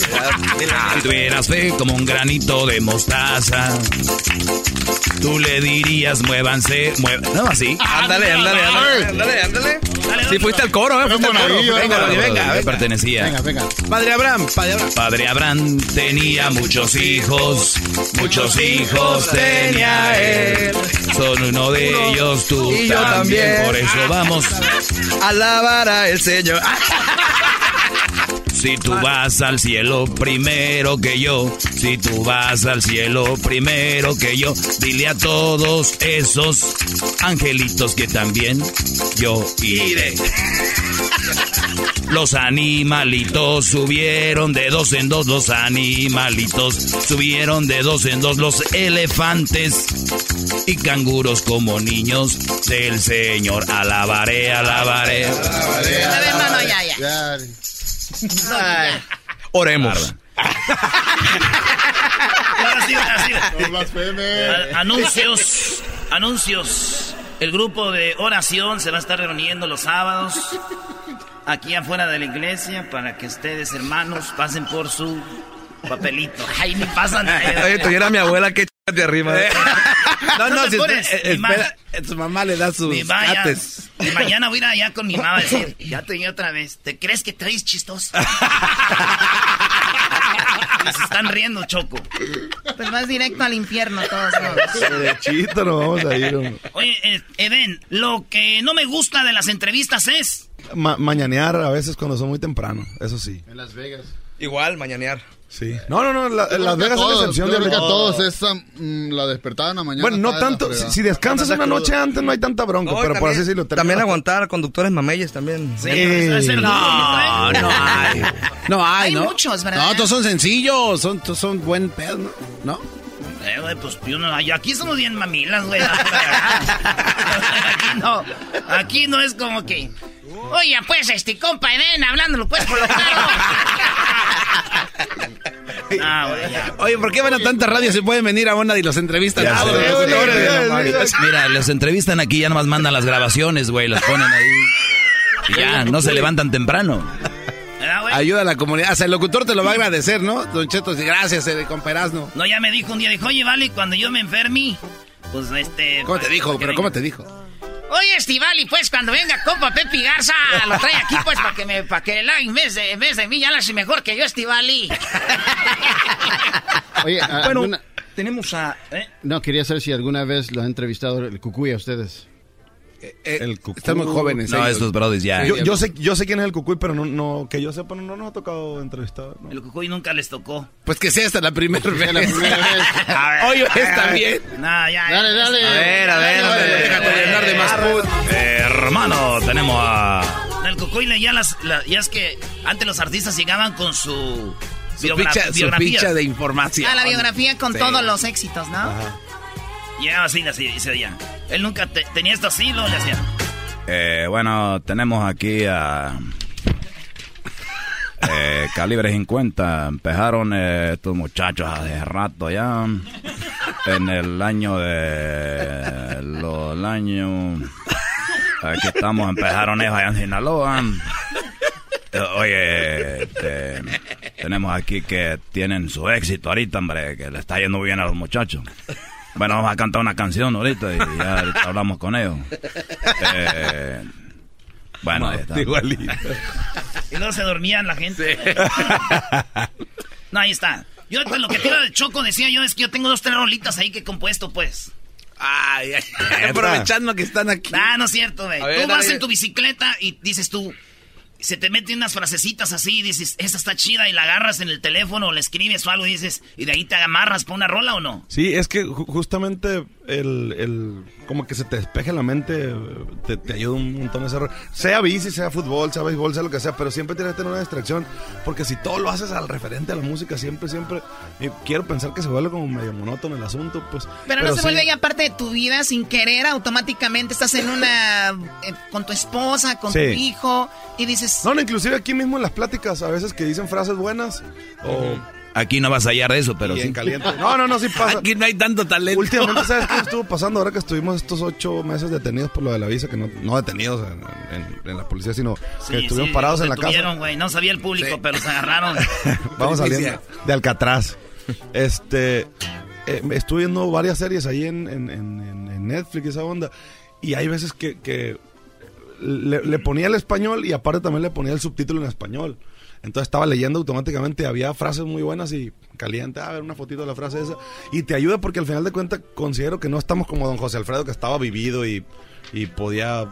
Si tuvieras fe como un granito de mostaza, tú le dirías, muévanse, muévanse. No, así. Ándale, ándale, ándale, ándale, ándale. Si fuiste al coro, ¿eh? Fuiste al coro. Venga, venga, venga. Pertenecía. Venga, venga. Padre Abraham, Padre Abraham. Padre Abraham tenía muchos hijos, muchos hijos tenía él. Son uno de ellos tú Y yo también, también. por eso vamos. Alabar a el Señor. Si tú vas al cielo primero que yo, si tú vas al cielo primero que yo, dile a todos esos angelitos que también yo iré. (laughs) Los animalitos subieron de dos en dos, los animalitos subieron de dos en dos, los elefantes y canguros como niños del Señor. Alabaré, alabaré. A ver, no, no, ya, ya. Oremos. (laughs) A- Anuncios, anuncios. El grupo de oración se va a estar reuniendo los sábados aquí afuera de la iglesia para que ustedes, hermanos, pasen por su papelito. Ay, ni pasan. Oye, tuviera mi abuela que de arriba. (laughs) (laughs) No, no, si pones. Mi ma- espera, su mamá le da sus mi ma ya- cates. y mañana voy a ir allá con mi mamá a decir, (laughs) ya te vi otra vez. ¿Te crees que traes chistoso? (laughs) Y se están riendo, Choco. Pues vas directo al infierno todos modos. Derechito nos vamos a ir. hombre. Oye, eh, Eden, lo que no me gusta de las entrevistas es... Ma- mañanear a veces cuando son muy temprano, eso sí. En Las Vegas. Igual, mañanear. Sí. No, no, no, la- Las Vegas es la todos, excepción yo de creo que a todos esa, mm, la despertada en la mañana. Bueno, no de tanto. Si, descansas una noche antes no hay tanta bronca, No, pero por también- así decirlo. También aguantar conductores mameyes también. Sí, No, no hay. No hay, Hay ¿no? muchos, ¿verdad? No, todos son sencillos, son, todos son buen pedo, ¿no? ¿No? Eh, güey, pues yo no, aquí somos bien mamilas, güey. (laughs) aquí no, aquí no es como que... Oye, pues, este compa Eden, hablándolo pues por lo claro. (laughs) Ah. Oye, ¿por qué van a tanta radio si pueden venir a una y los entrevistan? Ya Ah, güey, ya ya. Mira, los entrevistan aquí, ya nomás mandan las grabaciones, güey, los ponen ahí. Y ya, no se levantan temprano. ¿Verdad, güey? Ayuda a la comunidad. O sea, el locutor te lo va a agradecer, ¿no? Don Cheto, gracias, eh, compa Erasmo. No, ya me dijo un día, dijo, oye, vale, cuando yo me enferme, pues este... ¿Cómo te dijo? ¿Pero cómo te dijo? Oye, Estivali, pues cuando venga compa Pepe Garza, lo trae aquí pues para que me, para que la en vez de, en vez de mí ya la hace mejor que yo, Estivali. (laughs) Oye, Bueno, alguna- tenemos a... ¿eh? No, quería saber si alguna vez lo han entrevistado el cucuy a ustedes. El cucuy. Están muy jóvenes. No, ellos. estos brothers ya. Yo, yo sé, yo sé quién es el cucuy, pero no, no, que yo sepa, no, no nos ha tocado entrevistar. ¿no? El cucuy nunca les tocó. Pues que sea hasta la primera vez. la primera vez. (laughs) A ver, Oye, a ver, está bien. No, ya. Dale, dale. A ver, a ver. Déjate llenar de más put. hermano, tenemos a... El cucuy leía las, la- ya es que antes los artistas llegaban con su... Su ficha, su biografía. ficha de información. A la biografía con Sí. todos los éxitos, ¿no? Llegaba así, así, se veía. Él nunca te- tenía esto así, lo le hacía. Eh, bueno, tenemos aquí a... eh, calibre 50. Empezaron eh, estos muchachos hace rato ya. En el año de... Los años... Aquí estamos, empezaron ellos allá en Sinaloa. Eh, Oye, este, tenemos aquí que tienen su éxito ahorita, hombre, que le está yendo bien a los muchachos. Bueno, vamos a cantar una canción ahorita y ya ahorita hablamos con ellos. Eh, bueno, ahí está. Igualito. Y luego se dormían la gente. (laughs) no, ahí está. Yo lo que tira de Choco decía yo es que yo tengo dos, tres rolitas ahí que he compuesto, pues. Ay, ay, aprovechando que están aquí. Ah, no es cierto, güey. Tú vas en tu bicicleta y dices tú, se te meten unas frasecitas así y dices, esta está chida y la agarras en el teléfono o le escribes o algo y dices, y de ahí te amarras para una rola o no. Sí, es que ju- justamente el, el- como que se te despeje la mente, te, te ayuda un montón ese error. Sea bici, sea fútbol, sea béisbol, sea lo que sea, pero siempre tienes que tener una distracción, porque si todo lo haces al referente a la música, siempre, siempre, quiero pensar que se vuelve como medio monótono el asunto, pues. Pero, no se sí. vuelve ya parte de tu vida sin querer, automáticamente estás en una. eh, con tu esposa, con Sí. tu hijo, y dices. No, no, inclusive aquí mismo en las pláticas, a veces que dicen frases buenas, o... Aquí no vas a hallar de eso, pero y sí. en caliente. No, no, no, sí (laughs) pasa. Aquí no hay tanto talento. Últimamente, ¿sabes qué (laughs) estuvo pasando ahora que estuvimos estos ocho meses detenidos por lo de la visa? Que no, no detenidos en, en- en la policía, sino que Sí, estuvimos sí, parados en la casa. güey. No sabía el público, pero se agarraron. (laughs) Vamos saliendo de Alcatraz. Este, eh, estuve viendo varias series ahí en, en- en- en- en Netflix, esa onda. Y hay veces que, que le, le ponía el español y aparte también le ponía el subtítulo en español. Entonces estaba leyendo automáticamente, había frases muy buenas y caliente, a ver una fotito de la frase esa. Y te ayuda porque al final de cuentas considero que no estamos como don José Alfredo que estaba vivido y, y podía,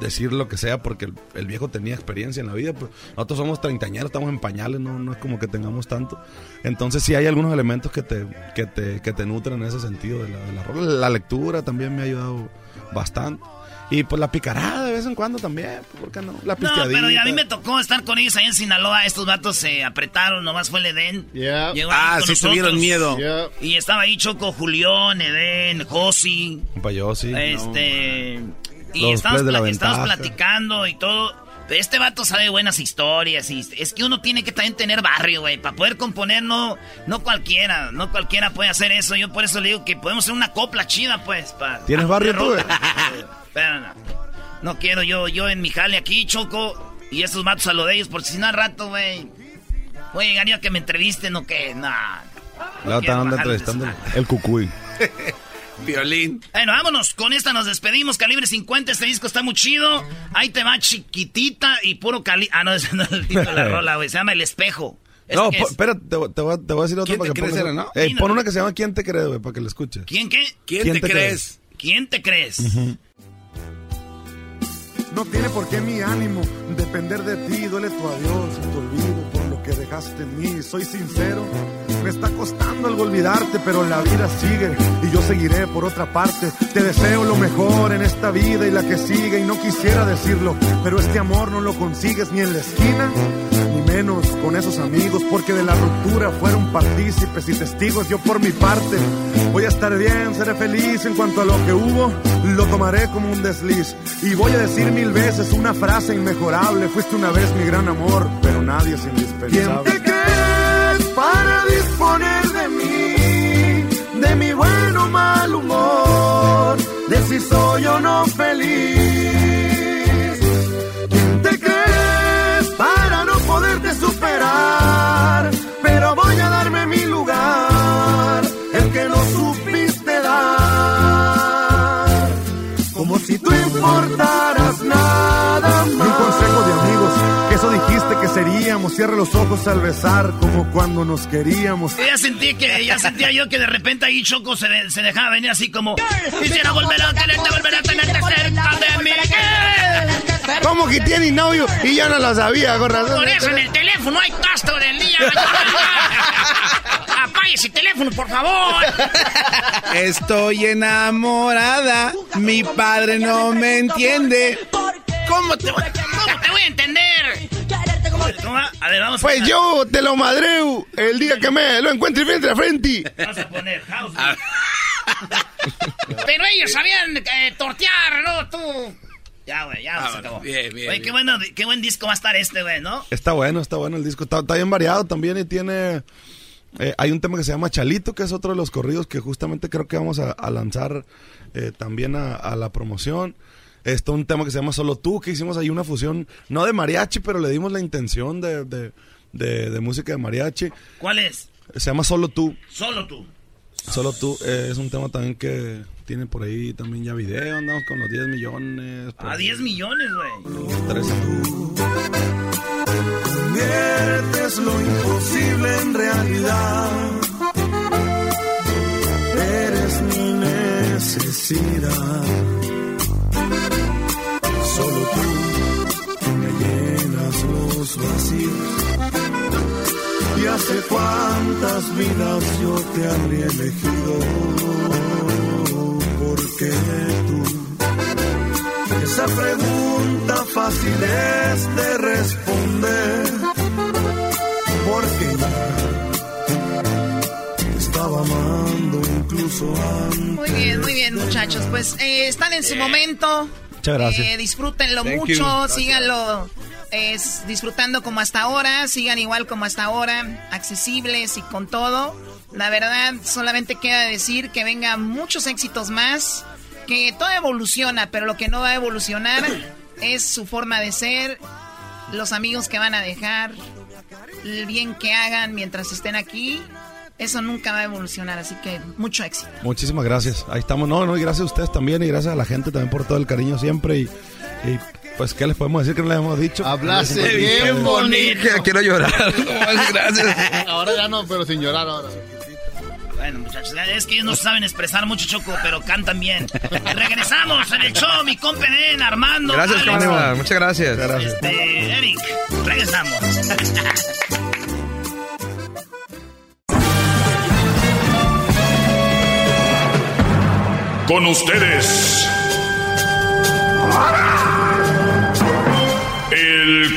decir lo que sea porque el, viejo tenía experiencia en la vida. Pero nosotros somos treintañeros, estamos en pañales, no, no es como que tengamos tanto. Entonces sí hay algunos elementos que te, que te, que te nutren en ese sentido de la. La lectura también me ha ayudado bastante. Y pues la picarada de vez en cuando también, pues, ¿por qué no? La No, pisteadita. pero a mí me tocó estar con ellos ahí en Sinaloa. Estos vatos se apretaron, nomás fue el Edén. Yeah. Ah, sí nosotros. tuvieron miedo. Yeah. Y estaba ahí Choco, Julián, Edén, Josi. Compa, yo sí. Este. Y de la pla- estamos ventaja. platicando y todo. Pero este vato sabe buenas historias. Y es que uno tiene que también tener barrio, güey. Para poder componer, no, no cualquiera. No cualquiera puede hacer eso. Yo por eso le digo que podemos hacer una copla chida, pues. pa- ¿Tienes pa- barrio tú? Pero no. No quiero yo, yo en mi jale aquí, Choco. Y estos vatos a lo de ellos, porque si no al rato, güey. Voy a llegar yo a que me entrevisten o que. Nah. La otra anda entrevistando el cucuy. (laughs) Violín. Bueno, vámonos. Con esta nos despedimos. Calibre 50. Este disco está muy chido. Ahí te va chiquitita y puro cali... Ah, no, (laughs) ese no es el título de la (laughs) rola, güey. Se llama El Espejo. ¿Este No, es? espérate, te, voy- te voy, a- te voy a decir otra ¿Quién para que crees pongas- era, no? Ey, pon una que se llama ¿Quién te crees, güey? Para que la escuches. ¿Quién qué? ¿Quién, te, crees? ¿Quién te crees? No tiene por qué mi ánimo depender de ti. Duele tu adiós, tu olvido dejaste en mí. Soy sincero, me está costando algo olvidarte, pero la vida sigue y yo seguiré por otra parte. Te deseo lo mejor en esta vida y la que sigue. Y no quisiera decirlo, pero este amor no lo consigues ni en la esquina. Con esos amigos, porque de la ruptura fueron partícipes y testigos. Yo por mi parte voy a estar bien, seré feliz en cuanto a lo que hubo, lo tomaré como un desliz. Y voy a decir mil veces una frase inmejorable: Fuiste una vez mi gran amor, pero nadie es indispensable. ¿Quién te crees para disponer de mí? De mi bueno o mal humor, de si soy o no feliz. Pero voy a darme mi lugar, el que no supiste dar. Como si tú importaras nada más. Un consejo de amigos, que eso dijiste que seríamos. Cierra los ojos al besar, como cuando nos queríamos. Ya sentí que, ya sentía yo que de repente ahí Choco se, de- se dejaba venir así como Quisiera volver a tenerte, volver a tenerte cerca de mí ¿Cómo que tiene novio? Y yo no lo sabía, con razón. Por eso en el teléfono hay gasto del día (laughs) Apague ese teléfono, por favor Estoy enamorada. Mi padre no me entiende. ¿Cómo te voy ¿Cómo te voy a entender? A ver, vamos Pues a... yo te lo madreo el día que me lo encuentre frente a frente. Vamos a poner house Pero ellos sabían eh, tortear, ¿no? Tú Ya, güey, ya Ah, se acabó bien, bien, Oye, qué, bueno, qué buen disco va a estar este, güey, ¿no? Está bueno, está bueno el disco. Está, está bien variado también y tiene... eh, hay un tema que se llama Chalito, que es otro de los corridos que justamente creo que vamos a, a lanzar eh, también a, a la promoción. Está un tema que se llama Solo Tú, que hicimos ahí una fusión, no de mariachi, pero le dimos la intención de, de, de- de música de mariachi. ¿Cuál es? Se llama Solo Tú. Solo tú Solo Tú eh, es un tema también que tiene por ahí también ya video, andamos con los 10 millones. por A ahí. 10 millones, güey. Conviertes lo imposible en realidad. Eres mi necesidad. Solo tú me llenas los vacíos. Hace cuántas vidas yo te habría elegido. Porque tú esa pregunta fácil es de responder, porque te estaba amando incluso antes. Muy bien, muy bien, muchachos. Pues eh, están en su momento. Muchas gracias. Eh, disfrútenlo Thank mucho, you. Gracias. síganlo es, disfrutando como hasta ahora, sigan igual como hasta ahora, accesibles y con todo. La verdad, solamente queda decir que vengan muchos éxitos más, que todo evoluciona, pero lo que no va a evolucionar (coughs) es su forma de ser, los amigos que van a dejar, el bien que hagan mientras estén aquí. Eso nunca va a evolucionar, así que mucho éxito. Muchísimas gracias. Ahí estamos. No, no, y gracias a ustedes también y gracias a la gente también por todo el cariño siempre. Y, y, pues, ¿qué les podemos decir que no les hemos dicho? Hablaste hemos bien dicho. bonito. (laughs) Quiero llorar. (laughs) Gracias. Ahora ya no, pero sin llorar ahora. Bueno, muchachos, es que ellos no saben expresar mucho, Choco, pero cantan bien. Regresamos en el show, mi compen, Armando. Gracias, Alex, Camarada. Muchas gracias. Este, Eric, regresamos. Con ustedes.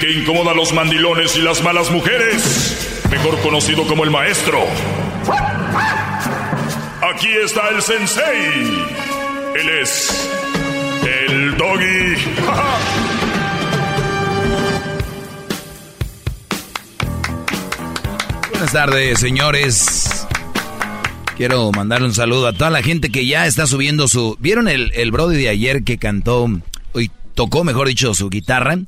Que incomoda a los mandilones y las malas mujeres. Mejor conocido como el maestro. Aquí está el sensei. Él es el doggy. (laughs) Buenas tardes, señores. Quiero mandarle un saludo a toda la gente que ya está subiendo su... ¿Vieron el, el Brody de ayer que cantó, y tocó, mejor dicho, su guitarra?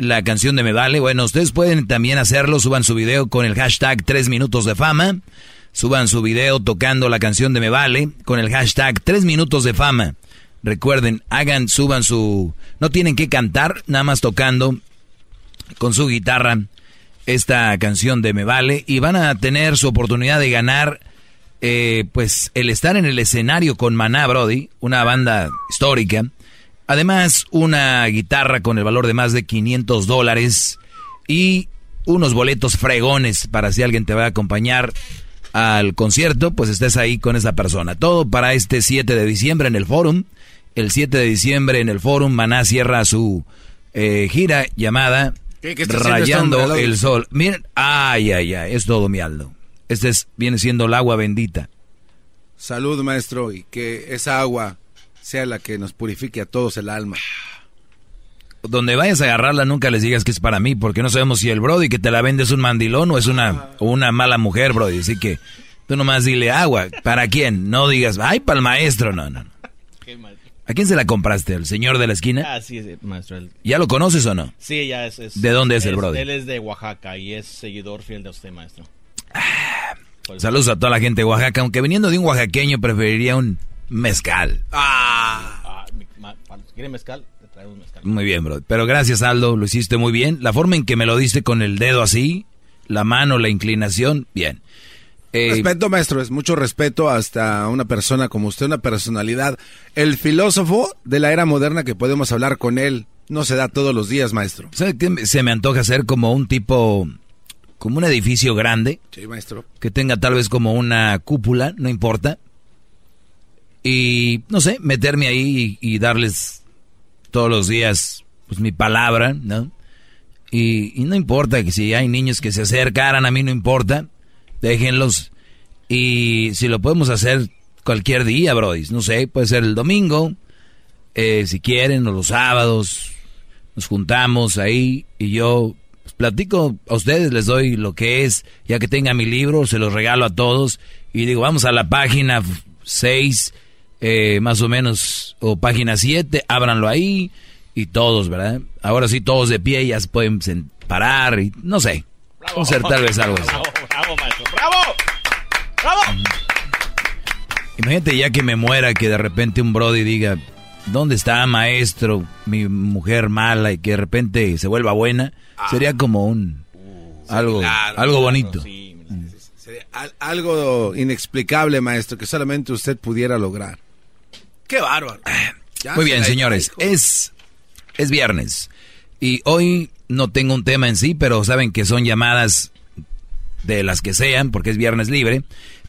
La canción de Me Vale. Bueno, ustedes pueden también hacerlo, suban su video con el hashtag 3 minutos de fama. Suban su video tocando la canción de Me Vale con el hashtag 3 minutos de fama. Recuerden, hagan, suban su... No tienen que cantar, nada más tocando con su guitarra esta canción de Me Vale y van a tener su oportunidad de ganar eh, pues el estar en el escenario con Maná Brody, una banda histórica. Además, una guitarra con el valor de más de 500 dólares y unos boletos fregones para si alguien te va a acompañar al concierto, pues estés ahí con esa persona. Todo para este 7 de diciembre en el Forum. El 7 de diciembre en el Forum, Maná cierra su eh, gira llamada ¿Qué- qué está haciendo Rayando este hombre, el? Sol. Miren, ay, ay, ay, es todo mi Aldo. Este es, viene siendo el agua bendita. Salud, maestro, y que esa agua sea la que nos purifique a todos el alma. Donde vayas a agarrarla, nunca les digas que es para mí, porque no sabemos si el Brody que te la vende es un mandilón o es una, o una mala mujer, Brody. Así que tú nomás dile agua. ¿Para quién? No digas, ay, para el maestro. No, no. no. ¿A quién se la compraste? ¿El señor de la esquina? Ah, sí, sí, maestro. el- ¿Ya lo conoces o no? Sí, ya es, es- ¿De dónde es el Brody? Él es de Oaxaca y es seguidor fiel de usted, maestro. Saludos a toda la gente de Oaxaca, aunque viniendo de un oaxaqueño preferiría un mezcal. Ah, ¿Quiere mezcal? Le traigo un mezcal. Muy bien, bro. Pero gracias, Aldo, lo hiciste muy bien. La forma en que me lo diste con el dedo así, la mano, la inclinación, bien. Eh, Respeto, maestro, es mucho respeto hasta una persona como usted, una personalidad. El filósofo de la era moderna que podemos hablar con él no se da todos los días, maestro. ¿Sabe qué? Se me antoja hacer como un tipo, como un edificio grande, Sí, maestro. que tenga tal vez como una cúpula, no importa. Y, no sé, meterme ahí y, darles todos los días, pues mi palabra, ¿no? Y, y no importa que si hay niños que se acercaran, a mí no importa, déjenlos. Y si lo podemos hacer cualquier día, Brody, no sé, puede ser el domingo, eh, si quieren, o los sábados, nos juntamos ahí y yo pues, platico a ustedes, les doy lo que es, ya que tenga mi libro, se los regalo a todos y digo, vamos a la página 6, más o menos, o página 7, ábranlo ahí y todos, ¿verdad? Ahora sí, todos de pie ya se pueden parar y no sé, vamos a hacer tal vez algo así. Bravo, bravo, maestro. ¡Bravo! ¡Bravo! Imagínate ya que me muera que de repente un Brody diga, ¿dónde está maestro, mi mujer mala y que de repente se vuelva buena? Sería como un algo claro, algo claro, bonito. Sería al- algo inexplicable, maestro, que solamente usted pudiera lograr. ¡Qué bárbaro! (clears throat) Ya Muy bien, señores, es es viernes y hoy no tengo un tema en sí, pero saben que son llamadas de las que sean porque es viernes libre,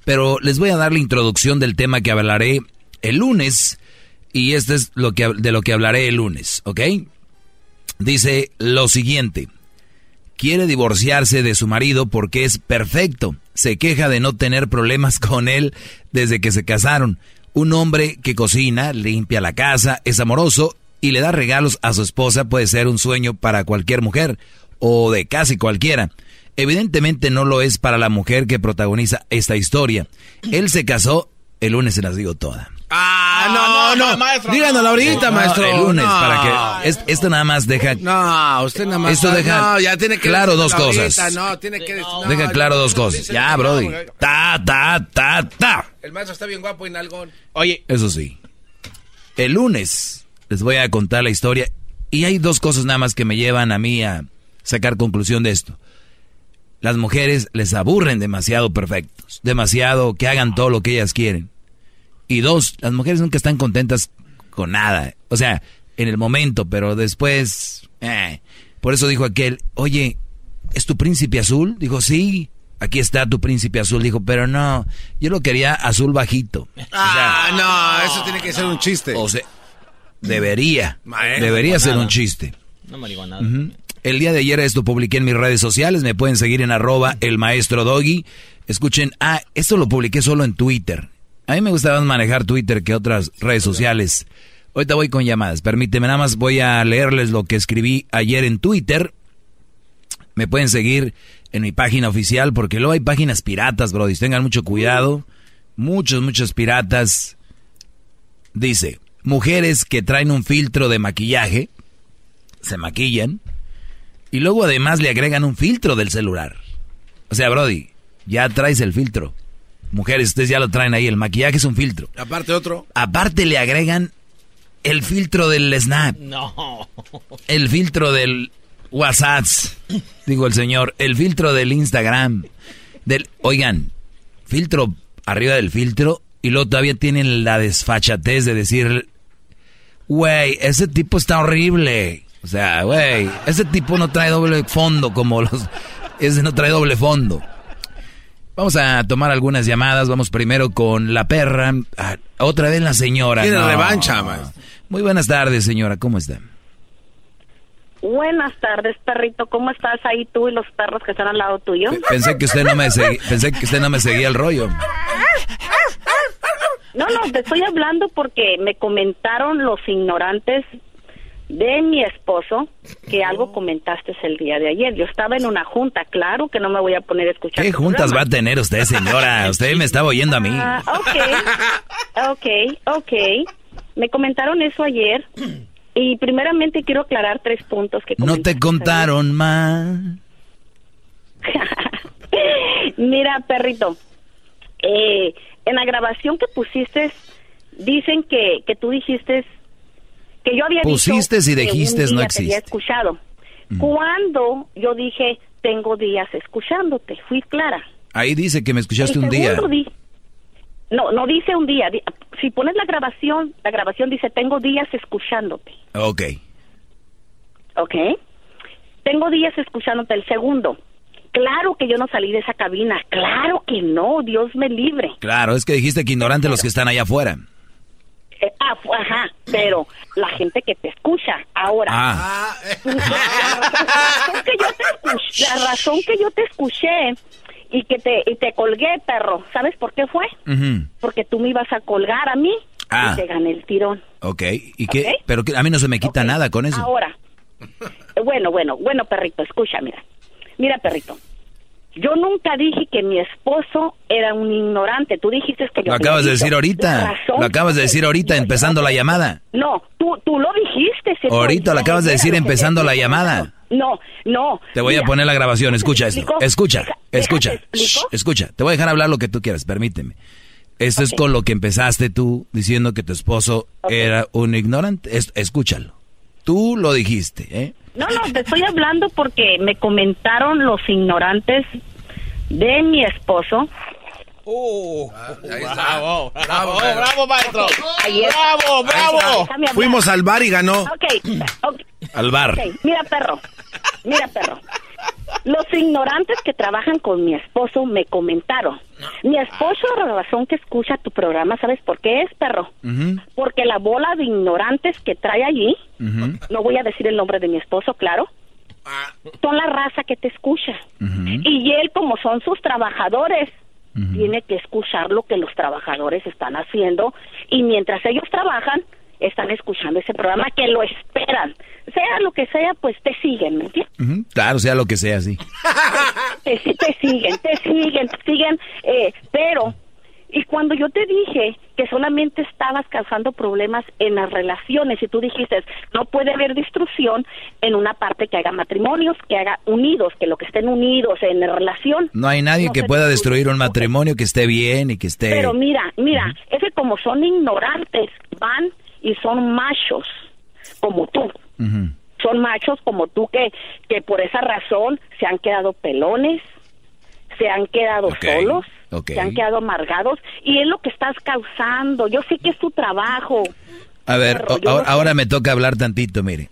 pero les voy a dar la introducción del tema que hablaré el lunes y este es lo que de lo que hablaré el lunes, ¿ok? Dice lo siguiente. Quiere divorciarse de su marido porque es perfecto. Se queja de no tener problemas con él desde que se casaron. Un hombre que cocina, limpia la casa, es amoroso y le da regalos a su esposa puede ser un sueño para cualquier mujer o de casi cualquiera. Evidentemente no lo es para la mujer que protagoniza esta historia. Él se casó, el lunes se las digo toda. Ah, no, no, maestro, Díganoslo ahorita, No, maestro. El lunes, No. para que. es- esto nada más deja. No, usted nada más. Esto deja no, ya tiene que claro dos decirlo cosas. ahorita, No, tiene que decir- no, deja no, claro no, dos no, cosas. Ya, no, Brody. no, Ta, ta, ta, ta. El maestro está bien guapo y nalgón. Oye, Eso sí. El lunes les voy a contar la historia. Y hay dos cosas nada más que me llevan a mí a sacar conclusión de esto. Las mujeres les aburren demasiado perfectos. Demasiado que hagan todo lo que ellas quieren. Y dos, las mujeres nunca están contentas con nada. O sea, en el momento, pero después... eh. Por eso dijo aquel, oye, ¿es tu príncipe azul? Dijo, sí, aquí está tu príncipe azul. Dijo, pero no, yo lo quería azul bajito. Ah, no, eso tiene que ser un chiste. O sea, debería. Maestro, debería ser un chiste. no marihuana. Ujú. El día de ayer esto publiqué en mis redes sociales. Me pueden seguir en arroba el maestro doggy. Escuchen, ah, esto lo publiqué solo en Twitter. A mí me gusta más manejar Twitter que otras redes sociales. Ahorita voy con llamadas. Permíteme, nada más voy a leerles lo que escribí ayer en Twitter. Me pueden seguir en mi página oficial porque luego hay páginas piratas, brodis. Tengan mucho cuidado. Muchos, muchos piratas. Dice, mujeres que traen un filtro de maquillaje, se maquillan, y luego además le agregan un filtro del celular. O sea, Brody, ya traes el filtro. mujeres, ustedes ya lo traen ahí, el maquillaje es un filtro. Aparte otro. Aparte le agregan el filtro del Snap. No. El filtro del WhatsApp, digo el señor, el filtro del Instagram. Del, oigan, filtro arriba del filtro y luego todavía tienen la desfachatez de decir, güey, ese tipo está horrible. O sea, güey, ese tipo no trae doble fondo como los... Ese no trae doble fondo. Vamos a tomar algunas llamadas. Vamos primero con la perra. Ah, otra vez la señora. Tiene No. revancha, maestro. Muy buenas tardes, señora. ¿Cómo está? Buenas tardes, perrito. ¿Cómo estás ahí tú y los perros que están al lado tuyo? Pensé que usted no me segui- pensé que usted no me seguía el rollo. No, no, te estoy hablando porque me comentaron los ignorantes de mi esposo que algo comentaste el día de ayer. Yo estaba en una junta, claro que no me voy a poner a escuchar. ¿Qué juntas va a tener usted, señora? (laughs) Usted me estaba oyendo a mí. Ah, ok, ok, ok. Me comentaron eso ayer y primeramente quiero aclarar tres puntos que No te contaron mal. (laughs) Mira, perrito, eh, en la grabación que pusiste, dicen que, que tú dijiste que yo había Pusiste dicho y que un dijiste, día no te existe. había escuchado. Cuando yo dije, tengo días escuchándote, fui clara. Ahí dice que me escuchaste El un día. di- no, no dice un día. Si pones la grabación, la grabación dice, tengo días escuchándote. Ok. ¿ok? Tengo días escuchándote el segundo. Claro que yo no salí de esa cabina, claro que no, Dios me libre. Claro, es que dijiste que ignorante los que están allá afuera. Eh, ah, ajá, pero la gente que te escucha ahora. Ah. La razón que yo te escuché, la razón que yo te escuché y que te y te colgué, perro, ¿sabes por qué fue? Porque tú me ibas a colgar a mí Ah. y te gané el tirón. Ok. ¿Y qué? Pero que a mí no se me quita nada con eso. Ahora, bueno, bueno, bueno, perrito, escucha, mira. Mira, perrito. Yo nunca dije que mi esposo era un ignorante. Tú dijiste que yo Lo acabas de decir ahorita. Lo acabas de decir ahorita, empezando la llamada. No, tú, tú lo dijiste. Ahorita lo acabas de decir empezando la llamada. No, no. Te voy a poner la grabación. Escucha esto. Escucha. Escucha. Shh, Escucha. Te voy a dejar hablar lo que tú quieras. Permíteme. Esto es con lo que empezaste tú diciendo que tu esposo era un ignorante. Es- escúchalo. Tú lo dijiste, ¿eh? No, no, te estoy hablando porque me comentaron los ignorantes de mi esposo. Bravo, bravo, bravo, maestro. Bravo, bravo. Fuimos al bar y ganó. Ok, ok. Al bar. Ok, mira perro, mira perro. Los ignorantes que trabajan con mi esposo me comentaron. Mi esposo, la razón que escucha tu programa, ¿sabes por qué es, perro? Porque la bola de ignorantes que trae allí, no voy a decir el nombre de mi esposo, claro, son la raza que te escucha. Y él, como son sus trabajadores, tiene que escuchar lo que los trabajadores están haciendo y mientras ellos trabajan, están escuchando ese programa que lo esperan. Sea lo que sea, pues te siguen, ¿me entiendes? Claro, sea lo que sea, sí. (laughs) te, te siguen, te siguen, te siguen, eh, pero, y cuando yo te dije que solamente estabas causando problemas en las relaciones y tú dijiste, no puede haber destrucción en una parte que haga matrimonios, que haga unidos, que lo que estén unidos en la relación. No hay nadie No que pueda destruir un matrimonio que esté bien y que esté... Pero mira, mira, es que como son ignorantes, van y son machos, como tú. Son machos como tú que, que por esa razón se han quedado pelones, se han quedado solos, se han quedado amargados y es lo que estás causando. Yo sé que es tu trabajo. A ver, o- ahora, me toca hablar tantito, mire.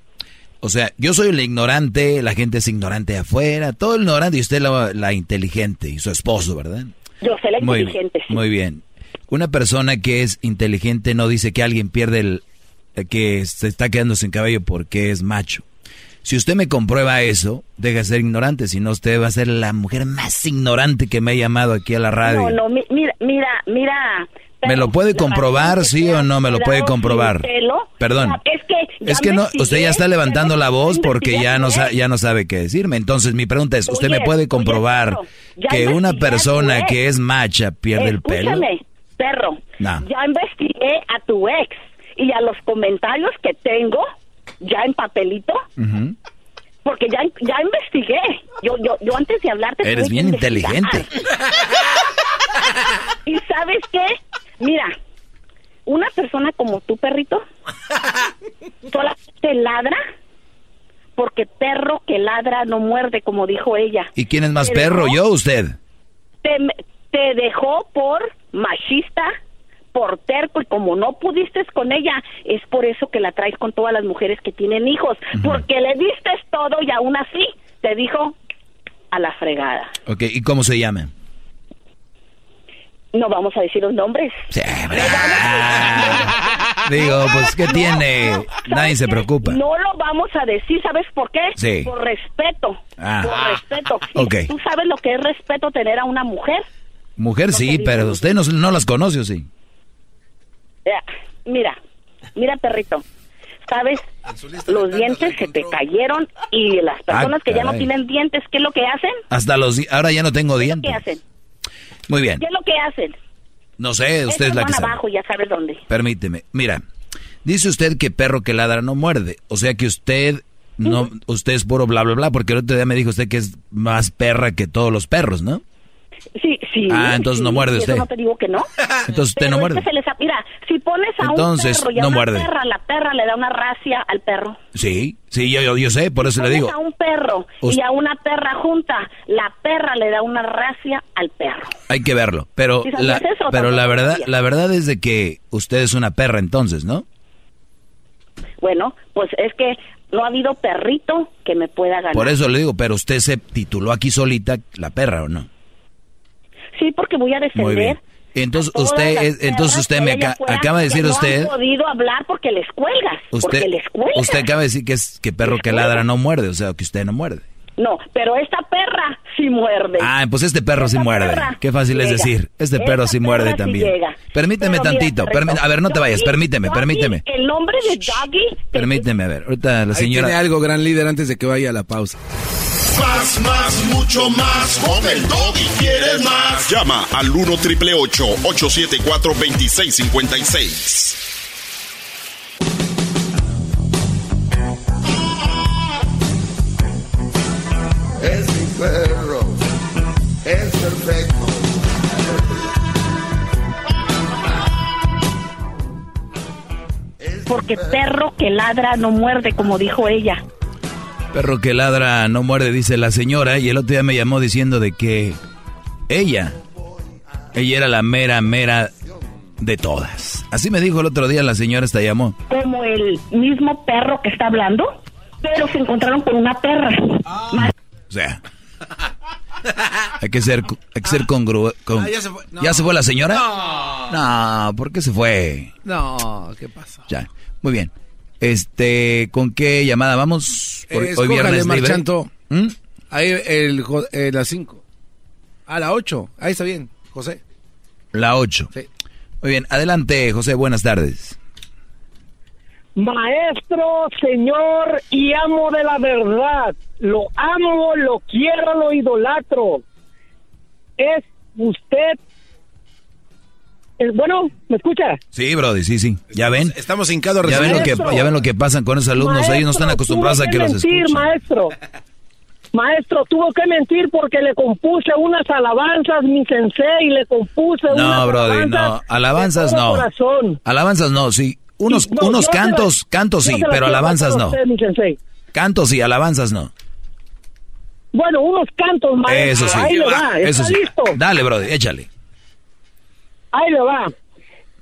O sea, yo soy el ignorante, la gente es ignorante afuera, todo el ignorante y usted la, la inteligente y su esposo, ¿verdad? Yo sé la Muy, inteligente, sí. muy bien. Una persona que es inteligente no dice que alguien pierde el... eh, que se está quedando sin cabello porque es macho. Si usted me comprueba eso, deja de ser ignorante, si no usted va a ser la mujer más ignorante que me ha llamado aquí a la radio. No, no, mi- mira, mira, mira. ¿Me lo puede comprobar, sí o no me lo puede comprobar? Perdón. Es que, Es que no, usted ya está levantando la voz porque ya no, ya no sabe qué decirme. Entonces mi pregunta es, ¿usted me puede comprobar que una persona ex. que es macha pierde el pelo? Perro. Ya investigué a tu ex y a los comentarios que tengo ya en papelito, porque ya ya investigué. Yo yo yo antes de hablarte Eres bien investigar. inteligente. ¿Y sabes qué? Mira, una persona como tú, perrito, (laughs) solamente ladra porque perro que ladra no muerde, como dijo ella. ¿Y quién es más Pero perro, yo o usted? Te, te dejó por machista, por terco, y como no pudiste con ella, es por eso que la traes con todas las mujeres que tienen hijos, porque le diste todo y aún así te dijo a la fregada. Ok, ¿y cómo se llama? No vamos a decir los nombres. (laughs) Digo, pues, ¿qué tiene? Nadie se preocupa. No lo vamos a decir, ¿sabes por qué? Sí. Por respeto. Ah. Por respeto. Ok. ¿Tú sabes lo que es respeto tener a una mujer? Mujer sí, pero usted no, no las conoce, ¿o sí? Mira, mira, perrito. ¿Sabes? Los dientes se te cayeron y las personas que ya no Ah, tienen dientes, ¿qué es lo que hacen? Hasta los... Ahora ya no tengo ¿Qué dientes. hacen? Muy bien. ¿Qué es lo que hacen? No sé, usted es la que van sabe. abajo, ya sabes dónde. Permíteme. Mira, dice usted que perro que ladra no muerde. O sea que usted no, usted es puro bla bla bla, porque el otro día me dijo usted que es más perra que todos los perros, ¿no? Sí, sí. Ah, entonces no muerde y eso usted. no te digo que no. (laughs) Entonces usted no Pero muerde. se les Mira, si pones a Entonces, un perro y a no una muerde. perra, la perra le da una racia al perro. Sí, sí, yo, yo, yo sé, por eso le Pones digo. a un perro y a una perra junta, la perra le da una racia al perro. Hay que verlo, pero ¿Sí la, eso pero la verdad, la verdad es de que usted es una perra entonces, ¿no? Bueno, pues es que no ha habido perrito que me pueda ganar. Por eso le digo, pero usted se tituló aquí solita la perra, ¿o no? Sí, porque voy a defender. Muy bien. Entonces usted, es- entonces usted me afuera acaba de decir no usted, han podido hablar porque les cuelgas. usted, porque les cuelgas. usted acaba de decir que es que perro que ladra no muerde, o sea, que usted no muerde. No, pero esta perra sí muerde. Ah, pues este perro sí Esta muerde. perra Qué fácil es llega. decir. Este Esta perro sí muerde sí también. llega. Permíteme Pero mira, tantito. perrito, permi- a ver, no te vayas. Permíteme, Doggy, permíteme. El nombre de Doggy Permíteme, a ver. Ahorita la Ahí señora... tiene algo, gran líder, antes de que vaya a la pausa. Más, más, mucho más. Con el doggy quieres más. Llama al 1 triple 874 2656. Es mi perro, es perfecto. porque perro que ladra no muerde, como dijo ella. Perro que ladra no muerde, dice la señora. Y el otro día me llamó diciendo de que ella, ella era la mera, mera de todas. Así me dijo el otro día la señora, esta llamó. Como el mismo perro que está hablando, pero se encontraron con una perra. Más- O sea, hay que ser, hay que ser congruente. Ah, ya se fue. No. ¿Ya se fue la señora? No. No, ¿por qué se fue? No, ¿qué pasa? Ya, muy bien. Este, ¿con qué llamada vamos? Por- hoy viernes libre. Marchanto. ¿Mm? Ahí, el, eh, las 5. A la 8. Ahí está bien, José. La 8. Muy bien, adelante, José, buenas tardes. Maestro, señor y amo de la verdad. Lo amo, lo quiero, lo idolatro. Es usted. Es- bueno, ¿me escucha? Sí, Brody, sí, sí. ¿Ya ven? Estamos hincados ¿Ya ven, lo que, Maestro. ya ven lo que pasan con esos alumnos. Ellos no están Maestro, acostumbrados a tuvo que los mentir, escuchen. maestro. Maestro, tuvo que mentir porque le compuse unas alabanzas, mi sensei, le compuse No, unas Brody, no. alabanzas Alabanzas de todo no. corazón. Alabanzas no, sí. Unos, no, unos cantos, cantos yo sí, pero alabanzas no. usted, mi sensei. Cantos sí, alabanzas no. Bueno, unos cantos, maestro. Eso sí. Ahí le va, Eso ¿está sí. listo? Dale, Brody, échale. Ahí le va.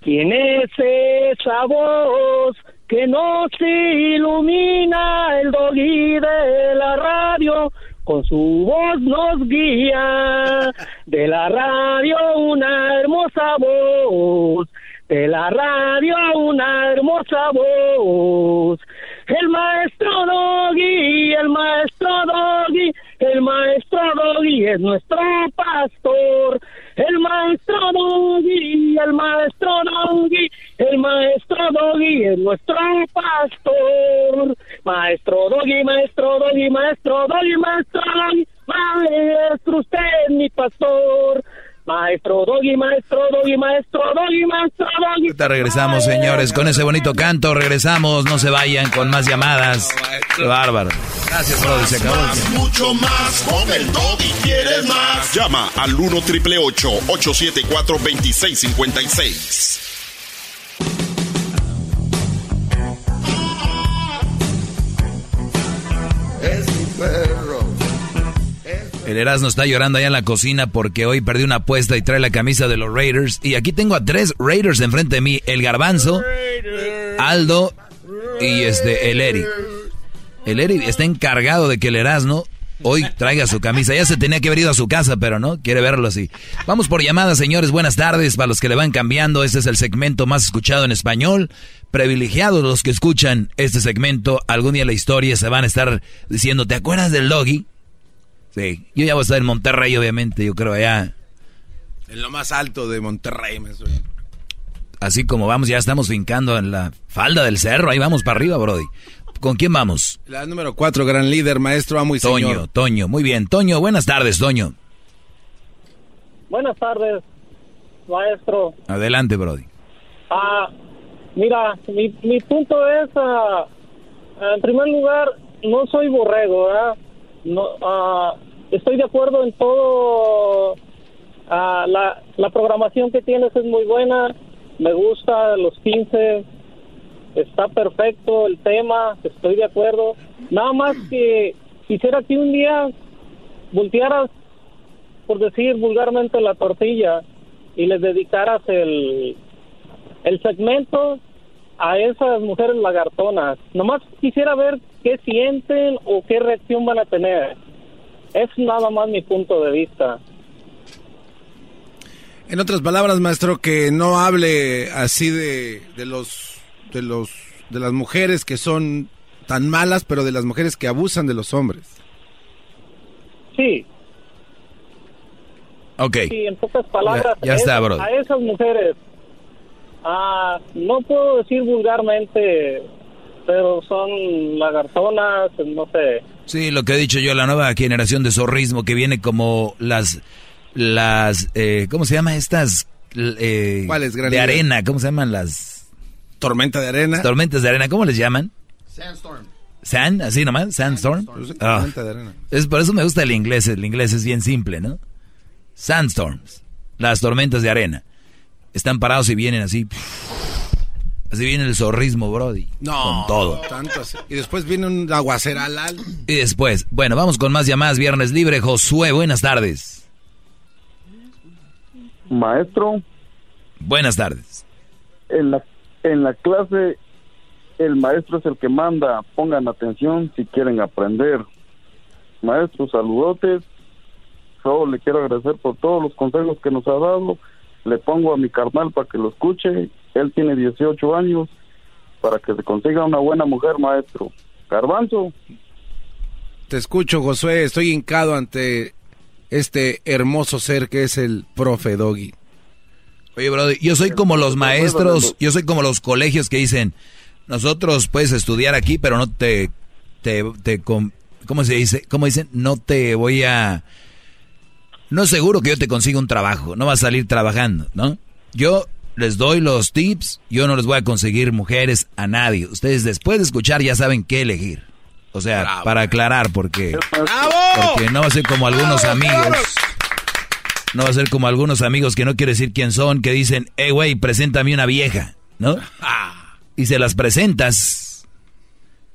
¿Quién es esa voz que nos ilumina el doggy de la radio? Con su voz nos guía. De la radio una hermosa voz. De la radio una hermosa voz. El maestro Doggy, el maestro Doggy, el maestro Doggy es nuestro pastor. El maestro Doggy, el maestro Doggy, el maestro Doggy es nuestro pastor. Maestro Doggy, maestro Doggy, maestro Doggy, maestro Doggy, maestro usted es mi pastor. Maestro Doggy, maestro Doggy, maestro Doggy, maestro Doggy. Ahorita regresamos, señores, con ese bonito canto. Regresamos, no se vayan con más llamadas. Qué bárbaro. Gracias, Brody. Se acabó. tiempo. Mucho más con el Doggy. ¿Quieres más? Llama al 1 triple 874 2656. El Erasmo está llorando allá en la cocina porque hoy perdió una apuesta y trae la camisa de los Raiders. Y aquí tengo a tres Raiders enfrente de mí. El Garbanzo, Aldo y este, el Eri. El Eri está encargado de que el Erasmo hoy traiga su camisa. Ya se tenía que haber ido a su casa, pero no, quiere verlo así. Vamos por llamadas, señores. Buenas tardes. Para los que le van cambiando, este es el segmento más escuchado en español. Privilegiados los que escuchan este segmento. Algún día en la historia se van a estar diciendo, ¿te acuerdas del Doggy? Sí, yo ya voy a estar en Monterrey, obviamente, yo creo allá. En lo más alto de Monterrey, me suena. Así como vamos, ya estamos fincando en la falda del cerro, ahí vamos para arriba, Brody. ¿Con quién vamos? La número cuatro, gran líder, maestro, amo y Toño, señor. Toño, muy bien. Toño, buenas tardes, Toño. Buenas tardes, maestro. Adelante, Brody. Ah, mira, mi, mi punto es, ah, en primer lugar, no soy borrego, ¿verdad? No, ah, estoy de acuerdo en todo. ah, la, la programación que tienes es muy buena. Me gusta los 15. Está perfecto el tema. Estoy de acuerdo. Nada más que quisiera que un día voltearas, por decir vulgarmente, la tortilla y les dedicaras el, el segmento a esas mujeres lagartonas. Nomás quisiera ver qué sienten o qué reacción van a tener. Es nada más mi punto de vista. En otras palabras, maestro, que no hable así de, de los de los de las mujeres que son tan malas, pero de las mujeres que abusan de los hombres. Sí, Ok. sí, en pocas palabras, Ya- ya está, es- brother. a esas mujeres, ah, no puedo decir vulgarmente, pero son lagartonas, no sé. Sí, lo que he dicho yo, la nueva generación de zorrismo que viene como las, las, eh, ¿cómo se llama estas? Eh, ¿Cuáles, De arena, ¿cómo se llaman las? Tormenta de arena. Tormentas de arena, ¿cómo les llaman? Sandstorm. ¿Sand? ¿Así nomás? ¿Sandstorm? Ah. Tormenta de arena. Es por eso me gusta el inglés, el inglés es bien simple, ¿no? Sandstorms, las tormentas de arena. Están parados y vienen así. Así viene el zorrismo, Brody. No, Con todo. tanto así. Y después viene un aguaceral. Y después, bueno, vamos con más llamadas. Viernes libre. Josué, buenas tardes. Maestro, Buenas tardes. en la, en la clase el maestro es el que manda. Pongan atención si quieren aprender. Maestro, saludotes. Solo le quiero agradecer por todos los consejos que nos ha dado. Le pongo a mi carnal para que lo escuche. Él tiene 18 años para que se consiga una buena mujer, maestro. Garbanzo. Te escucho, Josué. Estoy hincado ante este hermoso ser que es el profe Doggy. Oye, Brody, yo soy como los maestros, yo soy como los colegios que dicen, nosotros puedes estudiar aquí, pero no te, te, te com- ¿cómo se dice? ¿Cómo dicen? No te voy a, no es seguro que yo te consiga un trabajo, no vas a salir trabajando, ¿no? Yo les doy los tips, yo no les voy a conseguir mujeres a nadie. Ustedes después de escuchar ya saben qué elegir. O sea, para aclarar, porque, porque no va a ser como algunos amigos. No va a ser como algunos amigos que no quiero decir quién son, que dicen, hey, güey, preséntame una vieja, ¿no? (laughs) Y se las presentas,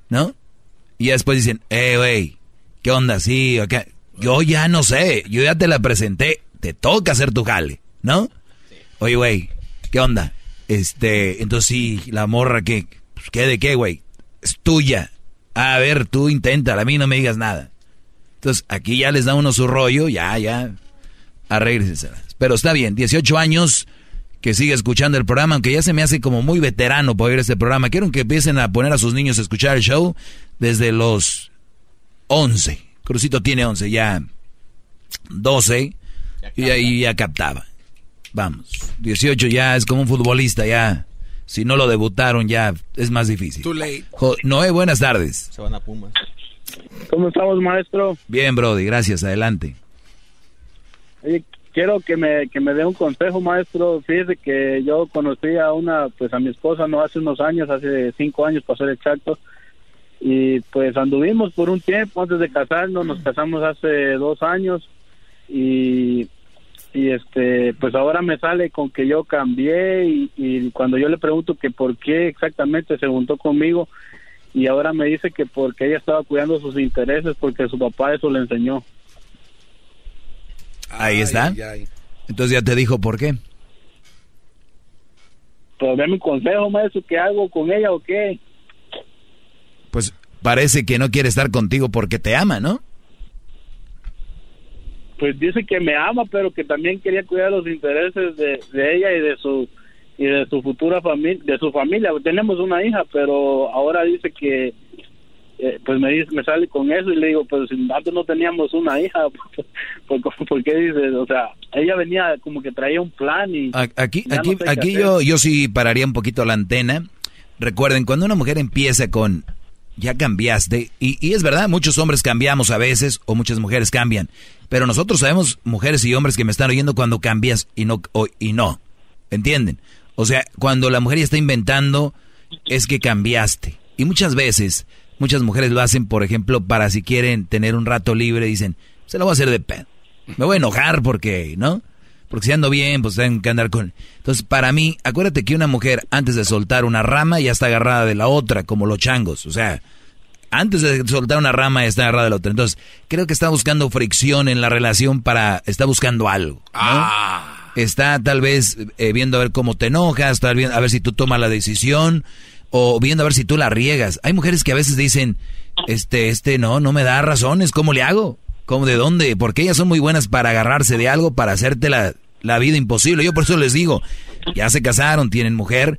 ¿no? Y ya después dicen, hey, güey, ¿qué onda? Sí, acá. Yo ya no sé, yo ya te la presenté, te toca hacer tu jale, ¿no? Oye, güey, ¿qué onda? Este, entonces sí, la morra, ¿qué? Pues, ¿Qué de qué, güey? Es tuya. A ver, tú inténtala, a mí no me digas nada. Entonces, aquí ya les da uno su rollo, ya, ya, arréglenselas. Pero está bien, 18 años que sigue escuchando el programa, aunque ya se me hace como muy veterano por oír este programa. Quiero que empiecen a poner a sus niños a escuchar el show desde los 11. Crucito tiene 11, ya 12, y ahí ya captaba. Vamos, 18 ya es como un futbolista, ya. Si no lo debutaron, ya es más difícil. Too late. Jo- Noé, buenas tardes. Se van a Pumas. ¿Cómo estamos, maestro? Bien, Brody, gracias, adelante. Oye, quiero que me, que me dé un consejo, maestro. Fíjese que yo conocí a una, pues a mi esposa no hace unos años, hace cinco años, para ser exacto. Y pues anduvimos por un tiempo antes de casarnos, nos casamos hace dos años. Y, y este, pues ahora me sale con que yo cambié. Y, y cuando yo le pregunto que por qué exactamente se juntó conmigo, y ahora me dice que porque ella estaba cuidando sus intereses, porque su papá eso le enseñó. Ahí está. Entonces ya te dijo por qué. Pues dame un consejo, maestro, ¿qué hago con ella o qué? Pues parece que no quiere estar contigo porque te ama, ¿no? Pues dice que me ama, pero que también quería cuidar los intereses de, de ella y de su y de su futura familia, de su familia. Tenemos una hija, pero ahora dice que eh, pues me dice, me sale con eso y le digo, pues antes no teníamos una hija, (laughs) ¿por, por qué dices? O sea, ella venía como que traía un plan y... Aquí, aquí, aquí yo, yo sí pararía un poquito la antena. Recuerden, cuando una mujer empieza con, ya cambiaste, y, y es verdad, muchos hombres cambiamos a veces, o muchas mujeres cambian, pero nosotros sabemos, mujeres y hombres que me están oyendo, cuando cambias y no, o, y no, ¿entienden? O sea, cuando la mujer ya está inventando, es que cambiaste. Y muchas veces Muchas mujeres lo hacen, por ejemplo, para si quieren tener un rato libre, dicen, se lo voy a hacer de pedo. Me voy a enojar porque, ¿no? Porque si ando bien, pues tengo que andar con... Entonces, para mí, acuérdate que una mujer, antes de soltar una rama, ya está agarrada de la otra, como los changos. O sea, antes de soltar una rama, ya está agarrada de la otra. Entonces, creo que está buscando fricción en la relación para... Está buscando algo. ¿no? Está tal vez eh, viendo a ver cómo te enojas, está viendo a ver si tú tomas la decisión o viendo a ver si tú la riegas. Hay mujeres que a veces dicen, este, este, no, no me da razones, ¿cómo le hago? ¿Cómo de dónde? Porque ellas son muy buenas para agarrarse de algo, para hacerte la, vida imposible. Yo por eso les digo, ya se casaron, tienen mujer,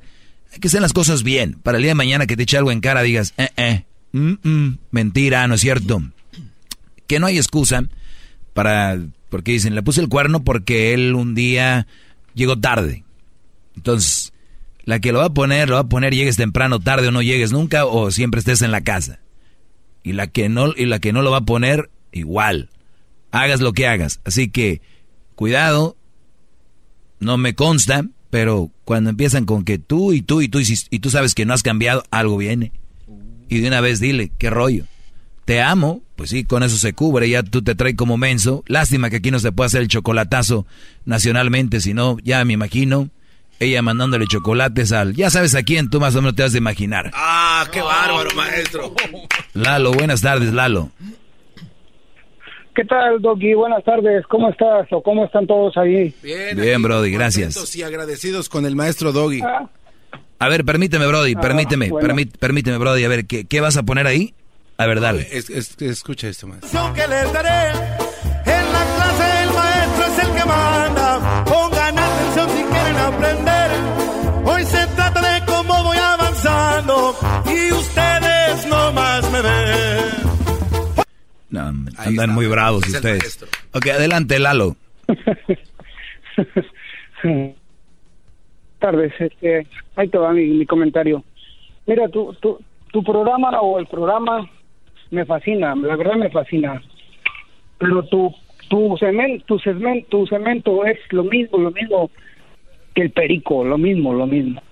hay que hacer las cosas bien. Para el día de mañana que te eche algo en cara, digas, eh, eh, mm, mm, mentira, no es cierto. Que no hay excusa para, porque dicen, le puse el cuerno porque él un día llegó tarde. Entonces, la que lo va a poner, lo va a poner, llegues temprano, tarde o no llegues nunca, o siempre estés en la casa. Y la que no, y la que no lo va a poner, igual. Hagas lo que hagas. Así que, cuidado, no me consta, pero cuando empiezan con que tú y tú y tú y, tú sabes que no has cambiado, algo viene. Y de una vez dile, qué rollo. Te amo, pues sí, con eso se cubre, ya tú te traes como menso. Lástima que aquí no se pueda hacer el chocolatazo nacionalmente, si no, ya me imagino ella mandándole chocolates al... Ya sabes a quién, tú más o menos te vas a imaginar. Ah, qué bárbaro, maestro. Lalo, buenas tardes, Lalo. ¿Qué tal, Doggy? Buenas tardes. ¿Cómo estás o cómo están todos ahí? Bien, Bien Brody, gracias. Y agradecidos con el maestro Doggy. Ah. A ver, permíteme, Brody, permíteme, permíteme, Brody. A ver, ¿qué, ¿qué, vas a poner ahí? A ver, dale. Es, es, escucha esto más. que les daré No, andan muy bravos ustedes. Ok, adelante, Lalo. (laughs) Tardes, este, ahí te va mi, mi comentario. Mira, tu, tu, tu programa o el programa me fascina, la verdad me fascina. Pero tu tu cemento, tu cemento, tu cemento es lo mismo, lo mismo que el perico, lo mismo, lo mismo.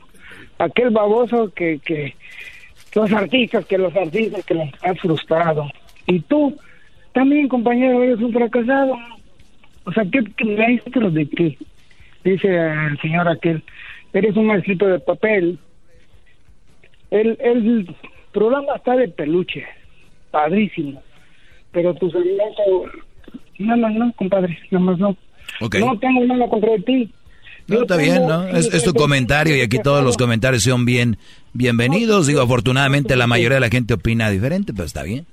Aquel baboso que, que los artistas, que los artistas que los han frustrado. Y tú, también, compañero, eres un fracasado. O sea, ¿qué, qué maestro de qué? Dice el señor aquel, eres un maestrito de papel. El, el programa está de peluche, padrísimo. Pero tu cemento, nada más no, compadre, nada más no. Okay. No tengo nada contra ti. No, está bien, ¿no? Es, es, tu comentario y aquí todos los comentarios son bien bienvenidos. Digo, afortunadamente la mayoría de la gente opina diferente, pero está bien.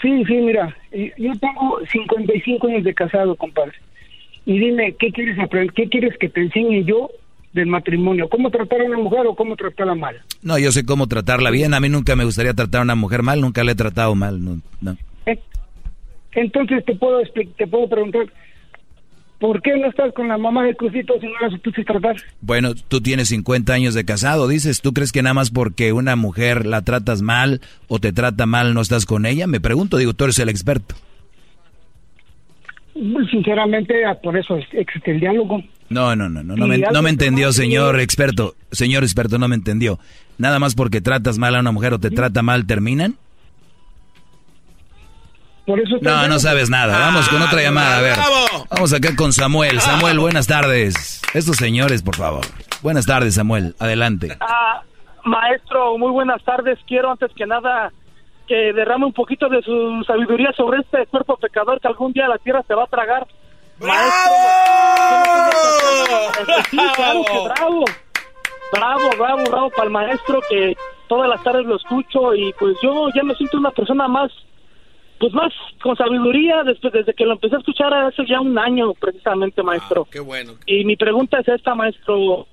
Sí, sí, mira, yo tengo 55 años de casado, compadre. Y dime, ¿qué quieres aprender? ¿Qué quieres que te enseñe yo del matrimonio? ¿Cómo tratar a una mujer o cómo tratarla mal? No, yo sé cómo tratarla bien. A mí nunca me gustaría tratar a una mujer mal, nunca la he tratado mal, no. no. Entonces te puedo te puedo preguntar, ¿por qué no estás con la mamá de Crucito si no la supiste tratar? Bueno, tú tienes 50 años de casado, dices, ¿tú crees que nada más porque una mujer la tratas mal o te trata mal no estás con ella? Me pregunto, digo, tú eres el experto. Sinceramente, ah, por eso existe el diálogo. No, no, no, no, no me, no me entendió, señor experto. Señor experto, no me entendió. Nada más porque tratas mal a una mujer o te trata mal, ¿terminan? Por eso no, no sabes nada. Vamos con otra llamada, a ver. Vamos acá con Samuel. Samuel, buenas tardes. Estos señores, por favor. Buenas tardes, Samuel. Adelante. Ah, maestro, muy buenas tardes. Quiero antes que nada que derrame un poquito de su sabiduría sobre este cuerpo pecador que algún día la tierra se va a tragar. Maestro, sí, claro que bravo. Bravo, bravo, bravo para el maestro que todas las tardes lo escucho y pues yo ya me siento una persona más pues más con sabiduría después desde que lo empecé a escuchar hace ya un año precisamente maestro. ah, qué bueno. Y mi pregunta es esta maestro.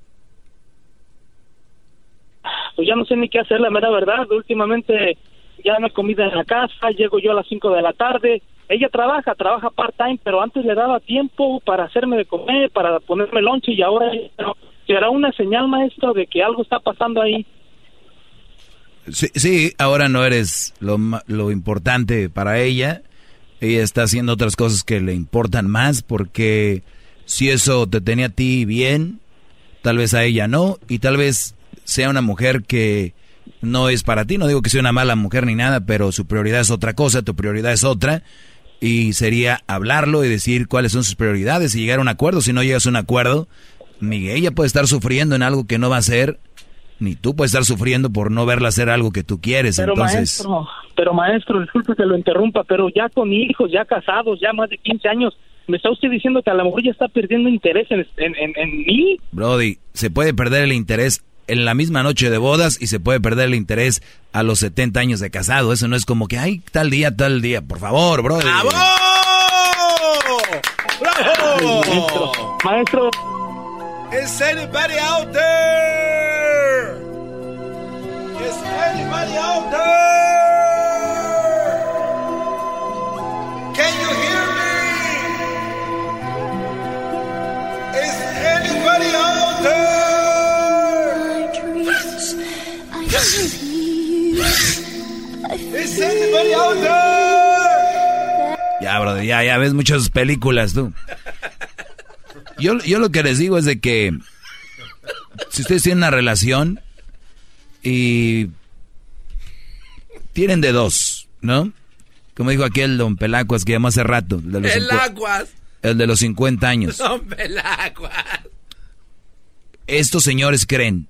Pues ya no sé ni qué hacer la mera verdad. Últimamente ya no hay comida en la casa llego yo a las 5 de la tarde. Ella trabaja trabaja part time pero antes le daba tiempo para hacerme de comer para ponerme lonche y ahora será una señal maestro de que algo está pasando ahí Sí, ahora no eres lo, lo importante para ella. Ella está haciendo otras cosas que le importan más porque si eso te tenía a ti bien, tal vez a ella no. Y tal vez sea una mujer que no es para ti. No digo que sea una mala mujer ni nada, pero su prioridad es otra cosa, tu prioridad es otra. Y sería hablarlo y decir cuáles son sus prioridades y llegar a un acuerdo. Si no llegas a un acuerdo, ella puede estar sufriendo en algo que no va a ser ni tú puedes estar sufriendo por no verla hacer algo que tú quieres. Pero entonces... maestro, pero maestro, disculpe que lo interrumpa, pero ya con hijos, ya casados, ya más de 15 años, ¿me está usted diciendo que a lo mejor ya está perdiendo interés en, en, mí? Brody, se puede perder el interés en la misma noche de bodas y se puede perder el interés a los 70 años de casado. Eso no es como que, ay, tal día, tal día. Por favor, Brody. ¡Bravo! ¡Bravo! Maestro, maestro. Is anybody out there? Ya, brother, ya, ya ves muchas películas tú. Yo, yo lo que les digo es de que si ustedes tienen una relación y tienen de dos, ¿no? Como dijo aquel don Pelacuas que llamó hace rato. El de los, Pelacuas. El de los 50 años. (laughs) Don Pelacuas. Estos señores creen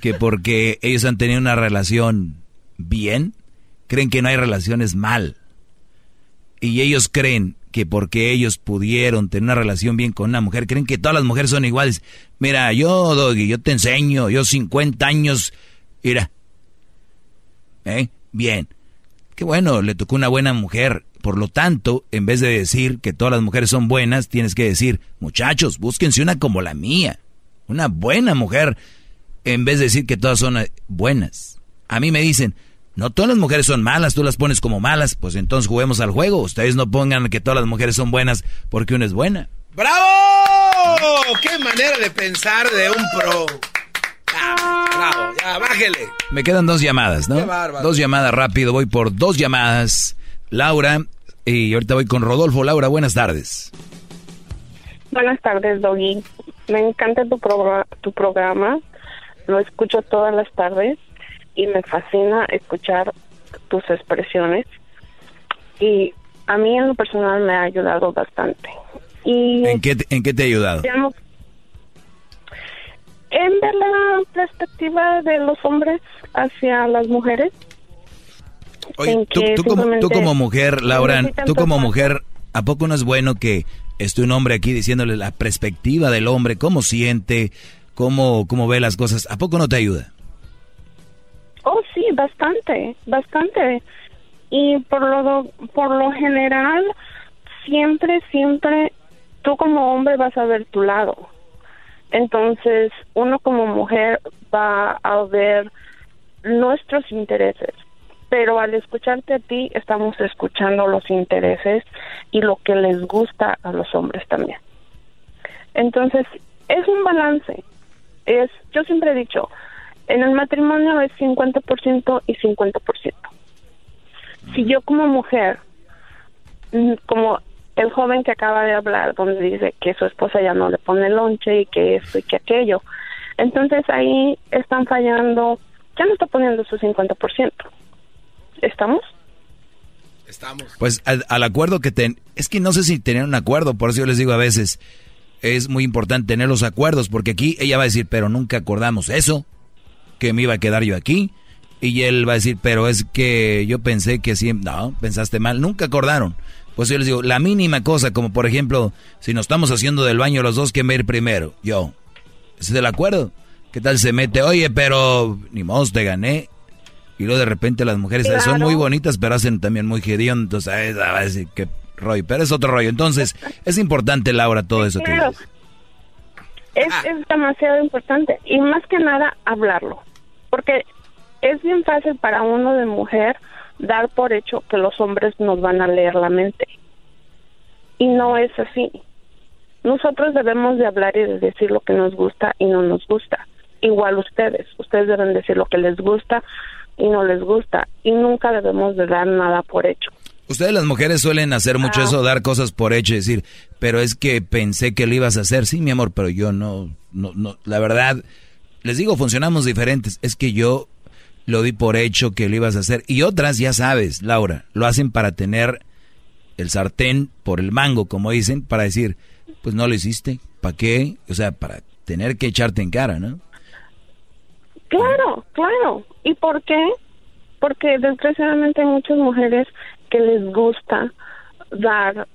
que porque ellos han tenido una relación bien, creen que no hay relaciones mal. Y ellos creen que porque ellos pudieron tener una relación bien con una mujer, creen que todas las mujeres son iguales. Mira, yo, Doggy, yo te enseño, yo 50 años, mira. ¿Eh? Bien. Qué bueno, le tocó una buena mujer. Por lo tanto, en vez de decir que todas las mujeres son buenas, tienes que decir, muchachos, búsquense una como la mía. Una buena mujer. En vez de decir que todas son eh, buenas. A mí me dicen, no todas las mujeres son malas, tú las pones como malas, pues entonces juguemos al juego. Ustedes no pongan que todas las mujeres son buenas porque una es buena. ¡Bravo! ¡Qué manera de pensar de un pro! Bravo, ya, bájele. Me quedan dos llamadas, ¿no? Qué bárbaro. Dos llamadas rápido, voy por dos llamadas. Laura, y ahorita voy con Rodolfo. Laura, buenas tardes. Buenas tardes, Doggy. Me encanta tu, tu programa. Lo escucho todas las tardes y me fascina escuchar tus expresiones y a mí en lo personal me ha ayudado bastante. Y ¿En qué, en qué te ha ayudado? En ver la perspectiva de los hombres hacia las mujeres. Oye, tú, tú, como, tú como mujer, Laura, tú como mujer, ¿a poco no es bueno que esté un hombre aquí diciéndole la perspectiva del hombre, cómo siente, cómo, cómo ve las cosas? ¿A poco no te ayuda? Oh, sí, bastante, bastante. Y por lo, por lo general, siempre, siempre, tú como hombre vas a ver tu lado. Entonces, uno como mujer va a ver nuestros intereses. Pero al escucharte a ti, estamos escuchando los intereses y lo que les gusta a los hombres también. Entonces, es un balance. Es, yo siempre he dicho, en el matrimonio es 50% y 50%. Si yo como mujer, mm, como el joven que acaba de hablar, donde dice que su esposa ya no le pone lonche y que esto y que aquello. Entonces ahí están fallando, ya no está poniendo su 50%. ¿Estamos? Estamos. Pues al, acuerdo que ten... Es que no sé si tenían un acuerdo, por eso yo les digo a veces, es muy importante tener los acuerdos, porque aquí ella va a decir, pero nunca acordamos eso, que me iba a quedar yo aquí. Y él va a decir, pero es que yo pensé que sí, no, pensaste mal, nunca acordaron. Pues yo les digo, la mínima cosa, como por ejemplo, si nos estamos haciendo del baño los dos, ¿quién va a ir primero? Yo. ¿Ese es el acuerdo? ¿Qué tal se mete? Oye, pero ni modo, te gané. Y luego de repente las mujeres son muy bonitas, pero hacen también muy hediondos. Entonces, a decir que rollo. Pero es otro rollo. Entonces, (laughs) es importante, Laura, todo eso que dices. Es, es demasiado importante. Y más que nada, hablarlo. Porque es bien fácil para uno de mujer dar por hecho que los hombres nos van a leer la mente. Y no es así. Nosotros debemos de hablar y de decir lo que nos gusta y no nos gusta. Igual ustedes, ustedes deben decir lo que les gusta y no les gusta y nunca debemos de dar nada por hecho. Ustedes las mujeres suelen hacer mucho ah. eso, dar cosas por hecho y decir, pero es que pensé que lo ibas a hacer, sí, mi amor, pero yo no, no, no, la verdad, les digo, funcionamos diferentes, es que yo lo di por hecho que lo ibas a hacer. Y otras, ya sabes, Laura, lo hacen para tener el sartén por el mango, como dicen, para decir, pues no lo hiciste, ¿para qué? O sea, para tener que echarte en cara, ¿no? Claro, claro. ¿Y por qué? Porque desgraciadamente hay muchas mujeres que les gusta dar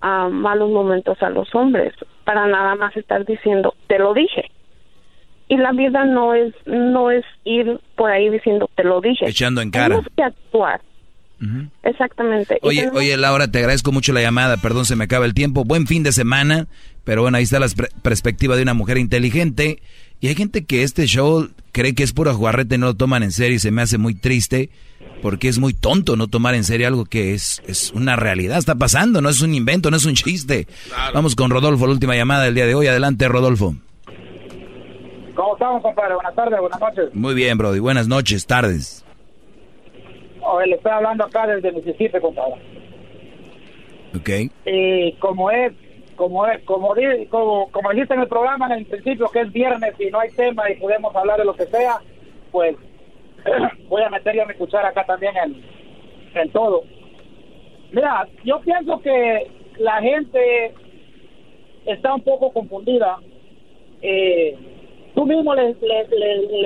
ah, malos momentos a los hombres para nada más estar diciendo, te lo dije y la vida no es no es ir por ahí diciendo te lo dije echando en cara. Tenemos que actuar. Exactamente. Oye oye Laura te agradezco mucho la llamada. Perdón se me acaba el tiempo. Buen fin de semana pero bueno ahí está la perspectiva de una mujer inteligente. Y hay gente que este show cree que es pura jugarrete no lo toman en serio y se me hace muy triste porque es muy tonto no tomar en serio algo que es, es una realidad, está pasando, no es un invento, no es un chiste. Vamos con Rodolfo, la última llamada del día de hoy. Adelante, Rodolfo. ¿Cómo estamos, compadre? Buenas tardes, buenas noches. Muy bien, Brody. Buenas noches, tardes. Oye, le estoy hablando acá desde Mississippi, compadre. Ok. Y como es, como es, como, como, como dijiste en el programa en el principio que es viernes y no hay tema y podemos hablar de lo que sea, pues (clears throat) voy a meter yo mi cuchara acá también en, en todo. Mira, yo pienso que la gente está un poco confundida. Eh, tú mismo le,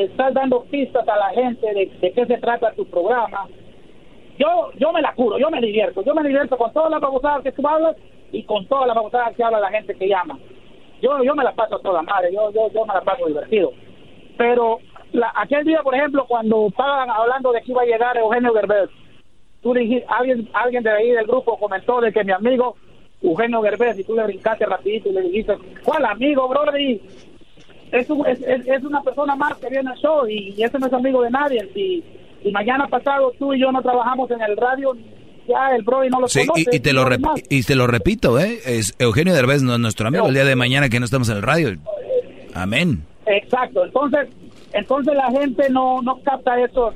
estás dando pistas a la gente de, qué se trata tu programa. Yo yo me la curo, yo me divierto, yo me divierto con todas las babosadas que tú hablas y con todas las babosadas que habla la gente que llama. Yo yo me la paso a toda madre, yo yo yo me la paso divertido. Pero la, aquel día, por ejemplo, cuando estaban hablando de que iba a llegar Eugenio Gerbés, tú dijiste, alguien alguien de ahí del grupo comentó de que mi amigo Eugenio Gerbés y tú le brincaste rapidito y le dijiste, ¿cuál amigo, Brody? Es, es, es, una persona más que viene al show y, ese no es amigo de nadie. Y, y mañana pasado tú y yo no trabajamos en el radio, ya el Brody no lo sí, Y, te lo y te lo repito, ¿eh? Es Eugenio Derbez no es nuestro amigo el día de mañana que no estamos en el radio. Amén. Exacto, entonces entonces la gente no, no capta esos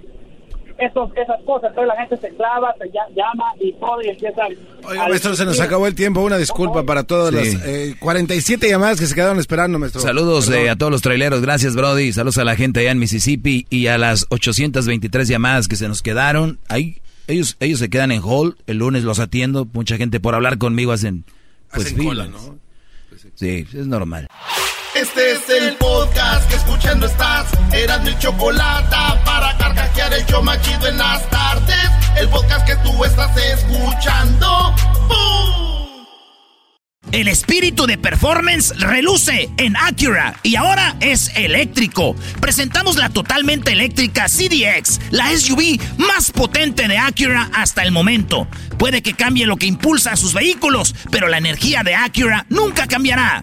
esos, esas cosas. Entonces la gente se clava, se llama y todo y empieza. Oiga, maestro, se nos acabó el tiempo. Una disculpa para todas las 47 eh, llamadas que se quedaron esperando, maestro. Saludos eh, a todos los traileros. Gracias, Brody. Saludos a la gente allá en Mississippi y a las 823 llamadas que se nos quedaron. Ahí, ellos, ellos se quedan en hall. El lunes los atiendo. Mucha gente por hablar conmigo hacen. Pues, ¿no? Sí, es normal. Este es el podcast que escuchando estás. Eran mi chocolate para carcajear el yo machido en las tardes. El podcast que tú estás escuchando. El espíritu de performance reluce en Acura y ahora es eléctrico. Presentamos la totalmente eléctrica CDX, la SUV más potente de Acura hasta el momento. Puede que cambie lo que impulsa a sus vehículos, pero la energía de Acura nunca cambiará